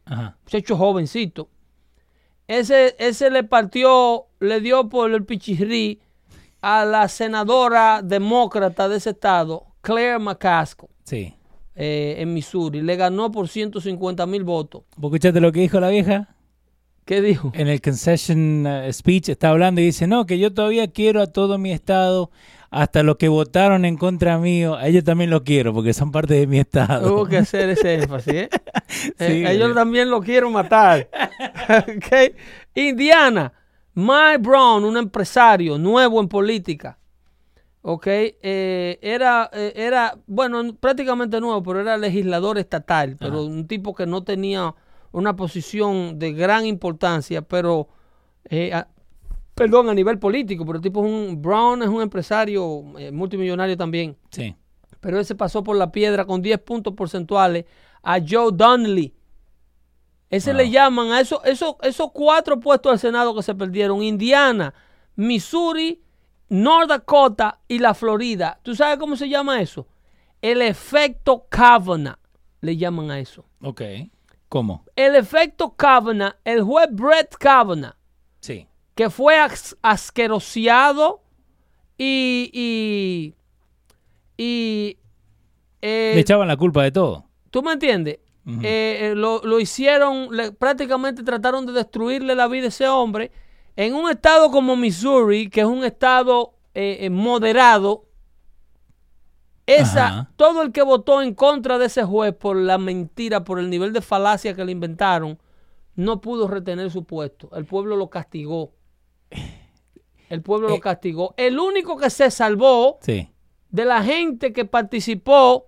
Speaker 2: muchacho jovencito, ese, ese le partió, le dio por el pichirrí a la senadora demócrata de ese estado, Claire McCaskill,
Speaker 1: Sí.
Speaker 2: eh, en Missouri. Le ganó por 150 mil votos.
Speaker 1: ¿Vos escuchaste lo que dijo la vieja?
Speaker 2: ¿Qué dijo?
Speaker 1: En el concession uh, speech está hablando y dice, no, que yo todavía quiero a todo mi estado, hasta los que votaron en contra mío, a ellos también los quiero porque son parte de mi estado.
Speaker 2: Hubo que hacer ese énfasis, ¿eh? Eh,
Speaker 1: Sí,
Speaker 2: ellos
Speaker 1: güey.
Speaker 2: también lo quieren matar. Ok. Indiana, Mike Brown, un empresario nuevo en política. Ok, eh, era, eh, era, bueno, prácticamente nuevo, pero era legislador estatal, pero un tipo que no tenía una posición de gran importancia, pero, eh, perdón, a nivel político, pero el tipo es un, Brown es un empresario eh, multimillonario también
Speaker 1: Sí.
Speaker 2: pero ese pasó por la piedra con 10 puntos porcentuales a Joe Donnelly. Ese
Speaker 1: Wow.
Speaker 2: le llaman a esos, esos, esos cuatro puestos al Senado que se perdieron. Indiana, Missouri, North Dakota y la Florida. ¿Tú sabes cómo se llama eso? El efecto Kavanaugh. Le llaman a eso.
Speaker 1: Ok. ¿Cómo?
Speaker 2: El efecto Kavanaugh, el juez Brett Kavanaugh,
Speaker 1: Sí.
Speaker 2: Que fue as- asqueroseado y... y, y eh,
Speaker 1: Le echaban la culpa de todo.
Speaker 2: ¿Tú me entiendes? Eh, eh, lo, lo hicieron, le- prácticamente trataron de destruirle la vida a ese hombre. En un estado como Missouri, que es un estado eh, moderado, Esa,
Speaker 1: Ajá.
Speaker 2: todo el que votó en contra de ese juez por la mentira, por el nivel de falacia que le inventaron, no pudo retener su puesto. El pueblo lo castigó. El pueblo lo
Speaker 1: Eh.
Speaker 2: castigó. El único que se salvó
Speaker 1: Sí.
Speaker 2: de la gente que participó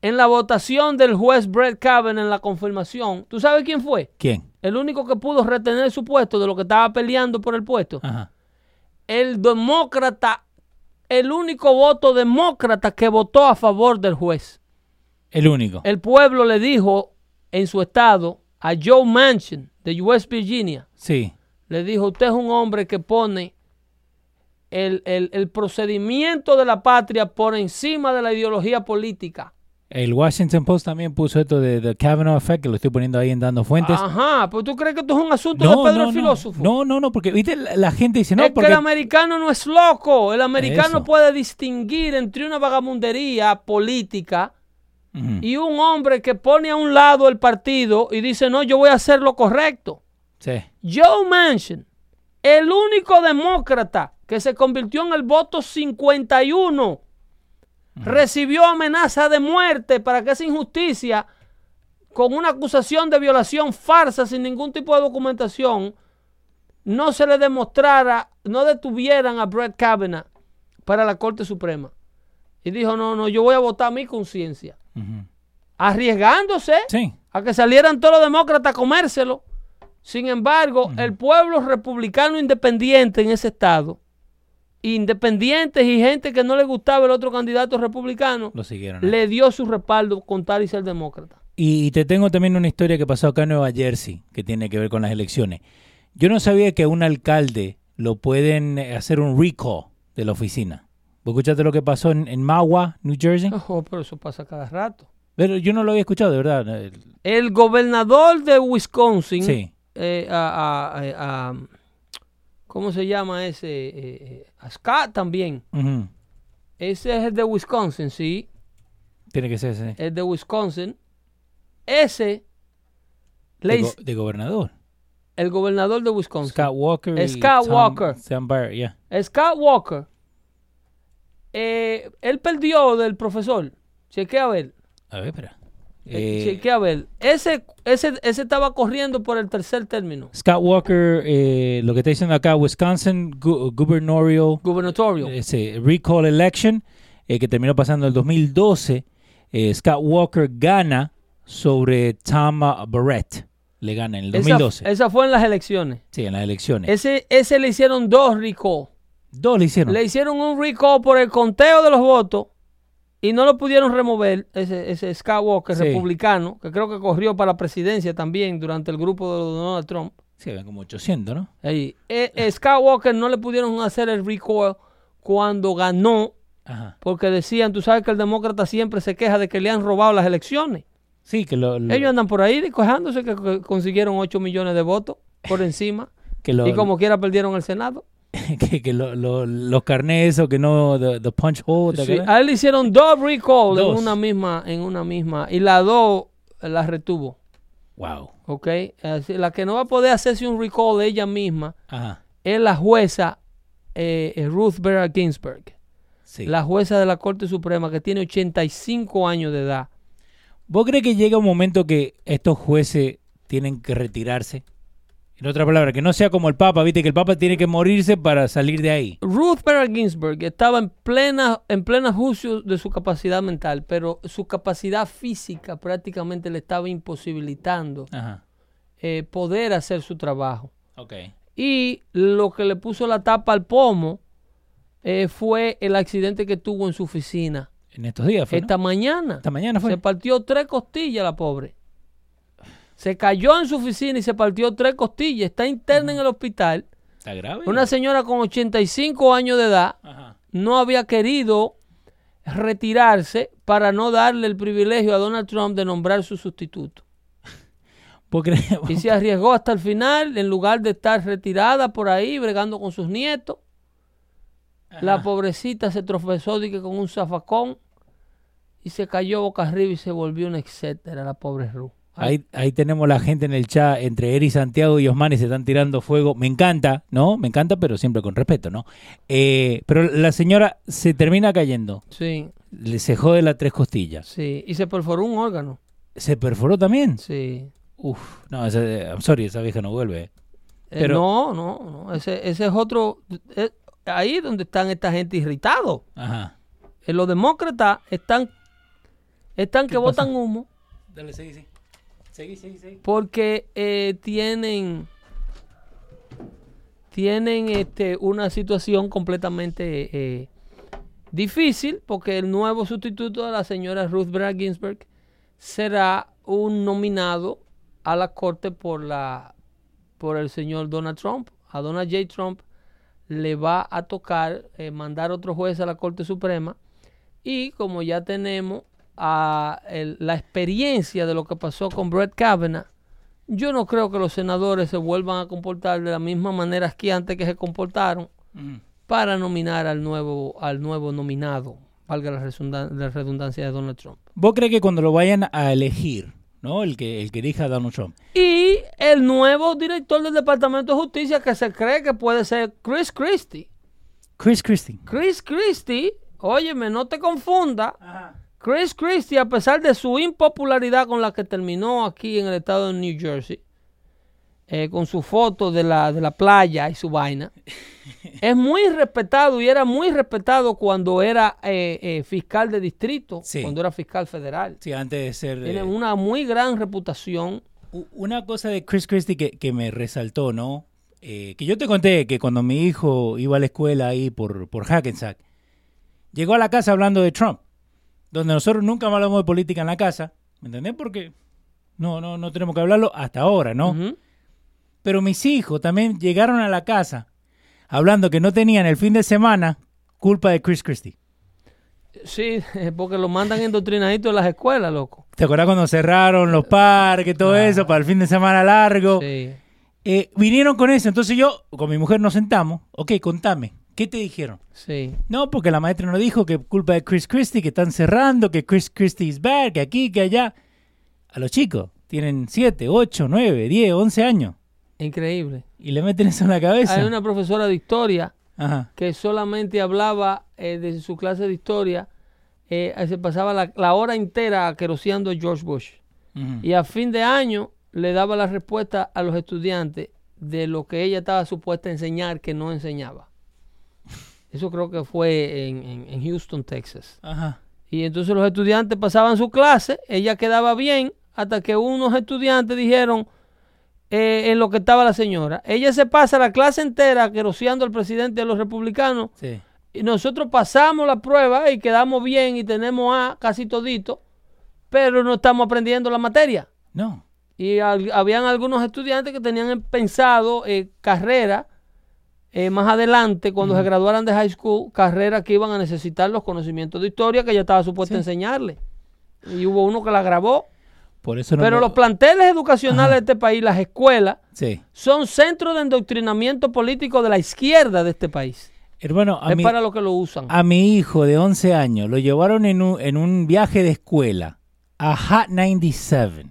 Speaker 2: en la votación del juez Brett Kavanaugh en la confirmación, ¿tú sabes quién fue?
Speaker 1: ¿Quién?
Speaker 2: El único que pudo retener su puesto de lo que estaba peleando por el puesto.
Speaker 1: Ajá.
Speaker 2: El demócrata, el único voto demócrata que votó a favor del juez.
Speaker 1: El único.
Speaker 2: El pueblo le dijo en su estado a Joe Manchin de West Virginia,
Speaker 1: Sí.
Speaker 2: Le dijo, usted es un hombre que pone el, el- el procedimiento de la patria por encima de la ideología política.
Speaker 1: El Washington Post también puso esto de The Kavanaugh Effect, que lo estoy poniendo ahí en Dando Fuentes.
Speaker 2: Ajá, pues tú crees que esto es un asunto de Pedro
Speaker 1: no,
Speaker 2: el filósofo.
Speaker 1: No, no, no, porque viste la, la gente dice, no,
Speaker 2: es que
Speaker 1: porque
Speaker 2: el americano no es loco. El americano
Speaker 1: Eso.
Speaker 2: puede distinguir entre una vagamundería política y un hombre que pone a un lado el partido y dice, no, yo voy a hacer lo correcto.
Speaker 1: Sí.
Speaker 2: Joe Manchin, el único demócrata que se convirtió en el voto 51, recibió amenaza de muerte para que esa injusticia, con una acusación de violación farsa sin ningún tipo de documentación, no se le demostrara, no detuvieran a Brett Kavanaugh para la Corte Suprema. Y dijo, no, no, yo voy a votar mi conciencia. Arriesgándose
Speaker 1: Sí.
Speaker 2: a que salieran todos los demócratas a comérselo. Sin embargo, el pueblo republicano independiente en ese estado, independientes y gente que no le gustaba el otro candidato republicano,
Speaker 1: Lo siguieron. ahí.
Speaker 2: le dio su respaldo con tal y ser demócrata.
Speaker 1: Y te tengo también una historia que pasó acá en Nueva Jersey, que tiene que ver con las elecciones. Yo no sabía que a un alcalde lo pueden eh, hacer un recall de la oficina. ¿Vos escuchaste lo que pasó en, en Magua, New Jersey?
Speaker 2: Oh, pero eso pasa cada rato.
Speaker 1: Pero yo no lo había escuchado, de verdad. El-
Speaker 2: El gobernador de Wisconsin,
Speaker 1: Sí.
Speaker 2: Eh, a- a- a- ¿cómo se llama ese? Eh, eh, a Scott también. Ese es el de Wisconsin, sí.
Speaker 1: Tiene que ser ese.
Speaker 2: El de Wisconsin. Ese,
Speaker 1: De,
Speaker 2: hizo-
Speaker 1: go- de gobernador.
Speaker 2: el gobernador de Wisconsin.
Speaker 1: Scott Walker. y
Speaker 2: Scott
Speaker 1: Tom-
Speaker 2: Walker.
Speaker 1: Sam Barrett, yeah.
Speaker 2: Scott Walker, eh, él perdió del profesor. Chequea a ver.
Speaker 1: A ver, espera.
Speaker 2: Eh,
Speaker 1: Eh,
Speaker 2: chequea a ver. Ese, ese, ese estaba corriendo por el tercer término.
Speaker 1: Scott Walker, eh, lo que está diciendo acá, Wisconsin gu- Gubernatorial
Speaker 2: Gubernatorio.
Speaker 1: ese recall election eh, que terminó pasando en el 2012, eh, Scott Walker gana sobre Tom Barrett. Le gana en el
Speaker 2: esa,
Speaker 1: 2012.
Speaker 2: esa fue en las elecciones.
Speaker 1: sí, en las elecciones.
Speaker 2: Ese, ese le hicieron dos recall.
Speaker 1: Dos le hicieron.
Speaker 2: Le hicieron un recall por el conteo de los votos y no lo pudieron remover. Ese, ese Scott Walker,
Speaker 1: Sí.
Speaker 2: republicano, que creo que corrió para la presidencia también durante el grupo de Donald Trump.
Speaker 1: Sí, habían como 800, ¿no?
Speaker 2: Ahí. Eh, eh, Scott Walker no le pudieron hacer el recall cuando ganó,
Speaker 1: Ajá.
Speaker 2: porque decían, tú sabes que el demócrata siempre se queja de que le han robado las elecciones.
Speaker 1: Sí, que lo, lo-
Speaker 2: Ellos andan por ahí quejándose que que consiguieron 8 millones de votos por encima
Speaker 1: que, lo-
Speaker 2: y como quiera perdieron el Senado.
Speaker 1: que, que lo- lo- los carnés o que no, the, the punch hole,
Speaker 2: a él le hicieron dos recalls en una misma, en una misma, y la dos la retuvo,
Speaker 1: Wow.
Speaker 2: ¿ok? Así, la que no va a poder hacerse un recall de ella misma
Speaker 1: Ajá.
Speaker 2: es la jueza eh, eh, Ruth Bader Ginsburg,
Speaker 1: Sí.
Speaker 2: la jueza de la Corte Suprema que tiene 85 años de edad.
Speaker 1: ¿Vos crees que llega un momento que estos jueces tienen que retirarse? En otra palabra, que no sea como el Papa, viste que el Papa tiene que morirse para salir de ahí.
Speaker 2: Ruth Bader Ginsburg estaba en plena, en plena juicio de su capacidad mental, pero su capacidad física prácticamente le estaba imposibilitando
Speaker 1: Ajá.
Speaker 2: eh, poder hacer su trabajo.
Speaker 1: Ok.
Speaker 2: Y lo que le puso la tapa al pomo eh, fue el accidente que tuvo en su oficina.
Speaker 1: En estos días fue. ¿no?
Speaker 2: Esta mañana.
Speaker 1: Esta mañana fue.
Speaker 2: Se partió tres costillas la pobre. Se cayó en su oficina y se partió tres costillas. Está interna en el hospital.
Speaker 1: ¿Está grave?
Speaker 2: Una señora con 85 años de edad
Speaker 1: Ajá.
Speaker 2: no había querido retirarse para no darle el privilegio a Donald Trump de nombrar su sustituto. Y se arriesgó hasta el final en lugar de estar retirada por ahí bregando con sus nietos. La pobrecita se tropezó dije, con un zafacón y se cayó boca arriba y se volvió una etcétera, la pobre Ruth.
Speaker 1: Ahí, ahí tenemos la gente en el chat, entre Eri Santiago y Osmani se están tirando fuego. Me encanta, ¿no? Me encanta, pero siempre con respeto, ¿no? Eh, pero la señora se termina cayendo.
Speaker 2: Sí.
Speaker 1: le se jode las tres costillas.
Speaker 2: Sí, y se perforó un órgano.
Speaker 1: ¿Se perforó también?
Speaker 2: Sí.
Speaker 1: Uf, no, esa- I'm sorry, esa vieja no vuelve.
Speaker 2: Eh,
Speaker 1: Pero-
Speaker 2: no, no, no. Ese, ese es otro. eh, ahí es donde están esta gente irritados.
Speaker 1: Ajá.
Speaker 2: Eh, los demócratas están, están que
Speaker 1: pasa?
Speaker 2: botan humo
Speaker 1: Dale, seguí, seguí.
Speaker 2: Porque eh, tienen tienen este una situación completamente eh, difícil porque el nuevo sustituto de la señora Ruth Bader Ginsburg será un nominado a la corte por la por el señor Donald Trump. A Donald J. Trump le va a tocar eh, mandar otro juez a la Corte Suprema. Y como ya tenemos a el- la experiencia de lo que pasó con Brett Kavanaugh, yo no creo que los senadores se vuelvan a comportar de la misma manera que antes que se comportaron
Speaker 1: Ujú.
Speaker 2: para nominar al nuevo, al nuevo nominado, valga la redundan- la redundancia de Donald Trump.
Speaker 1: ¿Vos crees que cuando lo vayan a elegir, ¿no? El que, el que a Donald Trump,
Speaker 2: Y el nuevo director del Departamento de Justicia que se cree que puede ser Chris Christie.
Speaker 1: Chris Christie.
Speaker 2: Chris Christie, óyeme, no te confunda. Chris Christie, a pesar de su impopularidad con la que terminó aquí en el estado de New Jersey, eh, con su foto de la, de la playa y su vaina, es muy respetado y era muy respetado cuando era eh, eh, fiscal de distrito,
Speaker 1: Sí.
Speaker 2: cuando era fiscal federal.
Speaker 1: Sí, antes de ser...
Speaker 2: Tiene una muy gran reputación.
Speaker 1: Una cosa de Chris Christie que, que me resaltó, ¿no? Que yo te conté que cuando mi hijo iba a la escuela ahí por, por Hackensack, llegó a la casa hablando de Trump, donde nosotros nunca más hablamos de política en la casa, ¿me entendés? Porque no, no, no tenemos que hablarlo hasta ahora, ¿no? Pero mis hijos también llegaron a la casa hablando que no tenían el fin de semana culpa de Chris Christie.
Speaker 2: Sí, porque lo mandan endoctrinadito en las escuelas, loco.
Speaker 1: ¿Te acuerdas cuando cerraron los parques, todo eso, para el fin de semana largo?
Speaker 2: Sí.
Speaker 1: Eh, vinieron con eso, entonces yo con mi mujer nos sentamos. Ok, contame, ¿qué te dijeron?
Speaker 2: Sí.
Speaker 1: No, porque la maestra nos dijo que culpa de Chris Christie, que están cerrando, que Chris Christie es bad, que aquí, que allá. A los chicos, tienen 7, 8, 9, 10, 11 años.
Speaker 2: Increíble.
Speaker 1: Y le meten eso en la cabeza.
Speaker 2: Hay una profesora de historia
Speaker 1: Ajá.
Speaker 2: que solamente hablaba eh, de su clase de historia, eh, se pasaba la, la hora entera queroseando a George Bush. Y a fin de año le daba la respuesta a los estudiantes de lo que ella estaba supuesta a enseñar que no enseñaba. Eso creo que fue en, en- en Houston, Texas.
Speaker 1: Ajá.
Speaker 2: Y entonces los estudiantes pasaban su clase, ella quedaba bien, hasta que unos estudiantes dijeron eh, en lo que estaba la señora. Ella se pasa la clase entera queroseando al presidente de los republicanos
Speaker 1: Sí.
Speaker 2: y nosotros pasamos la prueba y quedamos bien y tenemos A casi todito, pero no estamos aprendiendo la materia.
Speaker 1: No.
Speaker 2: Y al- habían algunos estudiantes que tenían pensado eh, carrera eh, más adelante, cuando se graduaran de high school, carrera que iban a necesitar los conocimientos de historia que ella estaba supuesta a enseñarle. Y hubo uno que la grabó.
Speaker 1: Por eso no.
Speaker 2: Pero los planteles educacionales de este país, las escuelas,
Speaker 1: Sí.
Speaker 2: son centros de endoctrinamiento político de la izquierda de este país.
Speaker 1: Hermano, a
Speaker 2: es para lo que lo usan.
Speaker 1: a mi hijo de 11 años lo llevaron en un, en un viaje de escuela a Hot 97.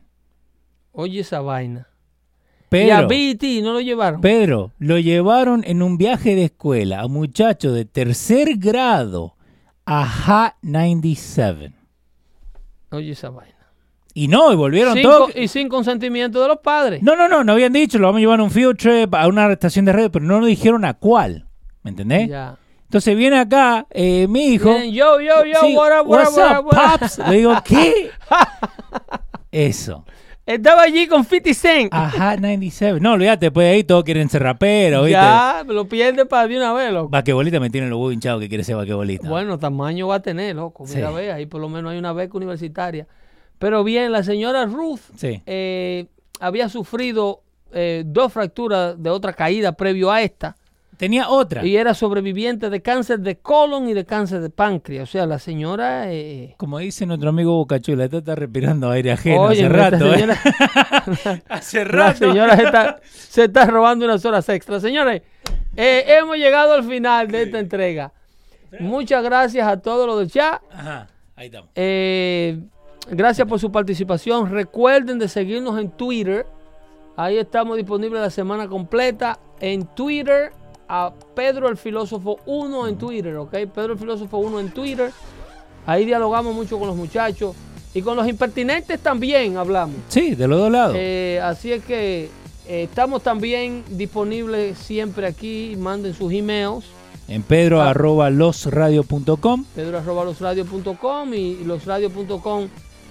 Speaker 2: Oye esa vaina. Y a
Speaker 1: Pero,
Speaker 2: BET no lo llevaron.
Speaker 1: Pedro, lo llevaron en un viaje de escuela a muchachos de tercer grado a Hot 97.
Speaker 2: Oye esa vaina.
Speaker 1: Y no, y volvieron
Speaker 2: Sin
Speaker 1: todos.
Speaker 2: y sin consentimiento de los padres.
Speaker 1: No, no, no, no habían dicho, lo vamos a llevar a un field trip, a una estación de radio, pero no nos dijeron a cuál. ¿Me entendés?
Speaker 2: Ya.
Speaker 1: Entonces viene acá eh, mi hijo.
Speaker 2: Vienen, yo, yo, yo,
Speaker 1: Sí,
Speaker 2: what up, what up, what
Speaker 1: up,
Speaker 2: up, what up?
Speaker 1: pops? Le digo, ¿qué? Eso.
Speaker 2: Estaba allí con 50 Cent.
Speaker 1: Ajá, 97. No, olvídate, de ahí todos quieren ser raperos, ¿viste?
Speaker 2: ya, me lo pierde para de una vez, loco.
Speaker 1: Vaquebolista me tiene los huevos hinchados que quiere ser vaquebolista.
Speaker 2: Bueno, tamaño va a tener, loco. Mira,
Speaker 1: Sí.
Speaker 2: ve, ahí por lo menos hay una beca universitaria. Pero bien, la señora Ruth
Speaker 1: Sí.
Speaker 2: eh, había sufrido eh, dos fracturas de otra caída previo a esta
Speaker 1: Tenía otra.
Speaker 2: y era sobreviviente de cáncer de colon y de cáncer de páncreas. O sea, la señora... eh,
Speaker 1: Como dice nuestro amigo Bocachula, esta está respirando aire ajeno
Speaker 2: Oye,
Speaker 1: hace rato. ¿eh?
Speaker 2: señora-
Speaker 1: hace
Speaker 2: La
Speaker 1: rato.
Speaker 2: señora se está, se está robando unas horas extras. Señores, eh, hemos llegado al final de esta entrega. Muchas gracias a todos los del chat.
Speaker 1: Ajá, ahí estamos.
Speaker 2: Eh, gracias por su participación. Recuerden de seguirnos en Twitter. Ahí estamos disponibles la semana completa. En Twitter, a Pedro el Filósofo 1 en Twitter, ¿ok? Pedro el Filósofo 1 en Twitter. Ahí dialogamos mucho con los muchachos y con los impertinentes también hablamos.
Speaker 1: Sí, de los dos lados.
Speaker 2: Eh, así es que eh, estamos también disponibles siempre aquí. Manden sus emails.
Speaker 1: en pedro
Speaker 2: ah.
Speaker 1: arroba losradio.com.
Speaker 2: Pedro arroba losradio.com y losradio.com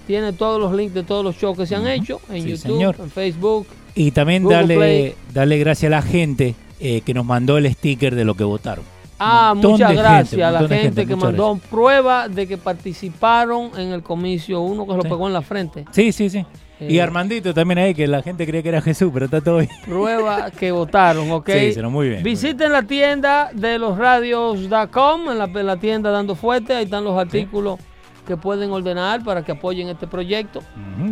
Speaker 2: tiene todos los links de todos los shows que se han hecho en
Speaker 1: Sí,
Speaker 2: YouTube,
Speaker 1: señor.
Speaker 2: en Facebook.
Speaker 1: Y también
Speaker 2: Google
Speaker 1: darle,
Speaker 2: Play.
Speaker 1: darle gracias a la gente eh, que nos mandó el sticker de lo que votaron.
Speaker 2: Ah, muchas gracias
Speaker 1: gente,
Speaker 2: a la gente,
Speaker 1: gente,
Speaker 2: que mandó prueba de que participaron en el comicio. Uno que se lo
Speaker 1: Sí.
Speaker 2: pegó en la frente.
Speaker 1: Sí, sí, sí. y
Speaker 2: Eh,
Speaker 1: Armandito también ahí, que la gente cree que era Jesús, pero está todo bien.
Speaker 2: Prueba que votaron, ¿ok?
Speaker 1: Sí, se lo muy bien. muy bien.
Speaker 2: Visiten la tienda de losradios.com, en la, en la tienda Dando Fuerte, ahí están los artículos que pueden ordenar para que apoyen este proyecto.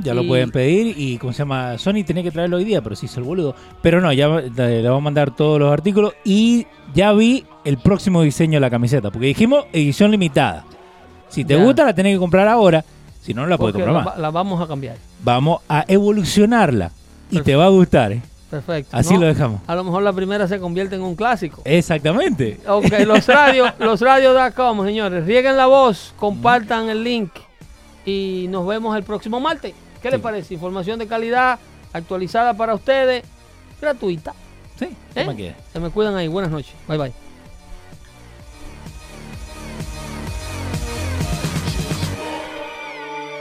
Speaker 1: Ya lo pueden pedir y, ¿cómo se llama? Sony tenía que traerlo hoy día, pero sí hizo el boludo. Pero no, ya le le vamos a mandar todos los artículos y ya vi el próximo diseño de la camiseta, porque dijimos edición limitada. Si te
Speaker 2: Ya.
Speaker 1: gusta, la tenés que comprar ahora, si no, no la puedes comprar
Speaker 2: la,
Speaker 1: más.
Speaker 2: la vamos a cambiar.
Speaker 1: Vamos a evolucionarla y te va a gustar, ¿eh?
Speaker 2: Perfecto.
Speaker 1: Así
Speaker 2: ¿no?
Speaker 1: lo dejamos.
Speaker 2: A lo mejor la primera se convierte en un clásico.
Speaker 1: Exactamente.
Speaker 2: Ok, los radios, los radios.com, señores. Rieguen la voz, compartan el link y nos vemos el próximo martes. ¿Qué les parece? Información de calidad, actualizada para ustedes, gratuita.
Speaker 1: Sí,
Speaker 2: ¿Eh? Se me cuidan ahí. Buenas noches. Bye bye.